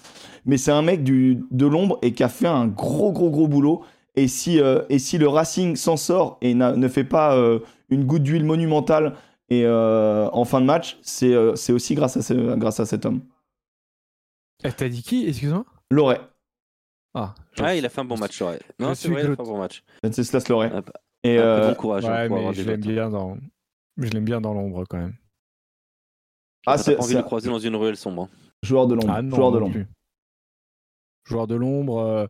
mais c'est un mec du, de l'ombre et qui a fait un gros gros gros boulot. Et si, euh, et si le Racing s'en sort et ne fait pas euh, une goutte d'huile monumentale et, euh, en fin de match, c'est euh, c'est aussi grâce à, ce- grâce à cet homme. Eh, T'as dit qui? Excuse-moi? Loret, Ah. Ouais, il a fait un bon match, ouais. Non, c'est vrai, il a fait un bon match. Wenceslas Loret. Ah Et euh, bon courage. hein, Ouais, pour mais je l'aime bien dans. Je l'aime bien dans l'ombre quand même. ah, c'est pas envie de le croiser dans une ruelle sombre. hein. joueur de l'ombre. Ah non, joueur de non l'ombre. plus. Joueur de l'ombre. euh,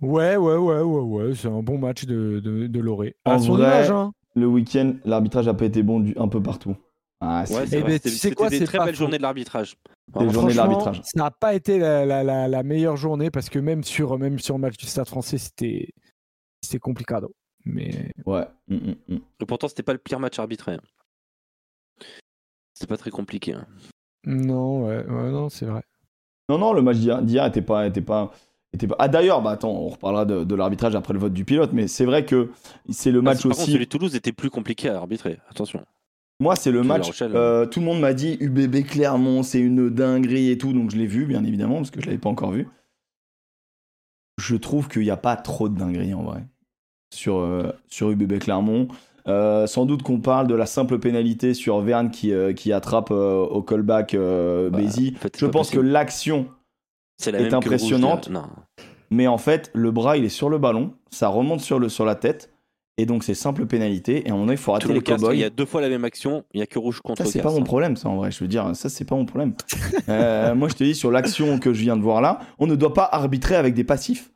Ouais, ouais, ouais, ouais, ouais. C'est un bon match de, de, de Loré. En À son vrai, image, hein. Le week-end, l'arbitrage a pas été bon du- un peu partout. Ah, c'est Ouais, Eh c'est ben, vrai, tu c'était sais quoi, c'était des c'est très belles journées de l'arbitrage. Des Vraiment. journées de Franchement, l'arbitrage. Ça n'a pas été la, la, la, la meilleure journée parce que même sur, même sur le match du Stade français, c'était c'était complicado. Mais Ouais. Mm, mm, mm. Et pourtant, c'était pas le pire match arbitré. hein. C'était pas très compliqué. hein. non, ouais, ouais, non, c'est vrai. Non, non, le match d'hier était pas, était pas, était pas. Ah d'ailleurs, bah attends, on reparlera de, de l'arbitrage après le vote du pilote, mais c'est vrai que c'est le Ah, match par contre, aussi. celui de Toulouse était plus compliqué à arbitrer. Attention. Moi, c'est le match. Rochelle, euh, tout le monde m'a dit UBB Clermont, c'est une dinguerie et tout, donc je l'ai vu, bien évidemment, parce que je l'avais pas encore vu. je trouve qu'il n'y a pas trop de dingueries en vrai sur, euh, sur UBB Clermont. Euh, sans doute qu'on parle de la simple pénalité sur Verne qui, euh, qui attrape euh, au callback euh, Bah, Bézi. en fait, c'est Je pense que l'action la est rouge, impressionnante. Mais en fait, le bras, il est sur le ballon, ça remonte sur, le, sur la tête, et donc c'est simple pénalité. Et à un moment donné, il faut rater Tout les cowboys. il y a deux fois la même action, il y a que rouge contre Ça, c'est pas mon problème, ça, en vrai. Je veux dire, ça, c'est pas mon problème. Euh, moi, je te dis, sur l'action que je viens de voir là, on ne doit pas arbitrer avec des passifs.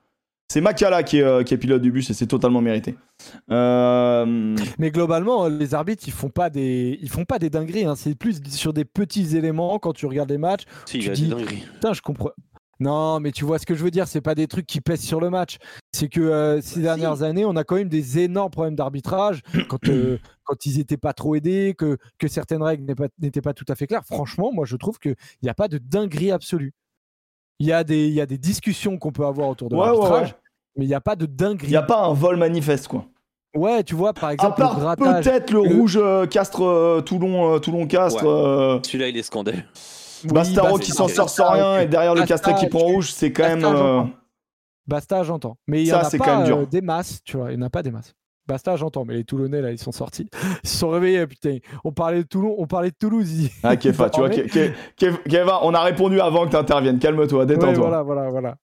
C'est Makala qui est, euh, qui est pilote du bus et c'est totalement mérité. Euh, Mais globalement, les arbitres, ils font pas des, ils font pas des dingueries. hein. C'est plus sur des petits éléments quand tu regardes les matchs. Si, il Tu y a dis- des dingueries. Putain, je comprends. Non, mais tu vois ce que je veux dire. C'est pas des trucs qui pèsent sur le match. C'est que euh, ces dernières années, on a quand même des énormes problèmes d'arbitrage quand euh, quand ils étaient pas trop aidés, que que certaines règles n'étaient pas, n'étaient pas tout à fait claires. Franchement, moi, je trouve que il n'y a pas de dinguerie absolue. Il y a des, il y a des discussions qu'on peut avoir autour de Ouais, l'arbitrage, ouais. mais il n'y a pas de dinguerie. Il n'y a pas un vol manifeste, quoi. Ouais, tu vois, par exemple, peut-être le, le- rouge euh, Castre euh, Toulon, euh, Toulon Castre. Ouais. euh, Celui-là, il est scandaleux. Oui, Bastaro bah, qui s'en sort sans rien et derrière le Castré qui prend tu- rouge, c'est quand même. Basta, euh, j'entends. Basta, j'entends. Mais il y Ça, en a pas quand même dur. euh, des masses, tu vois. Il n'y en a pas des masses. Basta, j'entends. Mais les Toulonnais, là, ils sont sortis. Ils se sont réveillés, putain. On parlait de Toulon, on parlait de Toulouse. ils- Ah, Kefa, tu vois, dormaient. Ke- Ke- Ke- Keva, on a répondu avant que tu interviennes. Calme-toi, détends-toi. Ouais, voilà, voilà, voilà.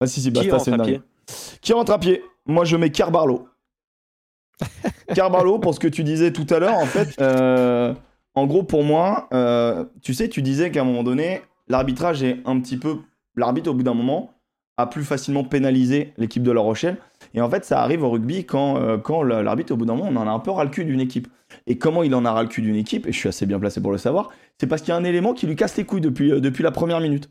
Ah, si, si, Basta, c'est dingue. pied Qui rentre à pied Moi, je mets Carbarlo. Carbarlo, pour ce que tu disais tout à l'heure, en fait, euh, en gros, pour moi, euh, tu sais, tu disais qu'à un moment donné, l'arbitrage est un petit peu. L'arbitre, au bout d'un moment, a plus facilement pénalisé l'équipe de La Rochelle. Et en fait, ça arrive au rugby quand, euh, quand l'arbitre, au bout d'un moment, on en a un peu ras le cul d'une équipe. Et comment il en a ras le cul d'une équipe, et je suis assez bien placé pour le savoir, c'est parce qu'il y a un élément qui lui casse les couilles depuis, euh, depuis la première minute.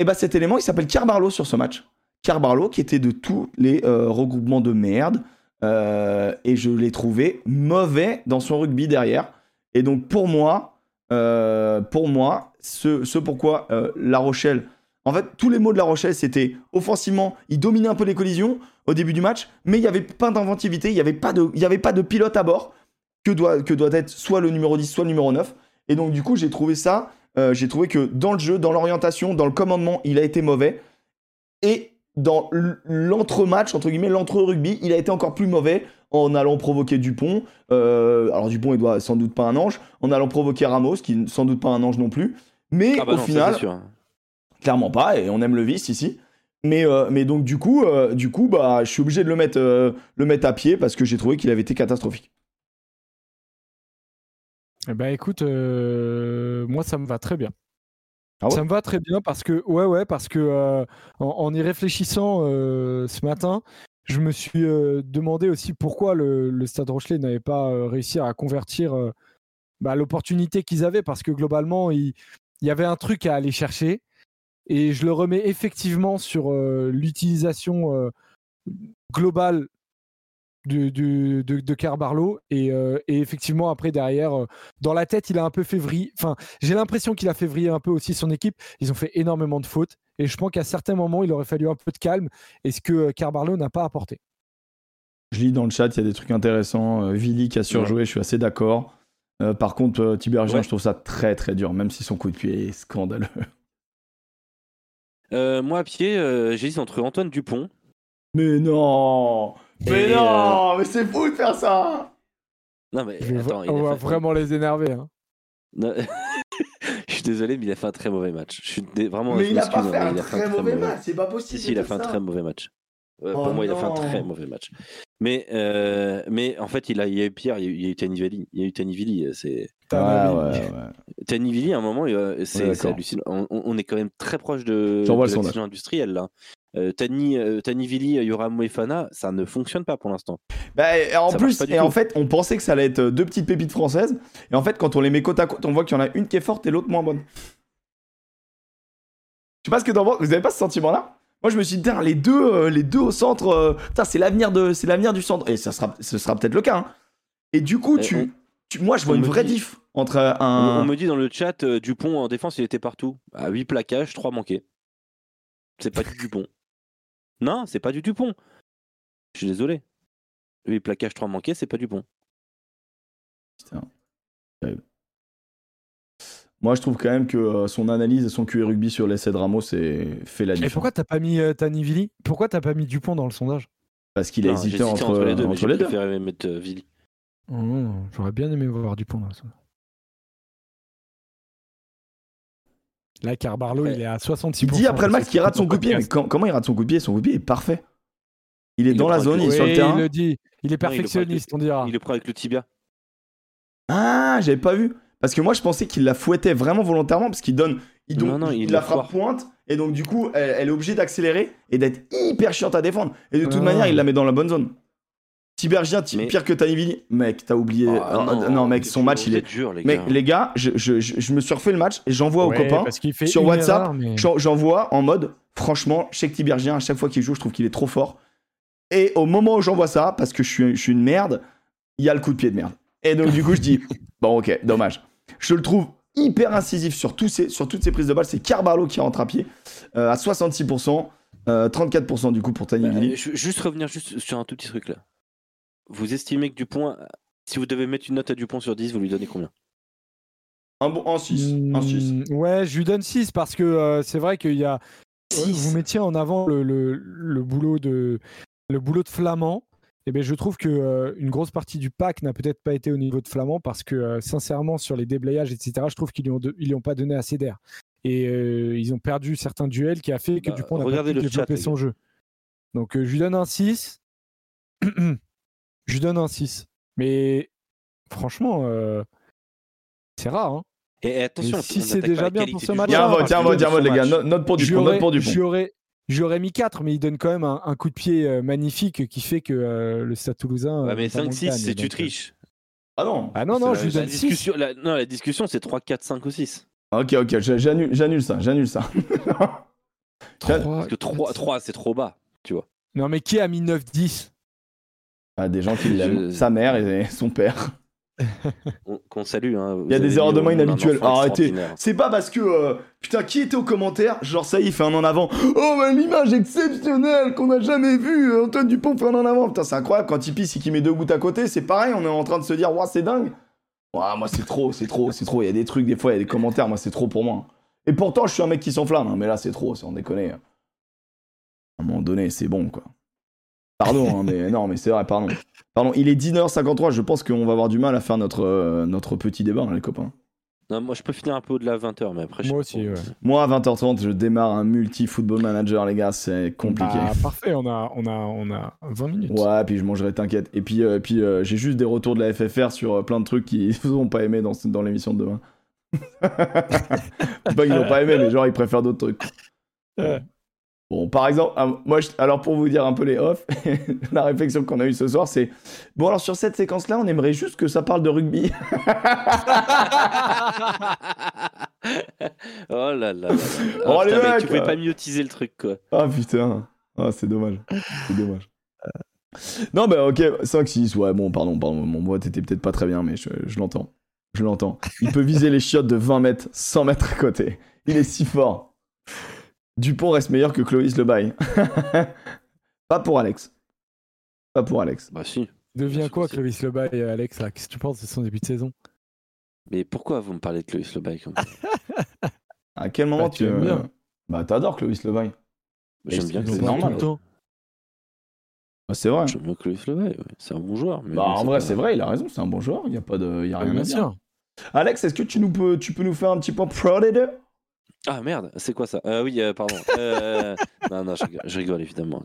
Et bah cet élément, il s'appelle Carbarlo sur ce match. Carbarlo qui était de tous les euh, regroupements de merde. et je l'ai trouvé mauvais dans son rugby derrière. Et donc pour moi, pour moi, ce, ce pourquoi La Rochelle, en fait, tous les mots de La Rochelle, c'était offensivement, il dominait un peu les collisions au début du match, mais il n'y avait pas d'inventivité, il n'y avait, pas de- y avait pas de pilote à bord que doit, que doit être soit le numéro 10, soit le numéro 9. Et donc du coup, j'ai trouvé ça, euh, j'ai trouvé que dans le jeu, dans l'orientation, dans le commandement, il a été mauvais. Et dans l'entre-match, entre guillemets, l'entre-rugby, il a été encore plus mauvais en allant provoquer Dupont. Euh, alors Dupont, il doit sans doute pas un ange. En allant provoquer Ramos, qui sans doute pas un ange non plus. Mais Ah bah au non, final, clairement pas, et on aime le vice ici. Mais, euh, mais donc du coup, euh, du coup bah, je suis obligé de le mettre, euh, le mettre à pied parce que j'ai trouvé qu'il avait été catastrophique. Eh ben, écoute, moi, ça me va très bien. Ah ouais? Ça me va très bien parce que, ouais, ouais, parce que en, en y réfléchissant ce matin, je me suis demandé aussi pourquoi le, le Stade Rochelet n'avait pas réussi à convertir bah, l'opportunité qu'ils avaient parce que globalement, il, il y avait un truc à aller chercher et je le remets effectivement sur euh, l'utilisation euh, globale de, de, de, de Carbarlo et, euh, et effectivement après derrière euh, dans la tête il a un peu fait vriller enfin j'ai l'impression qu'il a fait vriller un peu aussi son équipe ils ont fait énormément de fautes et je pense qu'à certains moments il aurait fallu un peu de calme et ce que Carbarlo n'a pas apporté Je lis dans le chat, il y a des trucs intéressants. Euh, Vili qui a surjoué, je suis assez d'accord. Euh, par contre, euh, Tibergien, Ouais. je trouve ça très très dur, même si son coup de pied est scandaleux. Euh, moi, à pied, euh, j'hésite entre Antoine Dupont. Mais non Mais Et, non Mais c'est fou de faire ça Non, mais Je il on va fait- vraiment les énerver hein. Je suis désolé, mais il a fait un très mauvais match. Je suis dé- vraiment. Mais je il a pas hein, fait un il a très mauvais match, c'est pas possible. Si, si, il a fait un très mauvais match. Euh, Oh pour moi, il a fait un très mauvais match. Mais, euh, mais en fait, il, a, il y a eu pire. Il y a eu, Tanivelli. Il y a eu. C'est Ouais. Tanivelli. À un moment, c'est hallucinant. On, est quand même très proche de, de industrielle là. Euh, Tani, euh, Yoram Moefana, ça ne fonctionne pas pour l'instant. Bah, en Ça plus, et en fait, on pensait que ça allait être euh, deux petites pépites françaises. Et en fait, quand on les met côte à côte, on voit qu'il y en a une qui est forte et l'autre moins bonne. Je sais pas ce que penses. Vous avez pas ce sentiment-là? Moi, je me suis dit, les deux, euh, les deux au centre, euh, c'est l'avenir de, c'est l'avenir du centre. Et ça sera, ce sera peut-être le cas. hein. Et du coup, Et tu, on- tu- moi, je vois on une me vraie dit- diff entre On, un. on me dit dans le chat, euh, Dupont en défense, il était partout. À 8 plaquages, 3 manqués. C'est pas du Dupont. Non, c'est pas du Dupont. Je suis désolé. 8 plaquages, 3 manqués, c'est pas Dupont. Putain. Terrible. Moi, je trouve quand même que euh, son analyse et son QI rugby sur l'essai de Ramos c'est fait la Et différence. pourquoi t'as pas mis euh, Tanivili Pourquoi t'as pas mis Dupont dans le sondage? Parce qu'il a hésité entre, les deux, entre les mettre euh, Vili. Oh, J'aurais bien aimé voir Dupont dans sondage. Là, Carbarlo, Ouais. il est à 66%. Il dit après le match qu'il rate son coup de pied. Mais quand- comment il rate son coup de pied Son coup de pied est parfait. Il est Il dans la zone, il est Oui, sur le terrain. il le dit. Il est Non, il le prend avec perfectionniste, on dira. Il le prend avec le tibia. Ah, j'avais pas vu. Parce que moi, je pensais qu'il la fouettait vraiment volontairement parce qu'il donne. Il, donc, Non, non, il la frappe foire. pointe et donc du coup, elle, elle est obligée d'accélérer et d'être hyper chiante à défendre. Et de toute Ah. manière, il la met dans la bonne zone. Tibergien, Mais- pire que Tanivili. Mec, t'as oublié. Ah, Ah, non, mec, son match, il est. dur, les Mec, gars. les gars, je, je- je- je me suis refait le match et j'envoie Ouais, aux copains. parce qu'il fait sur WhatsApp, mais- J'envoie en mode, franchement, chez Tibergien, à chaque fois qu'il joue, je trouve qu'il est trop fort. Et au moment où j'envoie ça, parce que je suis, je suis une merde, il y a le coup de pied de merde. Et donc, du coup, je dis, bon, ok, dommage. Je le trouve hyper incisif sur, tous ces, sur toutes ces prises de balles. C'est Carbarlo qui rentre à pied euh, à 66%, euh, 34% du coup pour Bah, Tanivili. je- juste revenir juste sur un tout petit truc là. Vous estimez que Dupont, si vous devez mettre une note à Dupont sur 10, vous lui donnez combien? Un bon, en 6. Un 6. Mm, Ouais, je lui donne 6 parce que euh, c'est vrai qu'il y a. Six. Vous mettiez en avant le, le- le boulot de le boulot de Flamand. Et ben, je trouve que euh, une grosse partie du pack n'a peut-être pas été au niveau de Flamand parce que euh, sincèrement sur les déblayages etc. Je trouve qu'ils lui ont de- ils lui ont pas donné assez d'air et euh, ils ont perdu certains duels qui a fait que Bah, Dupont n'a pas pu chat, son jeu. Donc euh, je lui donne un 6. je lui donne un 6. Mais franchement, euh, c'est rare. Hein. Et, attention, Et si c'est déjà bien pour ce match, Tiens, Ah, vote, tiens, vote, tiens, vote, les gars. Note, pour Dupont, note J'aurais pour Dupont. j'aurais- j'aurais mis 4, mais il donne quand même un, un coup de pied euh, magnifique qui fait que euh, le Stade Toulousain. Ouais, mais notamment, 5-6, gagne, c'est tu triches. Ah non. Ah non, non, je lui La donne 6. discussion, la- non, la discussion, c'est 3, 4, 5 ou 6. Ok, ok, j'a- j'annule j'annule ça, j'annule ça. Parce que 3, 3 c'est trop bas, tu vois. Non, mais qui a mis 9-10 Ah, des gens qui l'aiment. Je- Sa mère et son père. On- Qu'on salue. Hein. Il y a des erreurs de main inhabituelles. Arrêtez. C'est pas parce que. euh, putain, qui était au commentaire? Genre, ça y est, il fait un en avant. Oh, mais l'image exceptionnelle qu'on a jamais vue. euh, Antoine Dupont fait un en avant. Putain, c'est incroyable. Quand il pisse et qu'il met deux gouttes à côté, c'est pareil. On est en train de se dire, waouh, c'est dingue. Ouah, moi, c'est trop, c'est trop, c'est trop. Il y a des trucs, des fois, il y a des commentaires. Moi, c'est trop pour moi. Et pourtant, je suis un mec qui s'enflamme. hein, mais là, c'est trop, c'est en déconner. À un moment donné, c'est bon, quoi. Pardon, hein, mais non, mais c'est vrai, pardon. Pardon, il est 19h53. Je pense qu'on va avoir du mal à faire notre, euh, notre petit débat, hein, les copains. Non, moi, je peux finir un peu au-delà de 20h, mais après, je Moi aussi, ouais. Moi, à 20h30, je démarre un multi-football manager, les gars, c'est compliqué. Ah, parfait, on a, on, a, on a 20 minutes. Ouais, puis je mangerai, t'inquiète. Et puis, euh, puis euh, j'ai juste des retours de la FFR sur euh, plein de trucs qu'ils n'ont pas aimé dans, dans l'émission de demain. Pas qu'ils n'ont pas aimé, mais genre, ils préfèrent d'autres trucs. Ouais. Bon, par exemple, ah, moi, je- alors pour vous dire un peu les off, la réflexion qu'on a eue ce soir, c'est bon, alors sur cette séquence-là, on aimerait juste que ça parle de rugby. oh là là là. là. Oh, les putain, mais tu pouvais euh. pas mieux teaser le truc, quoi. Ah putain, ah, c'est dommage. C'est dommage. Non, bah ok, 5-6, ouais, bon, pardon, pardon, mon vote était peut-être pas très bien, mais je, je l'entends. Je l'entends. Il peut viser les chiottes de 20 mètres, 100 mètres à côté. Il est si fort. Dupont reste meilleur que Clovis Le Bail. pas pour Alex. Pas pour Alex. Bah si. Devient quoi, C'est- Clovis Lebas et Alex là? Qu'est-ce que tu penses de son début de saison? Mais pourquoi vous me parlez de Clovis Lebaille comme ça? À quel moment Bah, tu. aimes bien. Bah, t'adores Clovis Le Bail. J'aime bien c'est normal? Lebaille. Tout le temps. Bah, c'est vrai. J'aime bien Clovis Lebaille, ouais. c'est un bon joueur. Mais Bah, en vrai, pas- c'est vrai, il a raison, c'est un bon joueur, il y a, pas de... y a rien Bien à dire. sûr. Alex, est-ce que tu, nous peux, tu peux nous faire un petit point pro des deux Ah merde, c'est quoi ça? Euh, Oui, euh, pardon. Euh, non, non, je rigole, je rigole, évidemment.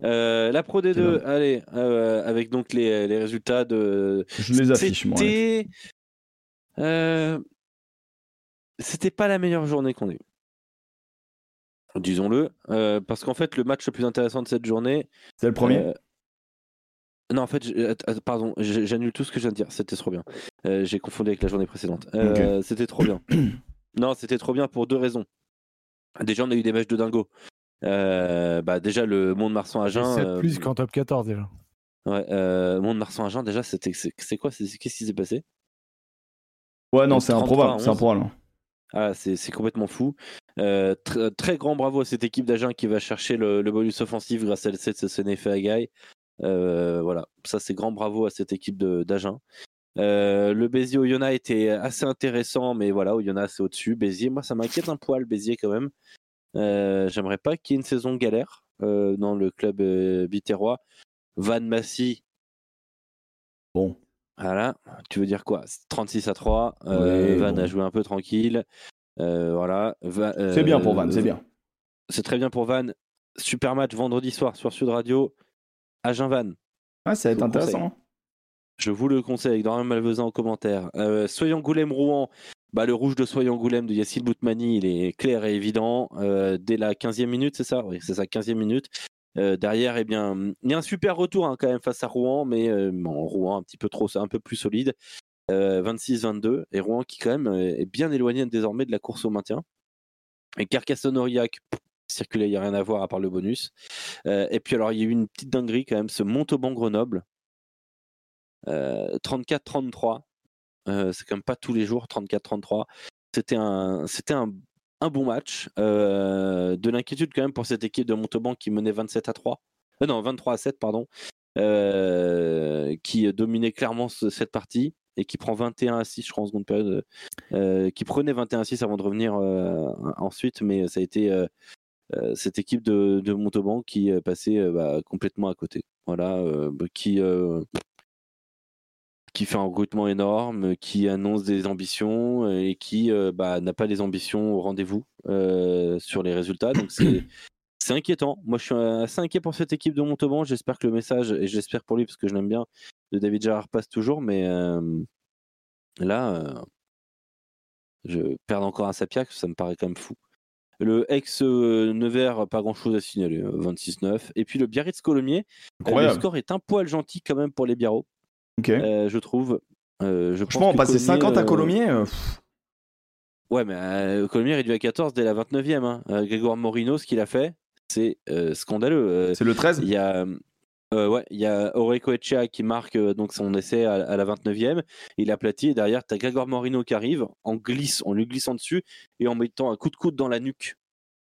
la Pro D2, allez, avec donc les, les résultats de. Je les affiche, moi. Alex. C'était. C'était pas la meilleure journée qu'on ait eue. Disons-le. parce qu'en fait, le match le plus intéressant de cette journée. C'est le premier? Non, en fait, pardon, j'annule tout ce que je viens de dire. C'était trop bien. J'ai confondu avec la journée précédente. C'était trop bien. non, c'était trop bien pour deux raisons. Déjà, on a eu des matchs de dingo. Euh, bah, déjà, le Monde Marsan Agen. 7 euh, plus qu'en top 14 déjà. Ouais, euh, Monde Marsan Agen, déjà, c'était c'est quoi c'est- Qu'est-ce qui s'est passé? Ouais, non, c'est 33 improbable. C'est 11. improbable. Ah, c'est c'est complètement fou. Euh, tr- très grand bravo à cette équipe d'Agen qui va chercher le, le bonus offensif grâce à l'essai de ce Sénéfé Agaï. Euh, voilà, ça c'est grand bravo à cette équipe de- d'Agen. Euh, le Béziers Oyonnax était assez intéressant, mais voilà, Oyonnax c'est au-dessus. Béziers, moi ça m'inquiète un poil, Béziers quand même. Euh, J'aimerais pas qu'il y ait une saison galère euh, dans le club biterrois. Van Massy, Bon. voilà, tu veux dire quoi? 36 à 3. euh, Ouais, Van bon. a joué un peu tranquille. Voilà. C'est bien pour Van, c'est bien. C'est très bien pour Van. Super match vendredi soir sur Sud Radio. Agen Van. Ouais, ça va être intéressant. Je vous le conseille avec Dorian Malvezan en commentaire. Euh, Soyons Goulem Rouen. Bah, le rouge de Soyons Goulem de Yacine Boutmani, il est clair et évident. Euh, dès la 15e minute, c'est ça? Oui, c'est ça, 15e minute. Euh, derrière, eh bien, il y a un super retour hein, quand même face à Rouen, mais bon, Rouen un petit peu trop, un peu plus solide. Euh, 26-22. Et Rouen qui quand même est bien éloigné désormais de la course au maintien. Et Carcassonne-Aurillac, pff, circulé, il n'y a rien à voir à part le bonus. Et puis alors, il y a eu une petite dinguerie quand même, ce Montauban-Grenoble. Euh, 34-33. Euh, c'est quand même pas tous les jours 34-33. C'était un, c'était bon match. Euh, de l'inquiétude quand même pour cette équipe de Montauban qui menait 27 à 3. Euh, non, 23 à 7, pardon. Euh, qui dominait clairement ce- cette partie et qui prend 21 à 6, je crois, en seconde période. euh, qui prenait 21 à 6 avant de revenir euh, ensuite, mais ça a été euh, euh, cette équipe de, Montauban qui euh, passait euh, bah, complètement à côté. Voilà, euh, bah, qui, euh, qui fait un recrutement énorme, qui annonce des ambitions euh, et qui euh, bah, n'a pas les ambitions au rendez-vous euh, sur les résultats. Donc c'est inquiétant. Moi, je suis assez inquiet pour cette équipe de Montauban. J'espère que le message, et j'espère pour lui parce que je l'aime bien, de David Gérard passe toujours, mais euh, là, je perds encore un Sapiac, ça me paraît quand même fou. Le ex-Nevers, pas grand-chose à signaler, euh, 26-9. Et puis le Biarritz-Colomiers, euh, le score est un poil gentil quand même pour les Biarros. Euh, je trouve. Euh, je Franchement, que passer 50 à Colomiers, euh, Ouais, mais Colomiers est réduit à 14 dès la 29e. Hein. Grégoire Morino, ce qu'il a fait, c'est scandaleux. C'est le 13 Il y a. euh, ouais, il y a Oreco Echea qui marque euh, donc son essai à, à la 29e. Il aplatit et derrière, tu as Grégoire Morino qui arrive en glisse, en lui glissant dessus et en mettant un coup de coude dans la nuque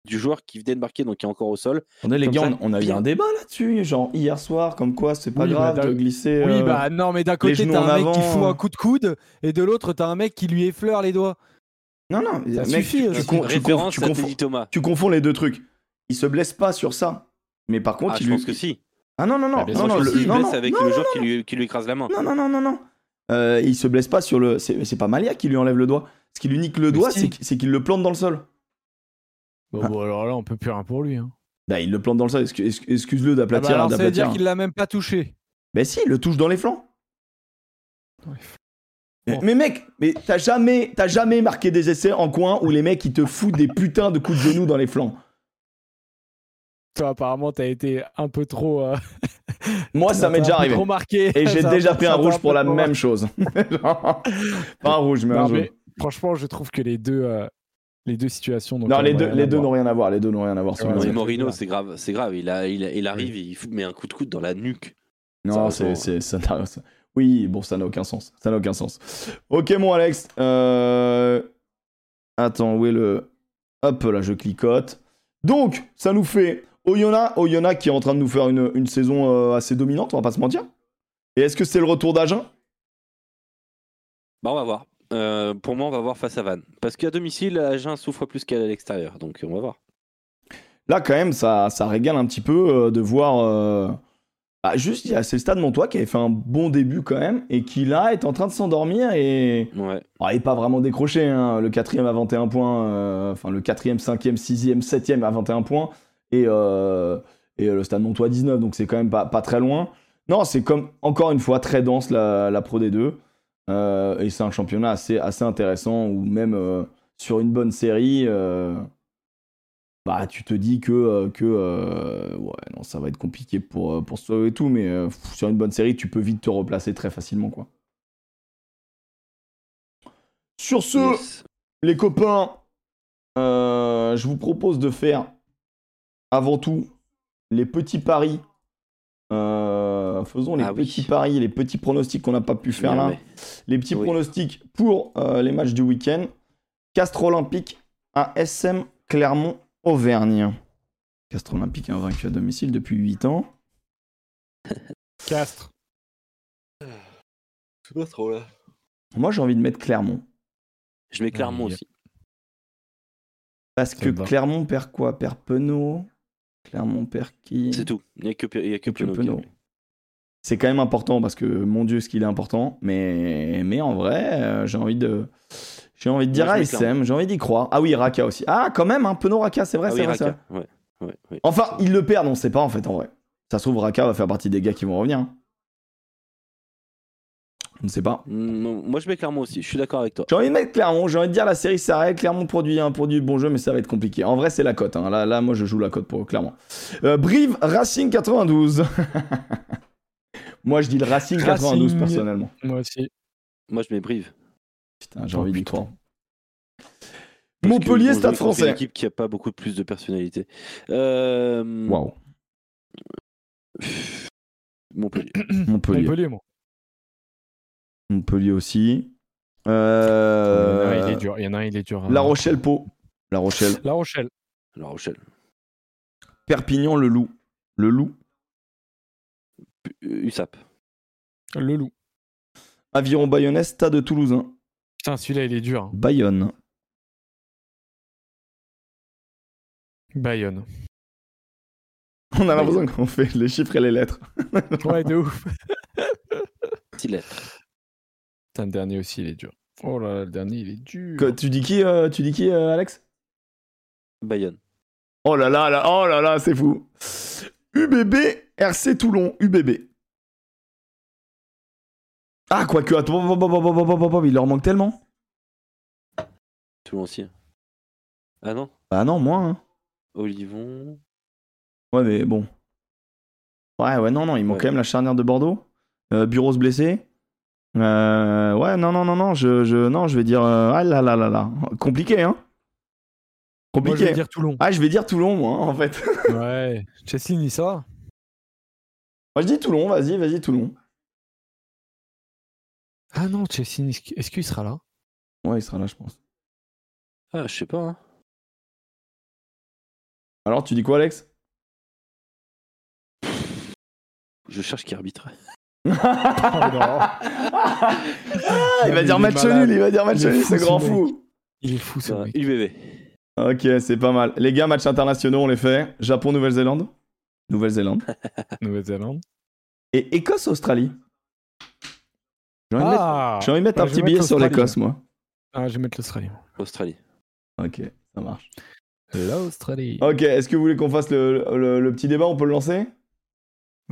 du joueur qui venait de marquer, donc qui est encore au sol. Les Comme gars, ça, on, on a eu bien. un débat là-dessus, genre hier soir, comme quoi c'est pas Oui, grave bah, de glisser. Oui, euh, bah non, mais d'un côté, t'as un mec qui fout euh. un coup de coude, et de l'autre, t'as un mec qui lui effleure les doigts. Non, non, Ça mec, suffit, tu, euh, tu tu conf- référence tu à confonds- Thomas. tu confonds les deux trucs. Il se blesse pas sur ça. Mais par contre, Ah, il je lui- pense que si. Ah non, non, non, Ah, bien non, non, le- il non, blesse non, avec non, le non, joueur qui lui, qui lui écrase la main. Non, non, non, non, non. Euh, il se blesse pas sur le. C'est pas Malia qui lui enlève le doigt. Ce qui lui nique le doigt, c'est qu'il le plante dans le sol. Bon, Ah. bon, alors là, on peut plus rien pour lui. Hein. Bah, il le plante dans le sol. Excu- excu- Excuse-le Ah bah d'aplatir. ça veut d'aplatir. dire qu'il l'a même pas touché. Mais si, il le touche dans les flancs. Mais, Bon. mais mec, mais t'as jamais, t'as jamais marqué des essais en coin où les mecs ils te foutent des putains de coups de genoux dans les flancs. Toi, apparemment, t'as été un peu trop. euh, Moi, ça m'est déjà arrivé. Trop marqué. Et j'ai déjà pris un rouge pour la même chose. pas un rouge, mais un Non, mais franchement, je trouve que les deux, euh, les deux situations. n'ont Non, quand les deux, rien les à deux voir. n'ont rien à voir. Les deux n'ont rien à voir. Ouais, ouais. Morino, c'est grave, c'est grave. Il, a, il, a- il arrive, il fout- met un coup de coude dans la nuque. Non, Ça, c'est, ça- c'est, ça ça- Oui, bon, ça n'a aucun sens. Ça n'a aucun sens. Ok, mon Alex. Euh... Attends, où est le. Hop, là, je cliquote. Donc, ça nous fait Oyonnax, Oyonnax qui est en train de nous faire une, une saison euh, assez dominante, on va pas se mentir. Et est-ce que c'est le retour d'Agen? Bah, on va voir. Euh, pour moi, on va voir face à Vannes. Parce qu'à domicile, Agen souffre plus qu'à l'extérieur. Donc, on va voir. Là, quand même, ça, ça régale un petit peu euh, de voir. euh, bah, juste, il y a- c'est le stade Montois qui avait fait un bon début quand même et qui là est en train de s'endormir et. Ouais. Ah, il n'est pas vraiment décroché, hein. le quatrième à 21 points, enfin le quatrième, cinquième, sixième, septième à 21 points, et, et le Stade Montois 19, donc c'est quand même pas, pas très loin. Non, c'est comme, encore une fois, très dense la, la Pro D2, euh, et c'est un championnat assez, assez intéressant, où même euh, sur une bonne série, euh, bah, tu te dis que, que ouais, non, ça va être compliqué pour, pour se sauver et tout, mais sur une bonne série, tu peux vite te replacer très facilement, quoi. Sur ce, Yes. les copains, je vous propose de faire avant tout les petits paris. Euh, faisons les Ah oui. petits paris, les petits pronostics qu'on n'a pas pu faire là. Les petits Oui. pronostics pour euh, les matchs du week-end. Castres Olympique à SM Clermont-Auvergne. Castres Olympique invaincu à domicile depuis 8 ans. Castres. sais pas trop là. Moi, j'ai envie de mettre Clermont. Je mets Clermont Ouais. aussi. Parce que. Clermont perd quoi? Perd Penaud? Clermont perd qui C'est tout. Il n'y a que, y a que Que Penaud qui Penaud. est- C'est quand même important parce que mon Dieu, ce qu'il est important. Mais, mais en vrai, euh, j'ai envie de. J'ai envie de dire Moi, mets ASM, j'ai envie d'y croire. Ah oui, Raka aussi. Ah, quand même, un Penaud Raka, c'est vrai, Ah c'est oui, vrai, c'est Raka. vrai. Ouais. Ouais, ouais. Enfin, ils le perdent, on sait pas en fait, en vrai. Ça se trouve, Raka va faire partie des gars qui vont revenir. hein. On ne sait pas. Mm, Moi, je mets Clermont aussi. Je suis d'accord avec toi. J'ai envie de mettre Clermont, j'ai envie de dire la série s'arrête. Clermont produit un produit bon jeu, mais ça va être compliqué. En vrai, c'est la cote. hein. Là, là, moi, je joue la cote pour Clermont. Euh, Brive Racing 92. moi, je dis le Racing 92 Racing. personnellement. Moi aussi. Moi, je mets Brive. Putain, j'ai Oh, envie croire. Parce Montpellier, qu'ils vont Stade contre Une français. équipe qui a pas beaucoup plus de personnalité. Euh... Waouh. Montpellier. Montpellier. Montpellier, moi. Montpellier aussi. Il y en a un, Euh, il est dur. Il y en a un, il est dur. La Rochelle, Pau. La Rochelle. La Rochelle. La Rochelle. Perpignan, le Loup. Le Loup. Euh, USAP. Le Loup. Aviron Bayonnais, Stade Toulousain. Putain, celui-là, il est dur. hein. Bayonne. Bayonne. On a l'impression qu'on fait les chiffres et les lettres. Ouais, de ouf. Six lettres. Putain, le dernier aussi, il est dur. Oh là là, le dernier, il est dur. Que- tu dis qui, euh, tu dis qui euh, Alex? Bayonne. Oh là là, là, oh là là, c'est fou. UBB, RC Toulon, UBB. Ah, quoique, attends, il leur manque tellement. Toulon aussi. Ah non? Bah non, moins. hein. Olivon. Ouais, mais bon. Ouais, ouais, non, non, il manque Ouais. quand même la charnière de Bordeaux. Euh, Bureau blessé. Euh, ouais, non, non, non, non, je, je, non, je vais dire. euh, ah là là là là. Compliqué, hein Moi, je Compliqué. vais dire Toulon. Ah, je vais dire Toulon, moi, en fait. Ouais. Chessine, il sort. Moi, je dis Toulon, vas-y, vas-y, Toulon. Ah non, qu'il- est-ce qu'il sera là? Ouais, il sera là, je pense. Ah, je sais pas. hein. Alors, tu dis quoi, Alex? Je cherche qui arbitre. Ah, il va dire match nul, il va dire match nul, ce grand fou. Il est fou, ce mec. UBB. Ok, c'est pas mal. Les gars, match internationaux, on les fait. Japon, Nouvelle-Zélande. Nouvelle-Zélande. Nouvelle-Zélande. Et Écosse-Australie. J'ai envie, de mettre- Ah j'ai envie de mettre Bah, un petit billet sur l'Écosse, moi. Ah, je vais mettre l'Australie. Australie. Ok, ça marche. L'Australie. Ok, est-ce que vous voulez qu'on fasse le, le- le petit débat? On peut le lancer?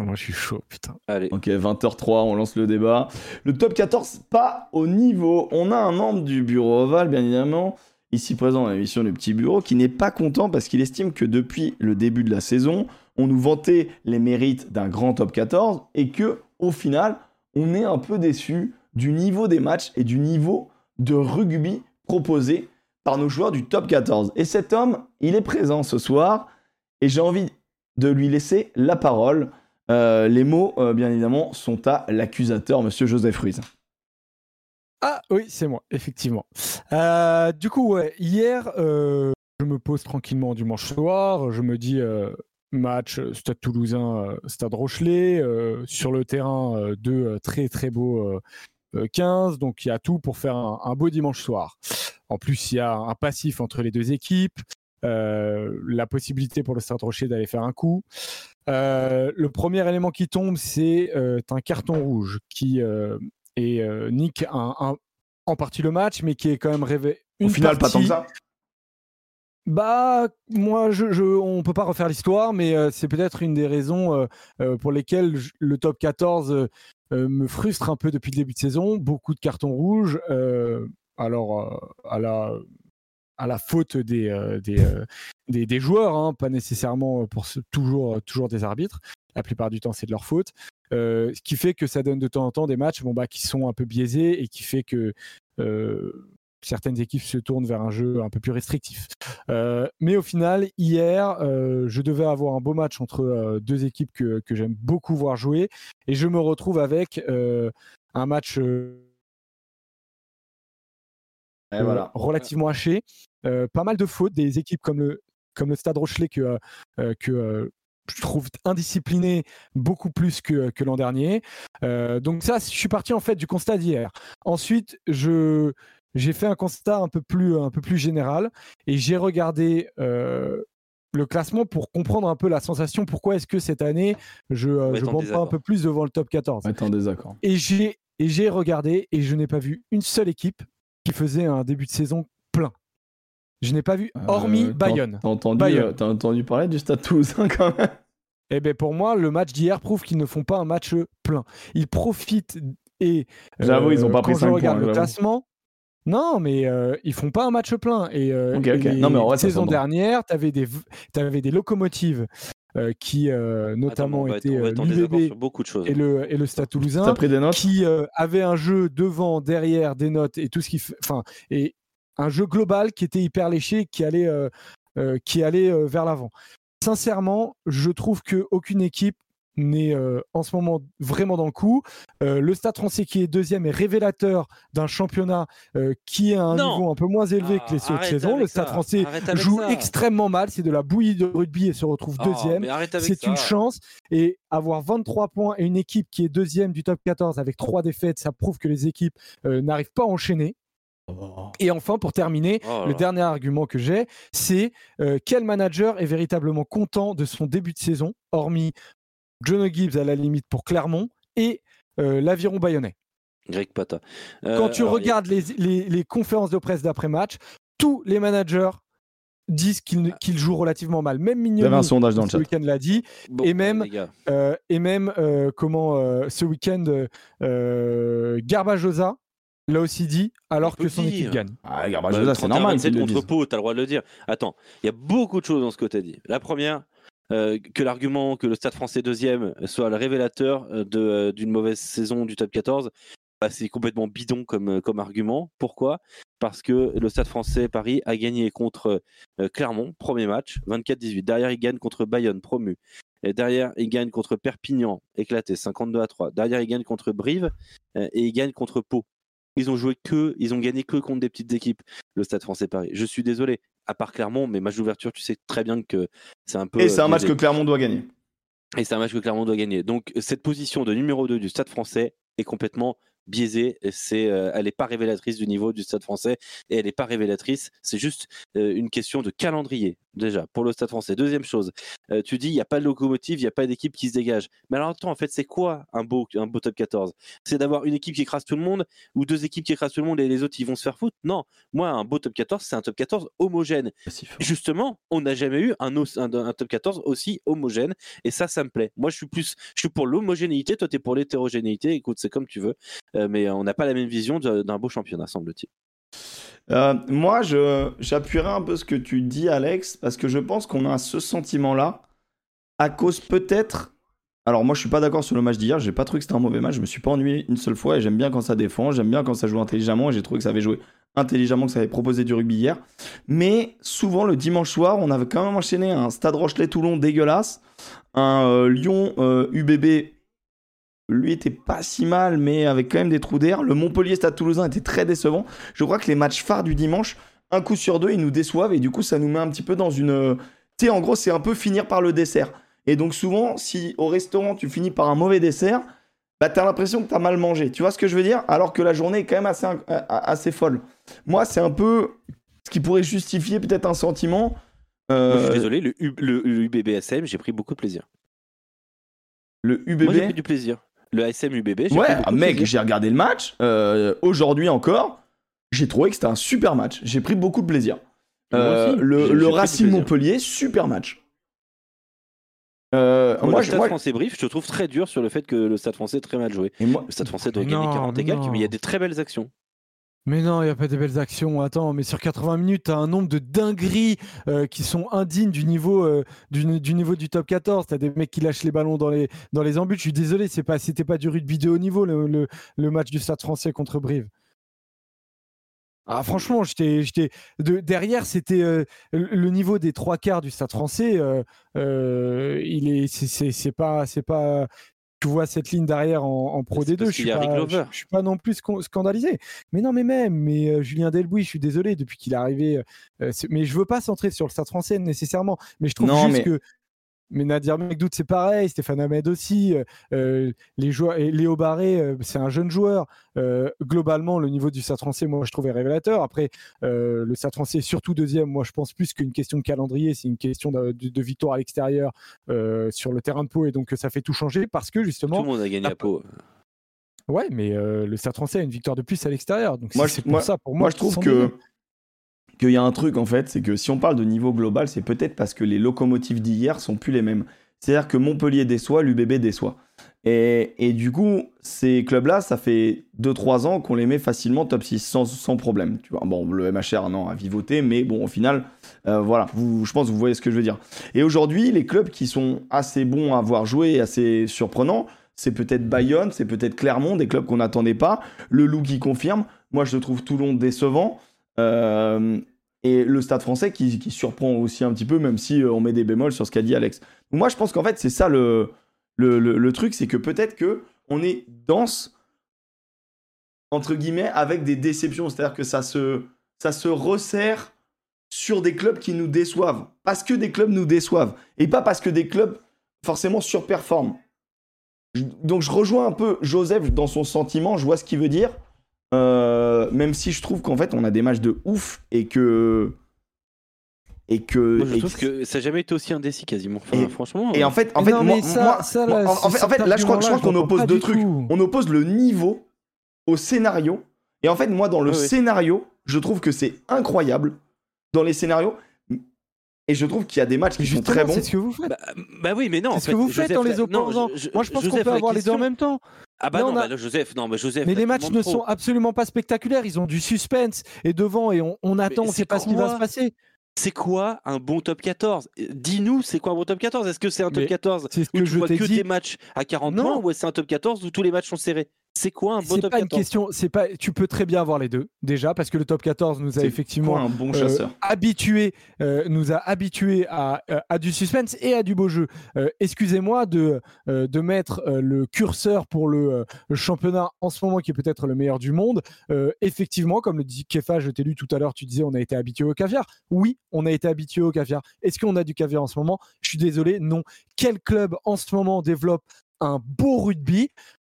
Moi, je suis chaud, putain. Allez. Ok, 20h03, on lance le débat. Le top 14, pas au niveau. On a un membre du bureau Oval, bien évidemment, ici présent à l'émission du petit bureau, qui n'est pas content parce qu'il estime que depuis le début de la saison, on nous vantait les mérites d'un grand top 14 et que, au final, on est un peu déçu du niveau des matchs et du niveau de rugby proposé par nos joueurs du top 14. Et cet homme, il est présent ce soir et j'ai envie de lui laisser la parole. Euh, les mots, euh, bien évidemment, sont à l'accusateur, monsieur Joseph Ruiz. Ah oui, c'est moi, effectivement. Euh, du coup, hier, je me pose tranquillement dimanche soir. Je me dis match Stade Toulousain, Stade Rochelet. sur le terrain, deux euh, très très beaux euh, 15. Donc il y a tout pour faire un beau dimanche soir. En plus, il y a un passif entre les deux équipes. Euh, la possibilité pour le Stade Rocher d'aller faire un coup. Euh, le premier élément qui tombe, c'est euh, un carton rouge qui et nique un, un- en partie le match, mais qui est quand même rêvé. Au final, pas tant que ça. Bah, moi, je, je, on peut pas refaire l'histoire, mais euh, c'est peut-être une des raisons euh, pour lesquelles je- le top 14 euh, euh, me frustre un peu depuis le début de saison. Beaucoup de cartons rouges. alors, à la à la faute des, euh, euh, joueurs, hein, pas nécessairement ce- toujours, des arbitres. La plupart du temps, c'est de leur faute. Euh, ce qui fait que ça donne de temps en temps des matchs bon, bah, qui sont un peu biaisés et qui fait que euh, certaines équipes se tournent vers un jeu un peu plus restrictif. Euh, mais au final, hier, euh, je devais avoir un beau match entre euh, deux équipes que, que j'aime beaucoup voir jouer et je me retrouve avec euh, un match euh, euh, voilà. relativement haché. Euh, pas mal de fautes des équipes comme le, comme le Stade Rochelet que, euh, que euh, je trouve indiscipliné beaucoup plus que, que l'an dernier. Euh, donc ça, je suis parti en fait du constat d'hier. Ensuite, je j'ai fait un constat un peu plus un peu plus général et j'ai regardé euh, le classement pour comprendre un peu la sensation. Pourquoi est-ce que cette année je bande pas un peu plus devant le top 14 Ouais, t'es en désaccord. Et j'ai et j'ai regardé et je n'ai pas vu une seule équipe qui faisait un début de saison plein. Je n'ai pas vu, hormis Euh, t'as- Bayonne. T'as entendu, Bayonne. euh, t'as entendu parler du Stade Toulousain quand même? Eh bien, pour moi, le match d'hier prouve qu'ils ne font pas un match plein. Ils profitent et. euh, J'avoue, ils ont pas pris Quand cinq je regarde points, le classement. Non, mais euh, ils font pas un match plein. Et, euh, Ok, et ok. les Non, mais en vrai, ça saison dernière, tu avais des, des locomotives euh, qui, euh, notamment, va euh, l'UBB sur beaucoup de choses. et le, et le Stade Toulousain T'as pris des notes qui euh, avait un jeu devant, derrière, des notes et tout ce qui, enfin, et un jeu global qui était hyper léché, qui allait, euh, euh, qui allait euh, vers l'avant. Sincèrement, je trouve que aucune équipe n'est euh, en ce moment vraiment dans le coup. Euh, le Stade Français qui est deuxième est révélateur d'un championnat euh, qui est à un Non. niveau un peu moins élevé Ah, que les autres arrête saisons. Le Stade ça, Français arrête joue extrêmement mal, c'est de la bouillie de rugby et se retrouve Oh, deuxième c'est une chance. Et avoir 23 points et une équipe qui est deuxième du top 14 avec trois défaites, ça prouve que les équipes euh, n'arrivent pas à enchaîner. Et enfin, pour terminer, Oh le dernier argument que j'ai, c'est euh, quel manager est véritablement content de son début de saison, hormis John Gibbs à la limite pour Clermont et euh, l'aviron bayonnais. Greg Pata. Quand Euh, tu alors, regardes les, les- les conférences de presse d'après-match, tous les managers disent qu'ils ne- qu'ils jouent relativement mal. Même Il y avait un Mignoni, sondage dans le ce week-end l'a dit. bon, et même- Euh, et même euh, comment euh, ce week-end Garbajosa l'a aussi dit alors que son équipe gagne. Ah, bah, Garbajosa, c'est normal 31-27 qu'ils le contre. Pau, t'as le droit de le dire. Attends, il y a beaucoup de choses dans ce que tu as dit. La première, euh, que l'argument que le Stade français deuxième soit le révélateur euh, euh, d'une mauvaise saison du top 14, bah, c'est complètement bidon comme, comme argument. Pourquoi? Parce que le Stade français Paris a gagné contre Clermont, premier match, 24-18. Derrière, il gagne contre Bayonne, promu. Derrière, il gagne contre Perpignan, éclaté, 52 à 3. Derrière, il gagne contre Brive et il gagne contre Pau. Ils ont joué que, ils ont gagné que contre des petites équipes, le Stade français Paris. Je suis désolé, à part Clermont, mais match d'ouverture, tu sais très bien que c'est un peu. Et c'est un euh, match que. Clermont doit gagner. Et c'est un match que Clermont doit gagner. Donc cette position de numéro 2 du Stade français est complètement biaisée. C'est, euh, elle n'est pas révélatrice du niveau du Stade français et elle n'est pas révélatrice. C'est juste euh, une question de calendrier déjà pour le Stade français. Deuxième chose, euh, tu dis il n'y a pas de locomotive, il n'y a pas d'équipe qui se dégage. Mais alors attends, en fait, c'est quoi un beau, un beau top 14 C'est d'avoir une équipe qui écrase tout le monde ou deux équipes qui écrasent tout le monde et les autres ils vont se faire foutre? Non, moi un beau top 14, c'est un top 14 homogène. Justement, on n'a jamais eu un, os- un- un top 14 aussi homogène et ça, ça me plaît. Moi, je suis plus, je suis pour l'homogénéité, toi, tu es pour l'hétérogénéité. Écoute, c'est comme tu veux, Euh, mais on n'a pas la même vision d'un beau championnat, semble-t-il. Euh, moi, j'appuierai un peu ce que tu dis, Alex, parce que je pense qu'on a ce sentiment-là, à cause peut-être. Alors, moi, je suis pas d'accord sur le match d'hier. J'ai pas trouvé que c'était un mauvais match. Je me suis pas ennuyé une seule fois et j'aime bien quand ça défend. J'aime bien quand ça joue intelligemment j'ai trouvé que ça avait joué intelligemment, que ça avait proposé du rugby hier. Mais souvent, le dimanche soir, on avait quand même enchaîné un Stade Rochelet-Toulon dégueulasse, un euh, Lyon euh, lui était pas si mal, mais avec quand même des trous d'air. Le Montpellier Stade Toulousain était très décevant. Je crois que les matchs phares du dimanche, un coup sur deux, ils nous déçoivent et du coup, ça nous met un petit peu dans une. euh, Tu sais, en gros, c'est un peu finir par le dessert. Et donc, souvent, si au restaurant, tu finis par un mauvais dessert, bah, t'as l'impression que t'as mal mangé. Tu vois ce que je veux dire? Alors que la journée est quand même assez, euh, assez folle. Moi, c'est un peu ce qui pourrait justifier peut-être un sentiment. Moi, je euh, suis désolé, le, U- le, le UBBSM, j'ai pris beaucoup de plaisir. le Moi, j'ai pris UBB. du plaisir. Le ASM UBB, j'ai Ouais, ah, mec, j'ai regardé le match. euh, Aujourd'hui encore, j'ai trouvé que c'était un super match. J'ai pris beaucoup de plaisir. Euh, aussi, le Racing. Montpellier, super match. Euh, Moi, le je, Stade moi- français Brief, je te trouve très dur sur le fait que le Stade français est très mal joué. et moi- Le Stade français doit gagner non, 40 mais et quelques, non. mais il y a des très belles actions. Mais non, il n'y a pas des belles actions. Attends, mais sur 80 minutes, tu as un nombre de dingueries euh, qui sont indignes du niveau, euh, du, top 14. Tu as des mecs qui lâchent les ballons dans les, dans embuts. Je suis désolé, c'est pas, c'était pas du rugby de haut niveau le, match du Stade français contre Brive. Ah, franchement, j'étais, de, derrière, c'était euh, le niveau des trois quarts du Stade français. il est, c'est pas, c'est pas. Tu vois cette ligne derrière en, en Pro C'est D2, parce je suis pas, je, suis pas non plus scan- scandalisé. Mais non, mais même, mais euh, Julien Delbouy, je suis désolé depuis qu'il est arrivé. euh, c'est- mais je veux pas centrer sur le Stade français nécessairement. Mais je trouve Non, juste mais- que mais Nadir Mekdout, c'est pareil. Stéphane Ahmed aussi. euh, euh, les joueurs, et Léo Barré, euh, c'est un jeune joueur. Euh, globalement, le niveau du Stade français, moi, je trouvais révélateur. Après, le Stade français, surtout deuxième, moi, je pense plus qu'une question de calendrier, c'est une question de, de- de victoire à l'extérieur sur le terrain de Pau. Et donc, ça fait tout changer parce que Tout justement. le monde a gagné à Pau. Ouais, mais le Stade français a une victoire de plus à l'extérieur. Donc, Moi, c'est- pour moi- ça, pour moi, Moi, je trouve que. Qu'il y a un truc en fait, c'est que si on parle de niveau global, c'est peut-être parce que les locomotives d'hier sont plus les mêmes. C'est-à-dire que Montpellier déçoit, l'UBB déçoit. Et, et du coup, ces clubs-là, ça fait 2-3 ans qu'on les met facilement top 6 sans, sans problème. Tu vois. Bon, le MHR, non, a vivoté, mais bon, au final, euh, voilà, je pense que vous voyez ce que je veux dire. Et aujourd'hui, les clubs qui sont assez bons à avoir joué, assez surprenants, c'est peut-être Bayonne, c'est peut-être Clermont, des clubs qu'on n'attendait pas. Le Loup qui confirme. Moi, je trouve Toulon décevant. Euh, et le Stade français qui, surprend aussi un petit peu, même si euh, on met des bémols sur ce qu'a dit Alex. Moi, je pense qu'en fait, c'est ça le, le, le- truc, c'est que peut-être que on est dense, entre guillemets, avec des déceptions. C'est-à-dire que ça se, ça se resserre sur des clubs qui nous déçoivent. Parce que des clubs nous déçoivent. Et pas parce que des clubs forcément surperforment. Donc je rejoins un peu Joseph dans son sentiment, je vois ce qu'il veut dire. Euh, même si je trouve qu'en fait on a des matchs de ouf et que et que Moi, je et trouve que ça n'a jamais été aussi indécis quasiment. Enfin, Et- franchement. et euh, en fait en fait Non, moi, mais ça- moi- ça, moi, là, en, fait, en fait, cet là je crois, je crois argument-là, qu'on oppose deux trucs tout. on oppose le niveau au scénario et en fait moi dans le Ouais, ouais. scénario je trouve que c'est incroyable dans les scénarios et je trouve qu'il y a des matchs qui sont très bons c'est ce que vous faites. Bah, bah oui, mais non. en C'est ce fait, que vous faites dans les la- non, opposants. je- je- Moi, je pense qu'on peut avoir les deux en même temps. Ah bah non, a- bah Joseph, non, mais Joseph. Mais là, les matchs ne sont absolument pas spectaculaires. Ils ont du suspense et devant et on, on attend, on c'est sait pas ce qui va se passer. C'est quoi un bon top 14 Dis-nous, c'est quoi un bon top 14 Est-ce que c'est un top Mais 14 C'est ce où que tu je vois que dit. des matchs à 40 Non. points ou c'est un top 14 où tous les matchs sont serrés? C'est quoi un bon C'est top pas une 14 question. C'est pas. Tu peux très bien avoir les deux déjà parce que le top 14 nous a effectivement un bon euh, chasseur habitué, euh, nous a habitué à, euh, à du suspense et à du beau jeu. Euh, Excusez-moi de, euh, de mettre euh, le curseur pour le, euh, le championnat en ce moment qui est peut-être le meilleur du monde. Euh, effectivement, comme le dit Kefa, je t'ai lu tout à l'heure, tu disais on a été habitué au caviar. Oui, on a été habitué au caviar. Est-ce qu'on a du caviar en ce moment? Je suis désolé, non. Quel club en ce moment développe un beau rugby?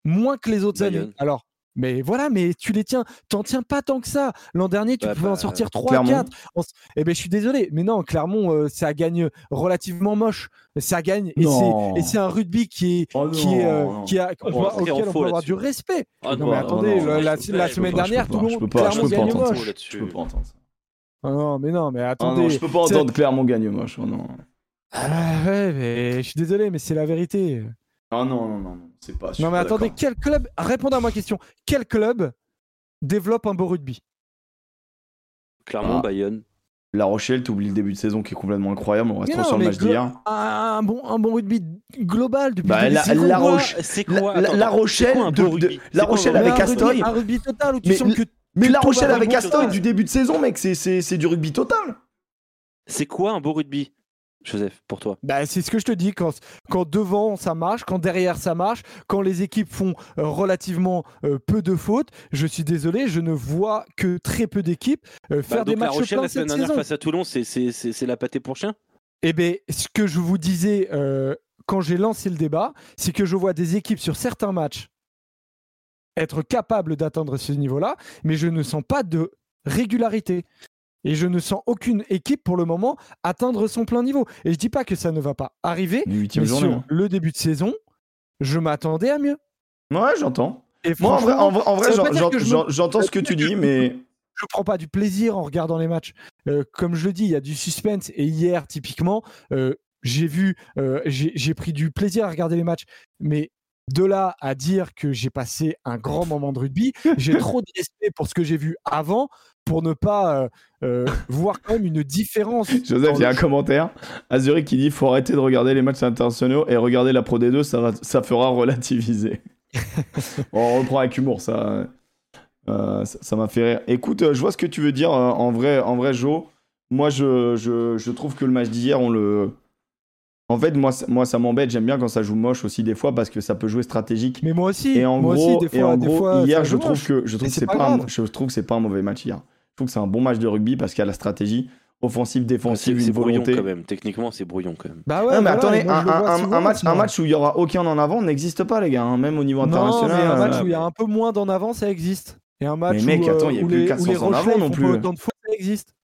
Moins que les autres Bayonne. années Alors. Mais voilà, mais tu les tiens, t'en tiens pas tant que ça. L'an dernier, tu Bah, pouvais en bah, sortir 3, Clermont. 4. En s- Eh ben, je suis désolé, mais non, Clermont, euh, ça gagne relativement moche. Ça gagne, et c'est un rugby qui est, Oh qui est, euh, qui a, on serait auquel on peut avoir du respect. Ah, non, non, mais attendez, non, la, semaine dernière, tout le monde, Clermont gagne moche. Je peux pas entendre ça. Ah non, mais non, mais Ah attendez. non, je peux pas entendre Clermont gagne moche. Oh non. Ah ouais, mais je suis désolé, mais c'est la vérité. Ah non, non, non, non, c'est pas. Non, mais attendez, quel club, répondez à ma question, quel club développe un beau rugby? Clermont, Ah. Bayonne. La Rochelle, t'oublies le début de saison qui est complètement incroyable. On reste sur le match d'hier. un, un bon, un bon rugby global depuis Bah, le début la- de saison. la Roche- quoi la- Attends, La attends, Rochelle, c'est quoi un de- La Rochelle avec Astoy. rugby, un rugby total où tu Mais sens que Mais La Rochelle avec Astoy du début de saison, mec, c'est- c'est c'est du rugby total. C'est quoi un beau rugby? Joseph, pour toi Bah, c'est ce que je te dis, quand, quand devant ça marche, quand derrière ça marche, quand les équipes font euh, relativement euh, peu de fautes, je suis désolé, je ne vois que très peu d'équipes euh, faire Bah, des donc la matchs Rochelle pleins la cette semaine dernière saison. face à Toulon, c'est- c'est c'est- c'est la pâtée pour chien? Eh bien, ce que je vous disais euh, quand j'ai lancé le débat, c'est que je vois des équipes sur certains matchs être capables d'atteindre ce niveau-là, mais je ne sens pas de régularité. Et je ne sens aucune équipe pour le moment atteindre son plein niveau. Et je dis pas que ça ne va pas arriver, Mais journée. sur le début de saison, je m'attendais à mieux. hein. Ouais, j'entends. Et Moi, en vrai, en en me- j'entends ce que tu dis, mais je prends pas du plaisir en regardant les matchs. Euh, comme je le dis, il y a du suspense. Et hier, typiquement, euh, j'ai vu, euh, j'ai pris du plaisir à regarder les matchs. Mais de là à dire que j'ai passé un grand moment de rugby, j'ai trop de respect pour ce que j'ai vu avant pour ne pas euh, euh, voir quand même une différence. Joseph, il y a un commentaire. Azuri qui dit faut arrêter de regarder les matchs internationaux et regarder la Pro D2, ça, va, ça fera relativiser. On reprend avec humour, ça. euh, ça ça m'a fait rire. Écoute, je vois ce que tu veux dire en vrai, en vrai, Jo. Moi, je, je, je trouve que le match d'hier, on le. En fait, moi, ça- moi ça m'embête. J'aime bien quand ça joue moche aussi des fois parce que ça peut jouer stratégique. Mais moi aussi, Et en moi gros, aussi, des fois, et en des gros fois, hier, je trouve que je trouve que c'est c'est pas pas, un- grave. je trouve que c'est pas un mauvais match hier. Je trouve que c'est un bon match de rugby parce qu'il y a la stratégie. offensive, défensive, C'est une brouillon volonté. quand même. Techniquement, c'est brouillon quand même. Bah ouais, non, mais voilà, attendez, moi, un, souvent, match, un moi. match où il y aura aucun en avant n'existe pas, les gars. hein, Même au niveau Non, mais international. un match euh, où il y a un peu moins d'en avant, ça existe. Et un match Mais mec, où, euh, attends, il y a plus les, 400 où les en avant non plus. autant de fautes, ça existe.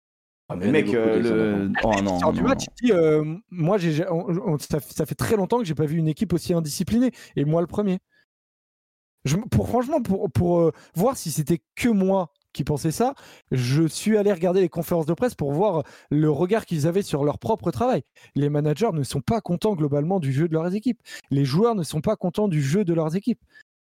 Ah, mais mec, euh, le. en Oh non. sort du non, match, il dit euh, Moi, j'ai, on- on- ça, ça fait très longtemps que j'ai pas vu une équipe aussi indisciplinée. Et moi, le premier. Je, pour, franchement, pour, pour euh, voir si c'était que moi qui pensais ça, je suis allé regarder les conférences de presse pour voir le regard qu'ils avaient sur leur propre travail. Les managers ne sont pas contents globalement du jeu de leurs équipes. Les joueurs ne sont pas contents du jeu de leurs équipes.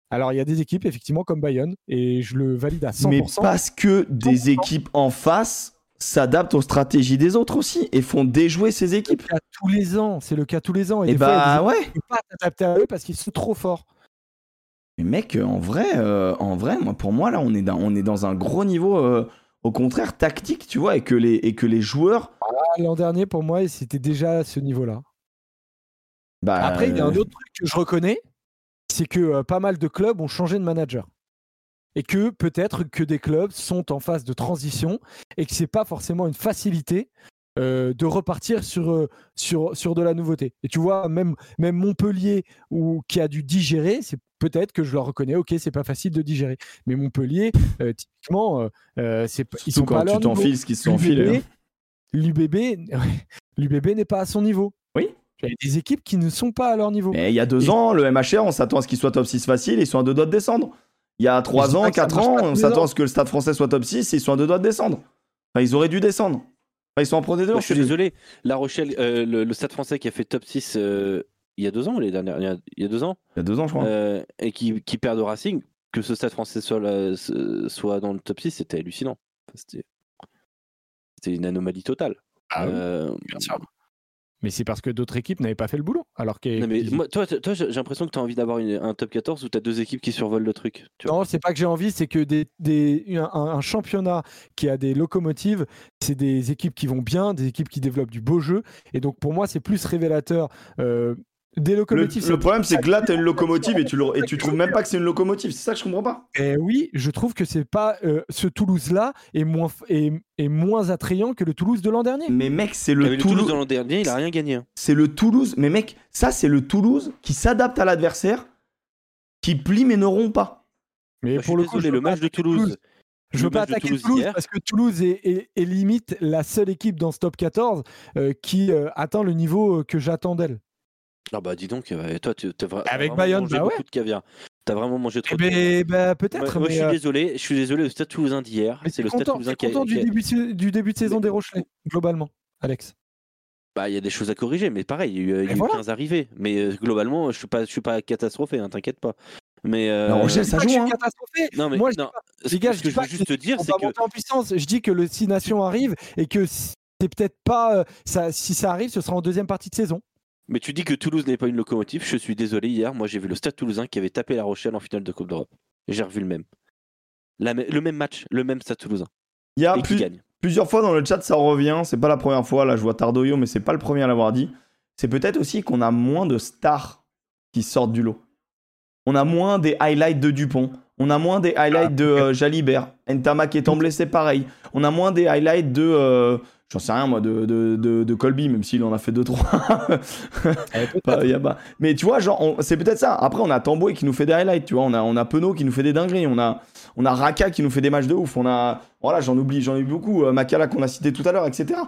Alors, il y a des équipes, effectivement, comme Bayonne, et je le valide à 100%. Mais parce que des 100%. équipes en face s'adaptent aux stratégies des autres aussi et font déjouer ces équipes. C'est le cas tous les ans. C'est le cas tous les ans. Et, Et des fois, bah des ouais. ne peuvent pas s'adapter à eux parce qu'ils sont trop forts. Mais mec, euh, en vrai, euh, en vrai, moi, pour moi là, on est dans, on est dans un gros niveau, euh, au contraire tactique, tu vois, et que les, et que les joueurs. Ah, L'an dernier, pour moi, c'était déjà à ce niveau-là. Bah, Après, il y a un autre truc que je reconnais, c'est que euh, pas mal de clubs ont changé de manager. Et que peut-être que des clubs sont en phase de transition et que c'est pas forcément une facilité euh, de repartir sur, euh, sur, sur de la nouveauté. Et tu vois, même, même Montpellier, ou, qui a dû digérer, c'est peut-être que je leur reconnais, ok, c'est pas facile de digérer. Mais Montpellier, euh, typiquement, euh, c'est, ils sont quand tu t'enfiles ce qu'ils se sont enfilés. hein. L'UBB, l'UBB n'est pas à son niveau. Oui. Il y a des équipes qui ne sont pas à leur niveau. Mais il y a deux Et- ans, le MHR, on s'attend à ce qu'il soit top 6 facile, ils sont à deux doigts de descendre. Il y a je trois dis pas ans, que ça quatre marche ans, pas tous on s'attend à ce que le Stade français soit top 6 et ils sont à deux doigts de descendre. Enfin, ils auraient dû descendre. Enfin, ils sont en Pro D2. Moi, on je suis désolé. La Rochelle, euh, le, le Stade français qui a fait top 6 euh, il y a deux ans ou les dernières Il y a, il y a deux ans Il y a deux ans, je crois. euh, et qui, qui perd de Racing, que ce Stade français soit, là- soit dans le top 6, c'était hallucinant. C'était une anomalie totale. Ah oui, Euh, Mais c'est parce que d'autres équipes n'avaient pas fait le boulot. Alors que mais moi, toi, j'ai l'impression que tu as envie d'avoir un top 14 où tu as deux équipes qui survolent le truc. Tu vois. non, c'est pas que j'ai envie, c'est que des, des- un, un championnat qui a des locomotives, c'est des équipes qui vont bien, des équipes qui développent du beau jeu. Et donc pour moi, c'est plus révélateur. euh, des Le, locomotives. le problème, c'est que là, t'as une locomotive et tu, le- et tu trouves même pas que c'est une locomotive. C'est ça que je comprends pas. Eh oui, je trouve que c'est pas euh, ce Toulouse-là est moins f- est, est moins attrayant que le Toulouse de l'an dernier. Mais mec, c'est Le, Toulouse de l'an dernier, il a rien gagné. hein. C'est le Toulouse. Mais mec, ça, c'est le Toulouse qui s'adapte à l'adversaire, qui plie mais ne rompt pas. Mais Moi, je suis pour le coup, le match de Toulouse. Je le veux pas attaquer Toulouse Toulouse, hier. parce que Toulouse est, est- est limite la seule équipe dans ce top 14 euh, qui euh, atteint le niveau que j'attends d'elle. Ah bah dis donc, euh, toi, tu as Avec vraiment Bayonne, mangé bah beaucoup ouais. de caviar. T'as vraiment mangé trop Eh de ben, bah, peut-être, moi, je suis euh, désolé, je suis désolé, le Stade Toulousain d'hier, c'est le Stade Toulousain qui a, content du, début, de- du début de saison Mais- des Rochelais, globalement, Alex? Bah, il y a des choses à corriger, mais pareil, il y a eu, il y a Et eu voilà. 15 arrivées. Mais euh, globalement, je suis pas, je suis pas catastrophé, hein, t'inquiète pas. Mais euh, La Rochelle, ça joue, hein. non, mais Moi, je non, pas- les gars, ce je que je veux juste te dire, c'est que en puissance. Je dis que le 6 Nations arrive et que c'est peut-être pas. euh, ça, si ça arrive, ce sera en deuxième partie de saison. Mais tu dis que Toulouse n'est pas une locomotive, je suis désolé, hier, moi j'ai vu le Stade Toulousain qui avait tapé La Rochelle en finale de Coupe d'Europe. J'ai revu le même. La le même match, le même Stade Toulousain. Il y a plus- plusieurs fois dans le chat, ça revient. C'est pas la première fois. Là, je vois Tardoyo, mais c'est pas le premier à l'avoir dit. C'est peut-être aussi qu'on a moins de stars qui sortent du lot. On a moins des highlights de Dupont. On a moins des highlights de euh, Jalibert. Ntama qui étant blessé, pareil. On a moins des highlights de. euh, J'en sais rien, moi, de, de, de, de Colby, même s'il en a fait 2-3. Pas- y a pas- Mais tu vois, genre, on- c'est peut-être ça. Après, on a Tamboué qui nous fait des highlights, tu vois. On a, on a Penaud qui nous fait des dingueries. On a, on a Raka qui nous fait des matchs de ouf. On a, voilà, j'en oublie, j'en ai beaucoup. Euh, Makala qu'on a cité tout à l'heure, etc.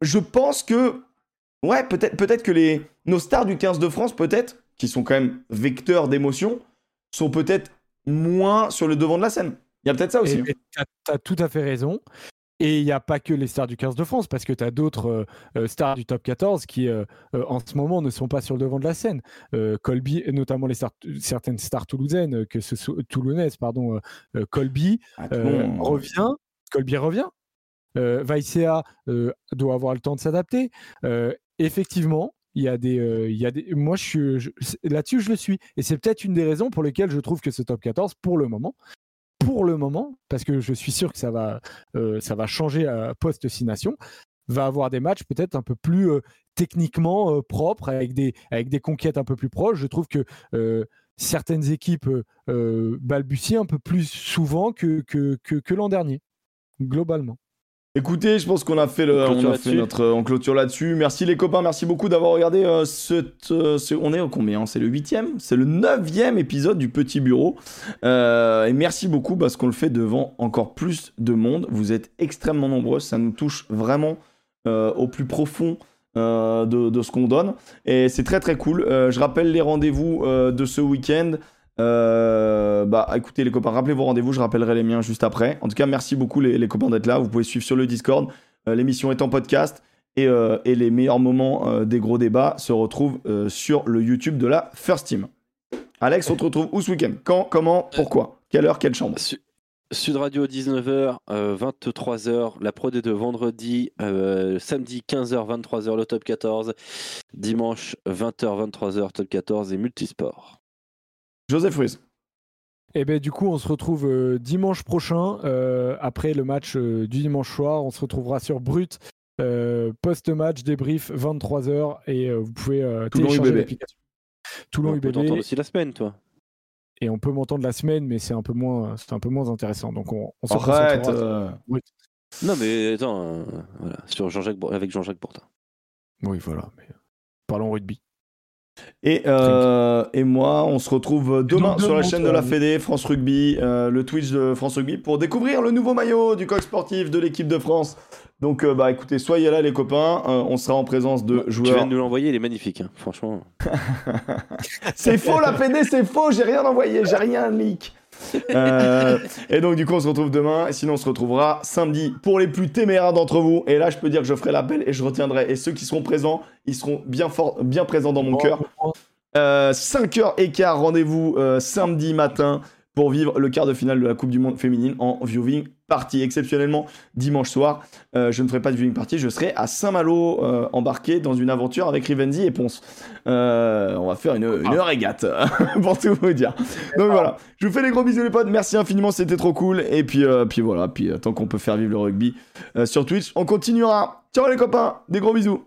Je pense que, ouais, peut-être, peut-être que les, nos stars du 15 de France, peut-être, qui sont quand même vecteurs d'émotion, sont peut-être moins sur le devant de la scène. Il y a peut-être ça aussi. Tu as, tout à fait raison. Et il n'y a pas que les stars du 15 de France, parce que tu as d'autres euh, euh, stars du top 14 qui, euh, en ce moment, ne sont pas sur le devant de la scène. Euh, Colby, notamment les stars, certaines stars toulousaines, que ce soit toulonnaises, pardon, Colby Ah, revient, Colby revient. Vaicea doit avoir le temps de s'adapter. Effectivement, il y a des, euh, il y a des. Moi, je suis je- là-dessus, je le suis, et c'est peut-être une des raisons pour lesquelles je trouve que ce top 14, pour le moment, pour le moment, parce que je suis sûr que ça va, euh, ça va changer à post 6 nations, va avoir des matchs peut-être un peu plus euh, techniquement euh, propres, avec des, avec des conquêtes un peu plus proches. Je trouve que euh, certaines équipes euh, euh, balbutient un peu plus souvent que, que, que l'an dernier, globalement. Écoutez, je pense qu'on a fait le, On clôture on a fait là-dessus. notre, on clôture là-dessus. Merci les copains, merci beaucoup d'avoir regardé euh, cette, euh, ce- on est au combien C'est le huitième, c'est le neuvième épisode du Petit Bureau. Euh, et merci beaucoup parce qu'on le fait devant encore plus de monde. Vous êtes extrêmement nombreux, ça nous touche vraiment au plus profond. de, de ce qu'on donne et c'est très très cool. Je rappelle les rendez-vous de ce week-end. Euh, bah écoutez les copains, rappelez vos rendez-vous, je rappellerai les miens juste après. En tout cas, merci beaucoup les, les copains d'être là. Vous pouvez suivre sur le Discord. Euh, L'émission est en podcast et, euh, et les meilleurs moments des gros débats se retrouvent sur le YouTube de la First Team. Alex, on te retrouve où ce week-end? Quand Comment Pourquoi? Quelle heure Quelle chambre? Su- Sud Radio 19h, 23h, la Pro D2 vendredi, euh, samedi 15h, 23h le top 14, dimanche 20h, 23h top 14 et multisport. Joseph Ruiz. Et ben du coup, on se retrouve euh, dimanche prochain euh, après le match euh, du dimanche soir. On se retrouvera sur Brut euh, post-match débrief 23h et euh, vous pouvez euh, Toulon télécharger UBB. l'application. Toulon On peut UBB aussi la semaine, toi. et on peut m'entendre la semaine, mais c'est un peu moins, c'est un peu moins intéressant. Donc on, on se Arrête concentrera sur euh, Brut. Non, mais attends, euh, voilà, sur Jean-Jacques, avec Jean-Jacques Bourdin. Oui, voilà. mais Parlons rugby. Et, euh, et moi, on se retrouve demain sur la chaîne de la Fédé, France Rugby, euh, le Twitch de France Rugby, pour découvrir le nouveau maillot du coq sportif de l'équipe de France. Donc, euh, bah écoutez, soyez là les copains, on sera en présence de Tu joueurs. viens de nous l'envoyer, il est magnifique, hein, franchement. C'est faux la Fédé, c'est faux, j'ai rien envoyé, j'ai rien leak. Euh, et donc du coup on se retrouve demain. Et sinon on se retrouvera samedi pour les plus téméraires d'entre vous. Et là je peux dire que je ferai l'appel et je retiendrai. Et ceux qui seront présents ils seront bien fort bien présents dans mon cœur. Euh, 5h15, rendez-vous euh, samedi matin pour vivre le quart de finale de la Coupe du Monde féminine en viewing party. Exceptionnellement, dimanche soir, euh, je ne ferai pas de viewing party, je serai à Saint-Malo euh, embarqué dans une aventure avec Rivenzi et Ponce. Euh, on va faire une, une régate, pour tout vous dire. Donc voilà, je vous fais des gros bisous les potes, merci infiniment, c'était trop cool. Et puis, puis voilà, puis tant qu'on peut faire vivre le rugby sur Twitch, on continuera. Ciao les copains, des gros bisous.